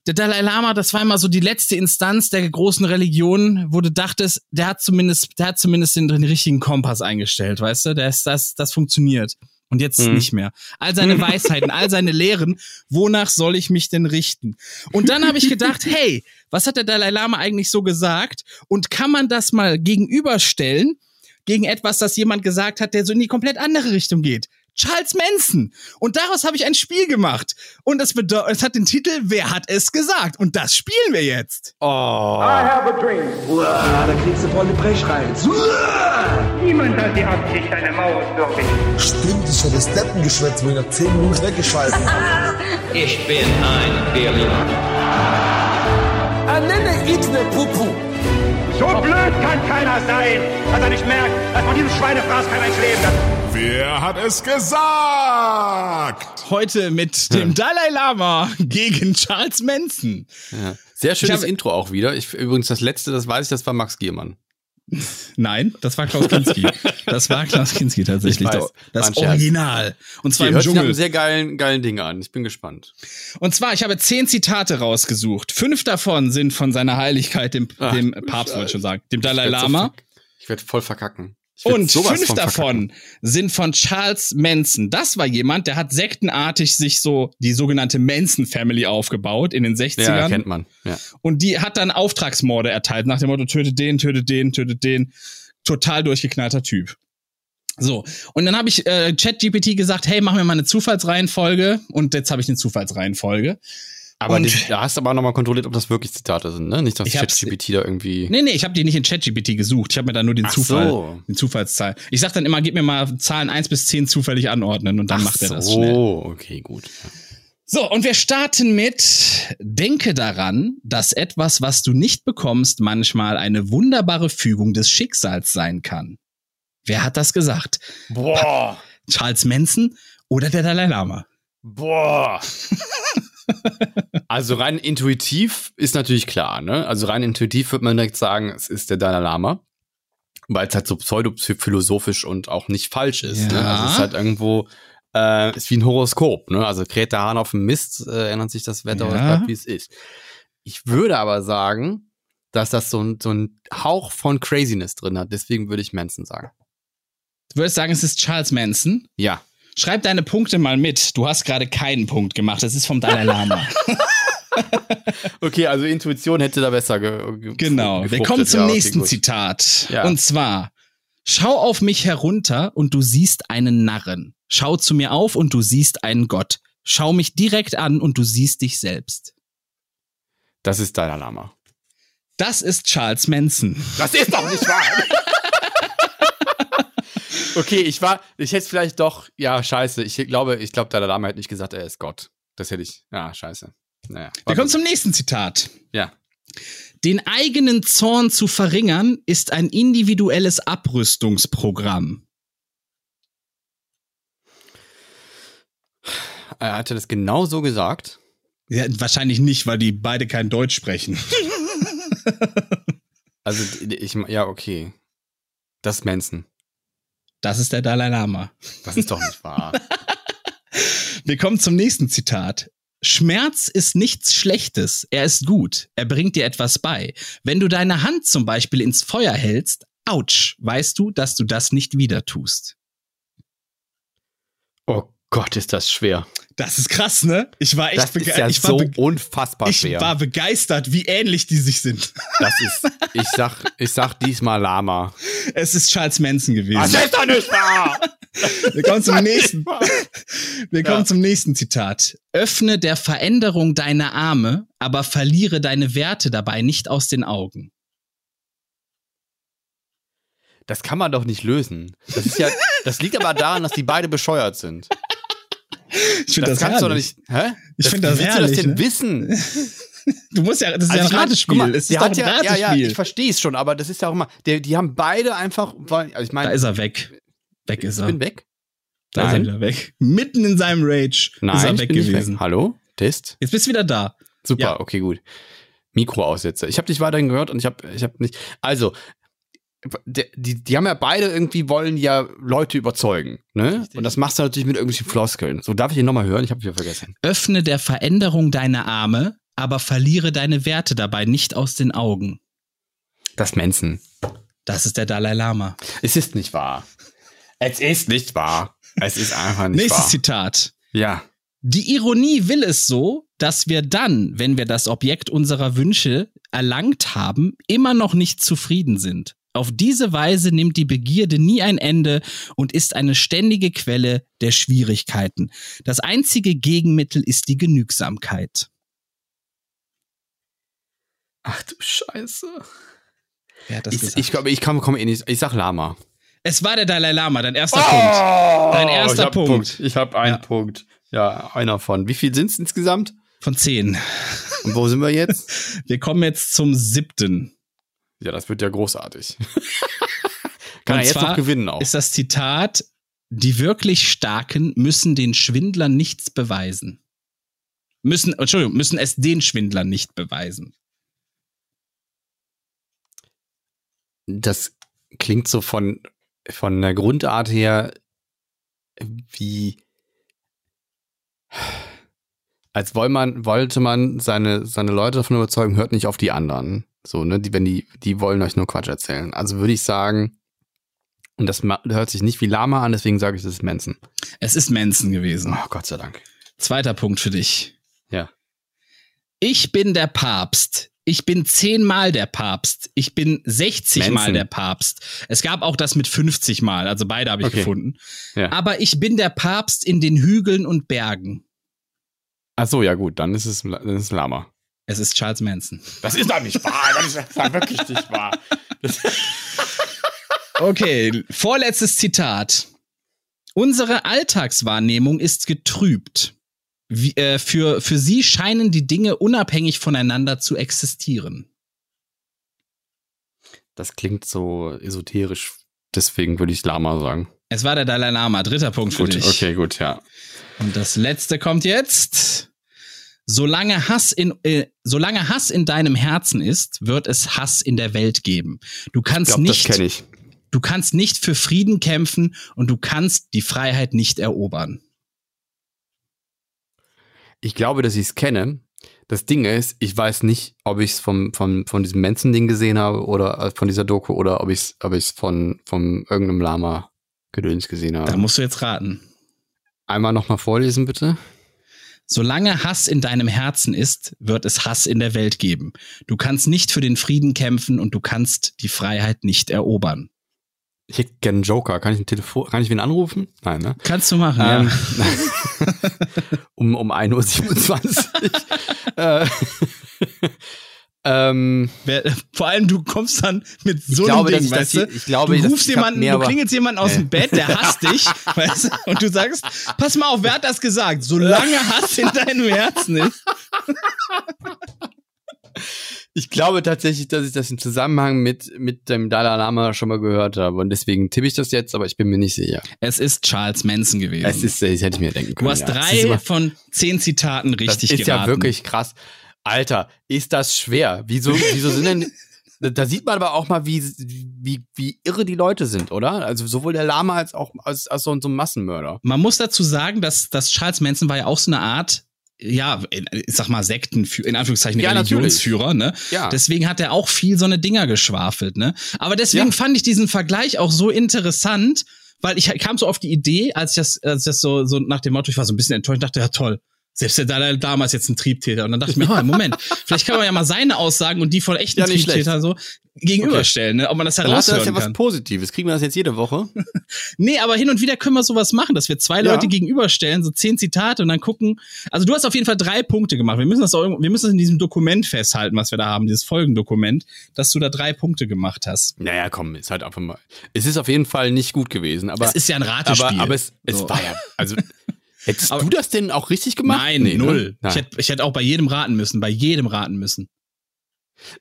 der Dalai Lama, das war immer so die letzte Instanz der großen Religion, wo du dachtest, der hat zumindest, der hat zumindest den, den richtigen Kompass eingestellt, weißt du? Das, das, das funktioniert. Und jetzt Mhm. nicht mehr. All seine Weisheiten, all seine Lehren, wonach soll ich mich denn richten? Und dann habe ich gedacht, hey, was hat der Dalai Lama eigentlich so gesagt? Und kann man das mal gegenüberstellen gegen etwas, das jemand gesagt hat, der so in die komplett andere Richtung geht? Charles Manson. Und daraus habe ich ein Spiel gemacht. Und es, es hat den Titel Wer hat es gesagt? Und das spielen wir jetzt. Oh. have a dream. Uah, da kriegst du volle Brechreiz. Niemand hat die Absicht, eine Mauer zu errichten. Stimmt, ich hätte Steppengeschwätz, wo ich nach 10 Minuten weggeschalten habe. Ich bin ein Berliner. nenne Itne Pupu. So blöd kann keiner sein, dass er nicht merkt, dass von diesem Schweinefraß kein Mensch leben kann. Wer hat es gesagt? Heute mit dem Dalai Lama gegen Charles Manson. Ja. Sehr schönes hab- Intro auch wieder. Ich, übrigens, das letzte, das weiß ich, das war Max Giermann. Nein, das war Klaus Kinski. Das war Klaus Kinski tatsächlich. Ich weiß, das. Original. Und zwar Die im hört sich Dschungel. sehr geilen, geilen Ding an. Ich bin gespannt. Und zwar, ich habe zehn Zitate rausgesucht. Fünf davon sind von seiner Heiligkeit, dem, Ach, dem Papst, wollte ich schon sagen, dem Dalai Lama. Ich werde voll verkacken. Und fünf von davon sind von Charles Manson. Das war jemand, der hat sektenartig sich so die sogenannte Manson Family aufgebaut in den 60ern. Ja, kennt man. Ja. Und die hat dann Auftragsmorde erteilt, nach dem Motto, tötet den, tötet den, tötet den. Total durchgeknallter Typ. So, und dann habe ich äh, ChatGPT gesagt, hey, mach mir mal eine Zufallsreihenfolge. Und jetzt habe ich eine Zufallsreihenfolge. Aber Und- die, da hast du aber nochmal kontrolliert, ob das wirklich Zitate sind, ne? Nicht, dass ChatGPT da irgendwie. Nee, nee, ich habe die nicht in ChatGPT gesucht. Ich habe mir da nur den Ach Zufall, so. den Zufallszahl. Ich sag dann immer, gib mir mal Zahlen 1 bis 10 zufällig anordnen und dann Ach macht er das so, schnell. okay, gut. So, und wir starten mit Denke daran, dass etwas, was du nicht bekommst, manchmal eine wunderbare Fügung des Schicksals sein kann. Wer hat das gesagt? Boah. Charles Manson oder der Dalai Lama? Boah. also rein intuitiv ist natürlich klar, ne? Also rein intuitiv wird man direkt sagen, es ist der Dalai Lama. Weil es halt so pseudophilosophisch und auch nicht falsch ist. Ne? Ja. Also es ist halt irgendwo, äh, ist wie ein Horoskop, ne? Also kräht der Hahn auf dem Mist, äh, ändert sich das Wetter Ja. bleibt, wie es ist. Ich würde aber sagen, dass das so ein, so ein Hauch von Craziness drin hat. Deswegen würde ich Manson sagen. Du würdest sagen, es ist Charles Manson? Ja. Schreib deine Punkte mal mit. Du hast gerade keinen Punkt gemacht. Das ist vom Dalai Lama. Okay, also Intuition hätte da besser ge ge Genau. Wir kommen zum Ja, okay, nächsten gut. Zitat. Ja. Und zwar, schau auf mich herunter und du siehst einen Narren. Schau zu mir auf und du siehst einen Gott. Schau mich direkt an und du siehst dich selbst. Das ist Dalai Lama. Das ist Charles Manson. Das ist doch nicht wahr. okay, ich war, ich hätte es vielleicht doch, ja, scheiße. Ich glaube, ich glaube, Dalai Lama hätte nicht gesagt, er ist Gott. Das hätte ich, ja, scheiße. Naja. Wir kommen zum nächsten Zitat. Ja. Den eigenen Zorn zu verringern ist ein individuelles Abrüstungsprogramm. Er hatte das genau so gesagt. Ja, wahrscheinlich nicht, weil die beide kein Deutsch sprechen. Also, ich, ja, okay. Das Manson. Das ist der Dalai Lama. Das ist doch nicht wahr. Wir kommen zum nächsten Zitat. Schmerz ist nichts Schlechtes. Er ist gut. Er bringt dir etwas bei. Wenn du deine Hand zum Beispiel ins Feuer hältst, ouch, weißt du, dass du das nicht wieder tust. Oh Gott, ist das schwer. Das ist krass, ne? Ich war echt Das ist bege- ja ich war so unfassbar ich schwer. war begeistert, wie ähnlich die sich sind. Das ist, ich sag, ich sag diesmal Lama. Es ist Charles Manson gewesen. Das ist doch nicht wahr! Wir kommen zum nächsten. Wir kommen Ja. zum nächsten Zitat. Öffne der Veränderung deine Arme, aber verliere deine Werte dabei nicht aus den Augen. Das kann man doch nicht lösen. Das ist ja, das liegt aber daran, dass die beide bescheuert sind. Ich finde das, kannst du doch nicht. Hä? Ich finde das herrlich, du das denn ne? wissen? Du musst ja, das ist Also ja ich ein mein, Ratespiel. mal, es ist doch ein ja, ja, ja, Ratespiel. ich verstehe es schon, aber das ist ja auch immer, der, die haben beide einfach, also ich meine, da ist er weg. Weg ist ich er. bin weg. Da ist er Nein. wieder weg. Mitten in seinem Rage Nein, ist er ich weg gewesen. Weg. Hallo? Test? Jetzt bist du wieder da. Super, Ja. okay, gut. Mikro aussetze. Ich habe dich weiterhin gehört und ich habe ich hab nicht. Also, die, die, haben ja beide irgendwie wollen ja Leute überzeugen, ne? Und das machst du natürlich mit irgendwelchen Floskeln. So, darf ich ihn nochmal hören? Ich habe wieder vergessen. Öffne der Veränderung deine Arme, aber verliere deine Werte dabei nicht aus den Augen. Das Manson. Das ist der Dalai Lama. Es ist nicht wahr. Es ist nicht wahr. Es ist einfach nicht Nächstes wahr. Zitat. Ja. Die Ironie will es so, dass wir dann, wenn wir das Objekt unserer Wünsche erlangt haben, immer noch nicht zufrieden sind. Auf diese Weise nimmt die Begierde nie ein Ende und ist eine ständige Quelle der Schwierigkeiten. Das einzige Gegenmittel ist die Genügsamkeit. Ach du Scheiße. Wer hat das Ich, ich glaube, ich komme komm eh nicht. Ich sag Lama. es war der Dalai Lama, dein erster Oh, Punkt. Dein ich erster hab Punkt. Ich habe einen Ja. Punkt. Ja, einer von. Wie viel sind es insgesamt? Von zehn. Und wo sind wir jetzt? Wir kommen jetzt zum siebten. Ja, das wird ja großartig. Kann Und er jetzt noch gewinnen auch. Ist das Zitat, die wirklich Starken müssen den Schwindlern nichts beweisen. Müssen, Entschuldigung, müssen es den Schwindlern nicht beweisen. Das klingt so von, von der Grundart her wie als woll man, wollte man seine, seine Leute davon überzeugen, hört nicht auf die anderen. So, ne, die, wenn die, die wollen euch nur Quatsch erzählen. Also würde ich sagen, und das hört sich nicht wie Lama an, deswegen sage ich, das ist Manson. Es ist Manson gewesen. Oh, Gott sei Dank. Zweiter Punkt für dich. Ja. Ich bin der Papst. Ich bin zehnmal der Papst. Ich bin 60 Mal Manson. der Papst. Es gab auch das mit 50 Mal, also beide habe ich Okay. gefunden. Ja. Aber ich bin der Papst in den Hügeln und Bergen. Ach so, ja gut, dann ist es, dann ist es Lama. Es ist Charles Manson. Das ist doch nicht wahr, das ist doch wirklich nicht wahr. Okay, vorletztes Zitat. Unsere Alltagswahrnehmung ist getrübt. Wie, äh, für, für sie scheinen die Dinge unabhängig voneinander zu existieren. Das klingt so esoterisch, deswegen würde ich Lama sagen. Es war der Dalai Lama. Dritter Punkt für Gut, dich. okay, gut, ja. Und das letzte kommt jetzt. Solange Hass in, äh, solange Hass in deinem Herzen ist, wird es Hass in der Welt geben. Du kannst glaub, nicht, du kannst nicht für Frieden kämpfen und du kannst die Freiheit nicht erobern. Ich glaube, dass ich es kenne. Das Ding ist, ich weiß nicht, ob ich es vom, vom, von diesem Manson-Ding gesehen habe oder äh, von dieser Doku oder ob ich es ob ich's von, von irgendeinem Lama-Gedöns gesehen habe. Da musst du jetzt raten. Einmal nochmal vorlesen, bitte. Solange Hass in deinem Herzen ist, wird es Hass in der Welt geben. Du kannst nicht für den Frieden kämpfen und du kannst die Freiheit nicht erobern. Ich hätte gerne einen Joker. Kann ich ein Telefon, kann ich wen anrufen? Nein, ne? Kannst du machen, Ähm, ja. um, um 1.27 Uhr. äh, ähm, Wer, vor allem du kommst dann mit so glaube, einem Ding, ich weißt du? ich glaube, du rufst ich jemanden, mehr, du klingelst jemanden aus Nee. dem Bett, der hasst dich, weißt du? Und du sagst, pass mal auf, wer hat das gesagt? Solange Hass in deinem Herzen ist. Ich glaube tatsächlich, dass ich das im Zusammenhang mit, mit dem Dalai Lama schon mal gehört habe. Und deswegen tippe ich das jetzt, aber ich bin mir nicht sicher. Es ist Charles Manson gewesen. Es ist, das hätte ich mir denken können. du hast ja. Drei immer- von zehn Zitaten richtig Das ist geraten. ja wirklich krass. Alter, ist das schwer? Wieso, wieso sind denn. Da- sieht man aber auch mal, wie, wie, wie irre die Leute sind, oder? Also sowohl der Lama als auch als, als so, so ein Massenmörder. Man muss dazu sagen, dass, dass Charles Manson war ja auch so eine Art, ja, ich sag mal Sektenführer, in Anführungszeichen Ja, Religionsführer, ne? Ja. Deswegen hat er auch viel so eine Dinger geschwafelt, ne? Aber deswegen Ja. fand ich diesen Vergleich auch so interessant, weil ich kam so auf die Idee, als ich das, als ich das so, so nach dem Motto, ich war so ein bisschen enttäuscht, dachte, ja toll. Selbst der Dalai Lama ist jetzt ein Triebtäter. Und dann dachte ich mir, oh, Moment, vielleicht kann man ja mal seine Aussagen und die von echten Ja, Triebtätern so gegenüberstellen, ne? ob man das Dann hast du das heraushören ja was kann. Positives. Kriegen wir das jetzt jede Woche? Nee, aber hin und wieder können wir sowas machen, dass wir zwei Ja. Leute gegenüberstellen, so zehn Zitate und dann gucken. Also du hast auf jeden Fall drei Punkte gemacht. Wir müssen das auch, wir müssen das in diesem Dokument festhalten, was wir da haben, dieses Folgendokument, dass du da drei Punkte gemacht hast. Naja, komm, ist halt einfach mal. Es ist auf jeden Fall nicht gut gewesen, aber. Es ist ja ein Ratespiel. Aber, aber es, es So. war ja, also. Hättest Aber- du das denn auch richtig gemacht? Nein, Nee, ne? null. Nein. Ich, hätte, ich hätte auch bei jedem raten müssen, bei jedem raten müssen.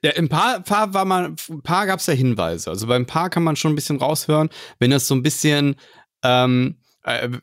Ja, ein paar, paar war man, ein paar gab's ja Hinweise. Also beim paar kann man schon ein bisschen raushören, wenn das so ein bisschen, ähm, äh,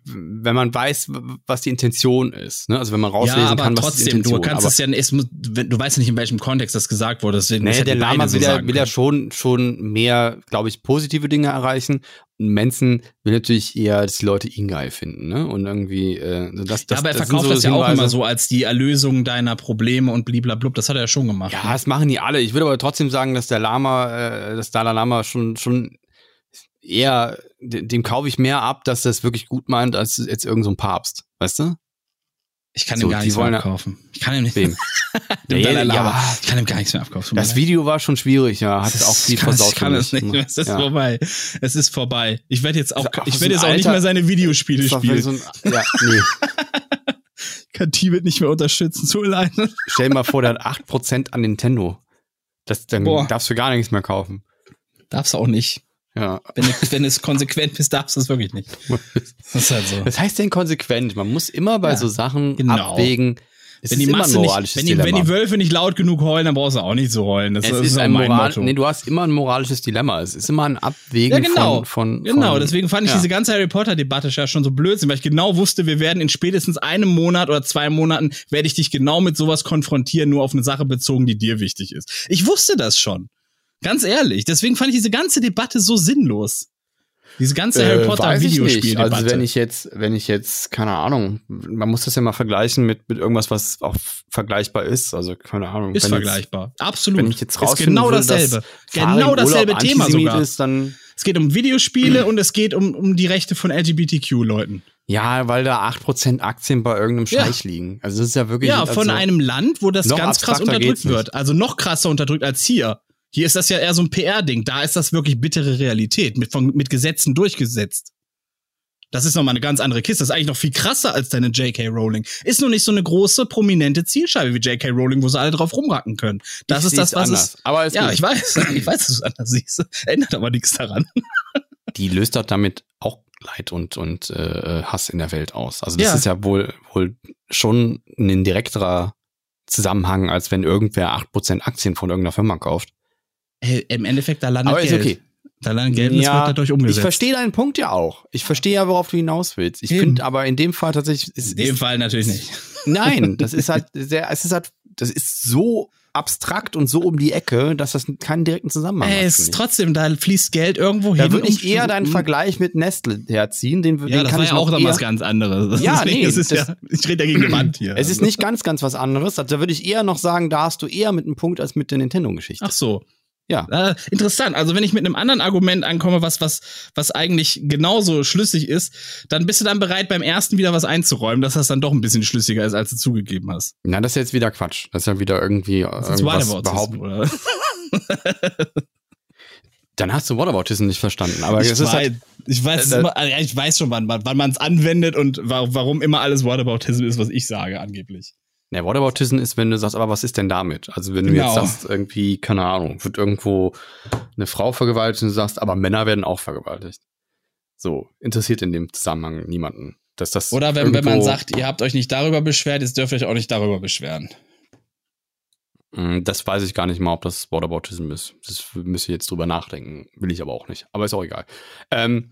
wenn man weiß, was die Intention ist. Ne? Also wenn man rauslesen ja, aber kann, was die trotzdem, Intention du kannst aber, es ja, es, muss- du weißt ja nicht, in welchem Kontext das gesagt wurde. Deswegen Nee, der Lama will, ja, will ja schon, schon mehr, glaube ich, positive Dinge erreichen. Und Manson will natürlich eher, dass die Leute ihn geil finden, ne? Und irgendwie, äh, das, das, ja, aber er verkauft so das ja auch immer so als die Erlösung deiner Probleme und bliblablub. Das hat er ja schon gemacht. Ja, das machen die alle. Ich würde aber trotzdem sagen, dass der Lama, äh, das Dalai Lama schon, schon eher, dem, dem kaufe ich mehr ab, dass das wirklich gut meint, als jetzt irgendein so ein Papst. Weißt du? Ich kann So, ihm gar nichts mehr abkaufen. Ich kann ihm nicht. Wem? Dem Ja, ja. Ich kann ihm gar nichts mehr abkaufen. Das. Video war schon schwierig, ja. Hat auch viel ich kann, es- versaut. ich kann es nicht mehr. Es ist Ja. vorbei. Es ist vorbei. Ich werde jetzt auch, ich so werde jetzt auch nicht alter- mehr seine Videospiele spielen. so ein, ja, nee. Ich kann Tibet nicht mehr unterstützen. Zu leid. Stell dir mal vor, der hat 8% an Nintendo. Das, dann Boah. darfst du gar nichts mehr kaufen. Darfst du auch nicht. Ja. Wenn du, wenn es konsequent bist, darfst du es wirklich nicht. Das ist halt so. Das heißt denn konsequent? Man muss immer bei Ja, so Sachen genau. abwägen, Es wenn ist die Masse nicht, wenn die, wenn die Wölfe nicht laut genug heulen, dann brauchst du auch nicht zu heulen. Das, es das ist auch ein mein Moral, Motto. nee, du hast immer ein moralisches Dilemma. Es ist immer ein Abwägen Ja, genau. von, von, genau, von, deswegen fand ich ja. diese ganze Harry Potter-Debatte ja schon so blödsinn, weil ich genau wusste, wir werden in spätestens einem Monat oder zwei Monaten, werde ich dich genau mit sowas konfrontieren, nur auf eine Sache bezogen, die dir wichtig ist. Ich wusste das schon. Ganz ehrlich. Deswegen fand ich diese ganze Debatte so sinnlos. Diese ganze Harry Äh, Potter nicht. Videospieldebatte. Also wenn ich jetzt, wenn ich jetzt, keine Ahnung, man muss das ja mal vergleichen mit, mit irgendwas, was auch vergleichbar ist. Also keine Ahnung. Ist vergleichbar. Jetzt, Absolut. Wenn ich jetzt Ist genau dasselbe. Dass Genau Urlaub dasselbe Thema sogar. Ist, dann Es geht um Videospiele und es geht um, um die Rechte von LGBTQ-Leuten. ja, weil da 8% Aktien bei irgendeinem Ja. Scheich liegen. Also das ist ja wirklich. Ja, von also, einem Land, wo das ganz krass unterdrückt wird. Also noch krasser unterdrückt als hier. Hier ist das ja eher so ein PR-Ding. Da ist das wirklich bittere Realität, mit, von, mit Gesetzen durchgesetzt. Das ist nochmal eine ganz andere Kiste. Das ist eigentlich noch viel krasser als deine J.K. Rowling. Ist nur nicht so eine große, prominente Zielscheibe wie J.K. Rowling, wo sie alle drauf rumracken können. Das Ich ist das, was anders. es. Aber ist ja, gut. ich weiß. Ich weiß, dass du es anders siehst. Ändert aber nichts daran. die löst doch damit auch Leid und, und äh, Hass in der Welt aus. Also das Ja. ist ja wohl, wohl schon ein direkterer Zusammenhang, als wenn irgendwer 8% Aktien von irgendeiner Firma kauft. Ey, Im Endeffekt, da landet Aber ist Geld. okay. Da landet Geld und es wird dadurch umgesetzt. Ich verstehe deinen Punkt ja auch. Ich verstehe ja, worauf du hinaus willst. Ich finde aber in dem Fall tatsächlich. Ist, In dem ist, Fall natürlich nicht. Nein, das ist halt sehr, es ist halt, das ist so abstrakt und so um die Ecke, dass das keinen direkten Zusammenhang Ey, hat. es für ist trotzdem, da fließt Geld irgendwo hin. Da würde ich eher deinen Vergleich mit Nestle herziehen. Den, Ja, den das kann war ich ja auch eher, was ganz anderes. Ja, Deswegen nee, ist es das- ja, ich rede ja gegen die Wand hier. Es ist Also. nicht ganz, ganz was anderes. Also, Da würde ich eher noch sagen, da hast du eher mit einem Punkt als mit der Nintendo-Geschichte. Ach so. Ja. Äh, interessant. Also wenn ich mit einem anderen Argument ankomme, was, was, was eigentlich genauso schlüssig ist, dann bist du dann bereit, beim ersten wieder was einzuräumen, dass das dann doch ein bisschen schlüssiger ist, als du zugegeben hast. Na, das ist jetzt wieder Quatsch. Das ist ja wieder irgendwie Das irgendwas Whataboutism, behaupten. oder? Dann hast du Whataboutism nicht verstanden. Aber ich, es ist weiß, halt, ich weiß, äh, immer, also, ich weiß schon, wann, wann wann man es anwendet und wa warum immer alles Whataboutism ist, was ich sage, angeblich. Ne, Whataboutism ist, wenn du sagst, aber was ist denn damit? Also wenn du Genau. jetzt sagst, irgendwie, keine Ahnung, wird irgendwo eine Frau vergewaltigt und du sagst, aber Männer werden auch vergewaltigt. So, interessiert in dem Zusammenhang niemanden. Dass das Oder wenn, wenn man sagt, ihr habt euch nicht darüber beschwert, jetzt dürft ihr euch auch nicht darüber beschweren. Mm, Das weiß ich gar nicht mal, ob das Whataboutism ist. Das müsste ich jetzt drüber nachdenken. Will ich aber auch nicht. Aber ist auch egal. Ähm,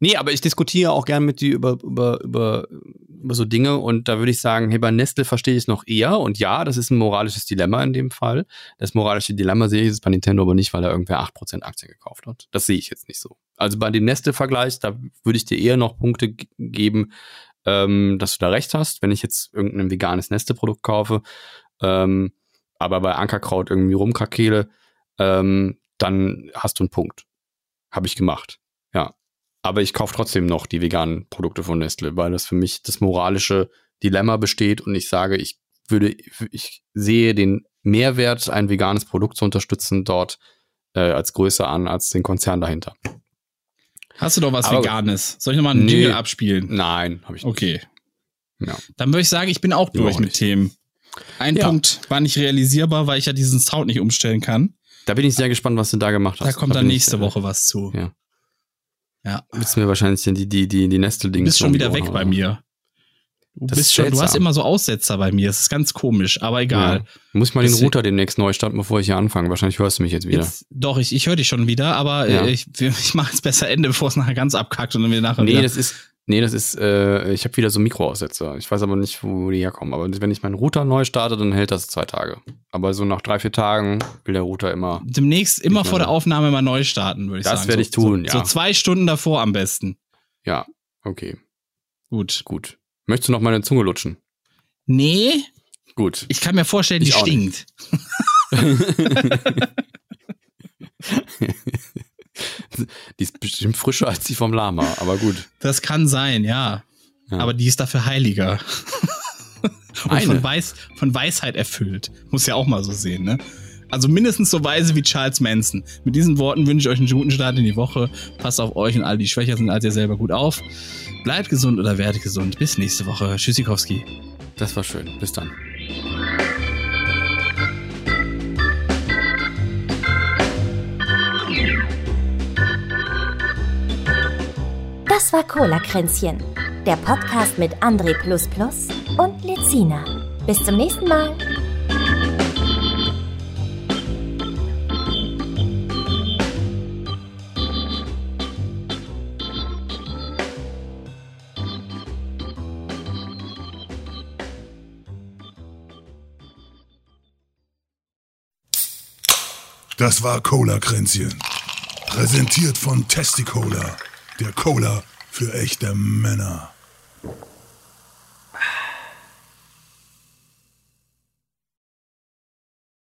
nee, aber ich diskutiere auch gern mit dir über, über, über, über so Dinge und da würde ich sagen, hey, bei Nestle verstehe ich es noch eher und ja, das ist ein moralisches Dilemma in dem Fall. Das moralische Dilemma sehe ich jetzt bei Nintendo aber nicht, weil da irgendwer 8% Aktien gekauft hat. Das sehe ich jetzt nicht so. Also bei dem Nestle-Vergleich, da würde ich dir eher noch Punkte geben, ähm, dass du da recht hast, wenn ich jetzt irgendein veganes Nestle-Produkt kaufe. Ähm, aber bei Ankerkraut irgendwie rumkrakele, ähm, dann hast du einen Punkt. Habe ich gemacht. Ja. Aber ich kaufe trotzdem noch die veganen Produkte von Nestle, weil das für mich das moralische Dilemma besteht und ich sage, ich würde, ich sehe den Mehrwert, ein veganes Produkt zu unterstützen, dort äh, als größer an als den Konzern dahinter. Hast du doch was Aber- Veganes? Soll ich nochmal einen Nee. Jingle abspielen? Nein, habe ich nicht. Okay. Ja. Dann würde ich sagen, ich bin auch durch mit. Themen. Ein Ja. Punkt war nicht realisierbar, weil ich ja diesen Sound nicht umstellen kann. Da bin ich sehr gespannt, was du da gemacht hast. Da kommt dann bin ich, nächste äh, Woche was zu. Ja. Ja. Willst du mir wahrscheinlich die, die, die, die Nestle-Dings Du bist schon wieder weg hauen. bei mir. Du Das bist ist schon, du hast immer so Aussetzer bei mir. Das ist ganz komisch, aber egal. Ja. Muss ich mal den Deswegen- Router demnächst neu starten, bevor ich hier anfange. Wahrscheinlich hörst du mich jetzt wieder. Jetzt, doch, ich, ich höre dich schon wieder, aber Ja. äh, ich, ich mache jetzt besser Ende, bevor es nachher ganz abkackt und dann wieder nachher nee, wieder. das ist, nee, das ist, äh, ich habe wieder so Mikroaussetzer. Ich weiß aber nicht, wo die herkommen. Aber wenn ich meinen Router neu starte, dann hält das zwei Tage. Aber so nach drei, vier Tagen will der Router immer. Demnächst immer vor der Aufnahme mal neu starten, würde ich Das sagen. werde So- ich tun, so, ja. So zwei Stunden davor am besten. Ja, okay. Gut. Gut. Möchtest du noch meine Zunge lutschen? Nee, Gut. ich kann mir vorstellen, die Ich auch stinkt. Die ist bestimmt frischer als die vom Lama, aber gut. Das kann sein, ja. Ja. Aber die ist dafür heiliger. Und Eine. von, Weiß, von Weisheit erfüllt. Muss ja auch mal so sehen, ne? Also mindestens so weise wie Charles Manson. Mit diesen Worten wünsche ich euch einen guten Start in die Woche. Passt auf euch und alle, die schwächer sind als ihr selber, gut auf. Bleibt gesund oder werdet gesund. Bis nächste Woche. Tschüssikowski. Das war schön. Bis dann. Das war Cola Kränzchen, der Podcast mit André und Lezina. Bis zum nächsten Mal. Das war Cola-Kränzchen. Präsentiert von Testicola. Der Cola für echte Männer.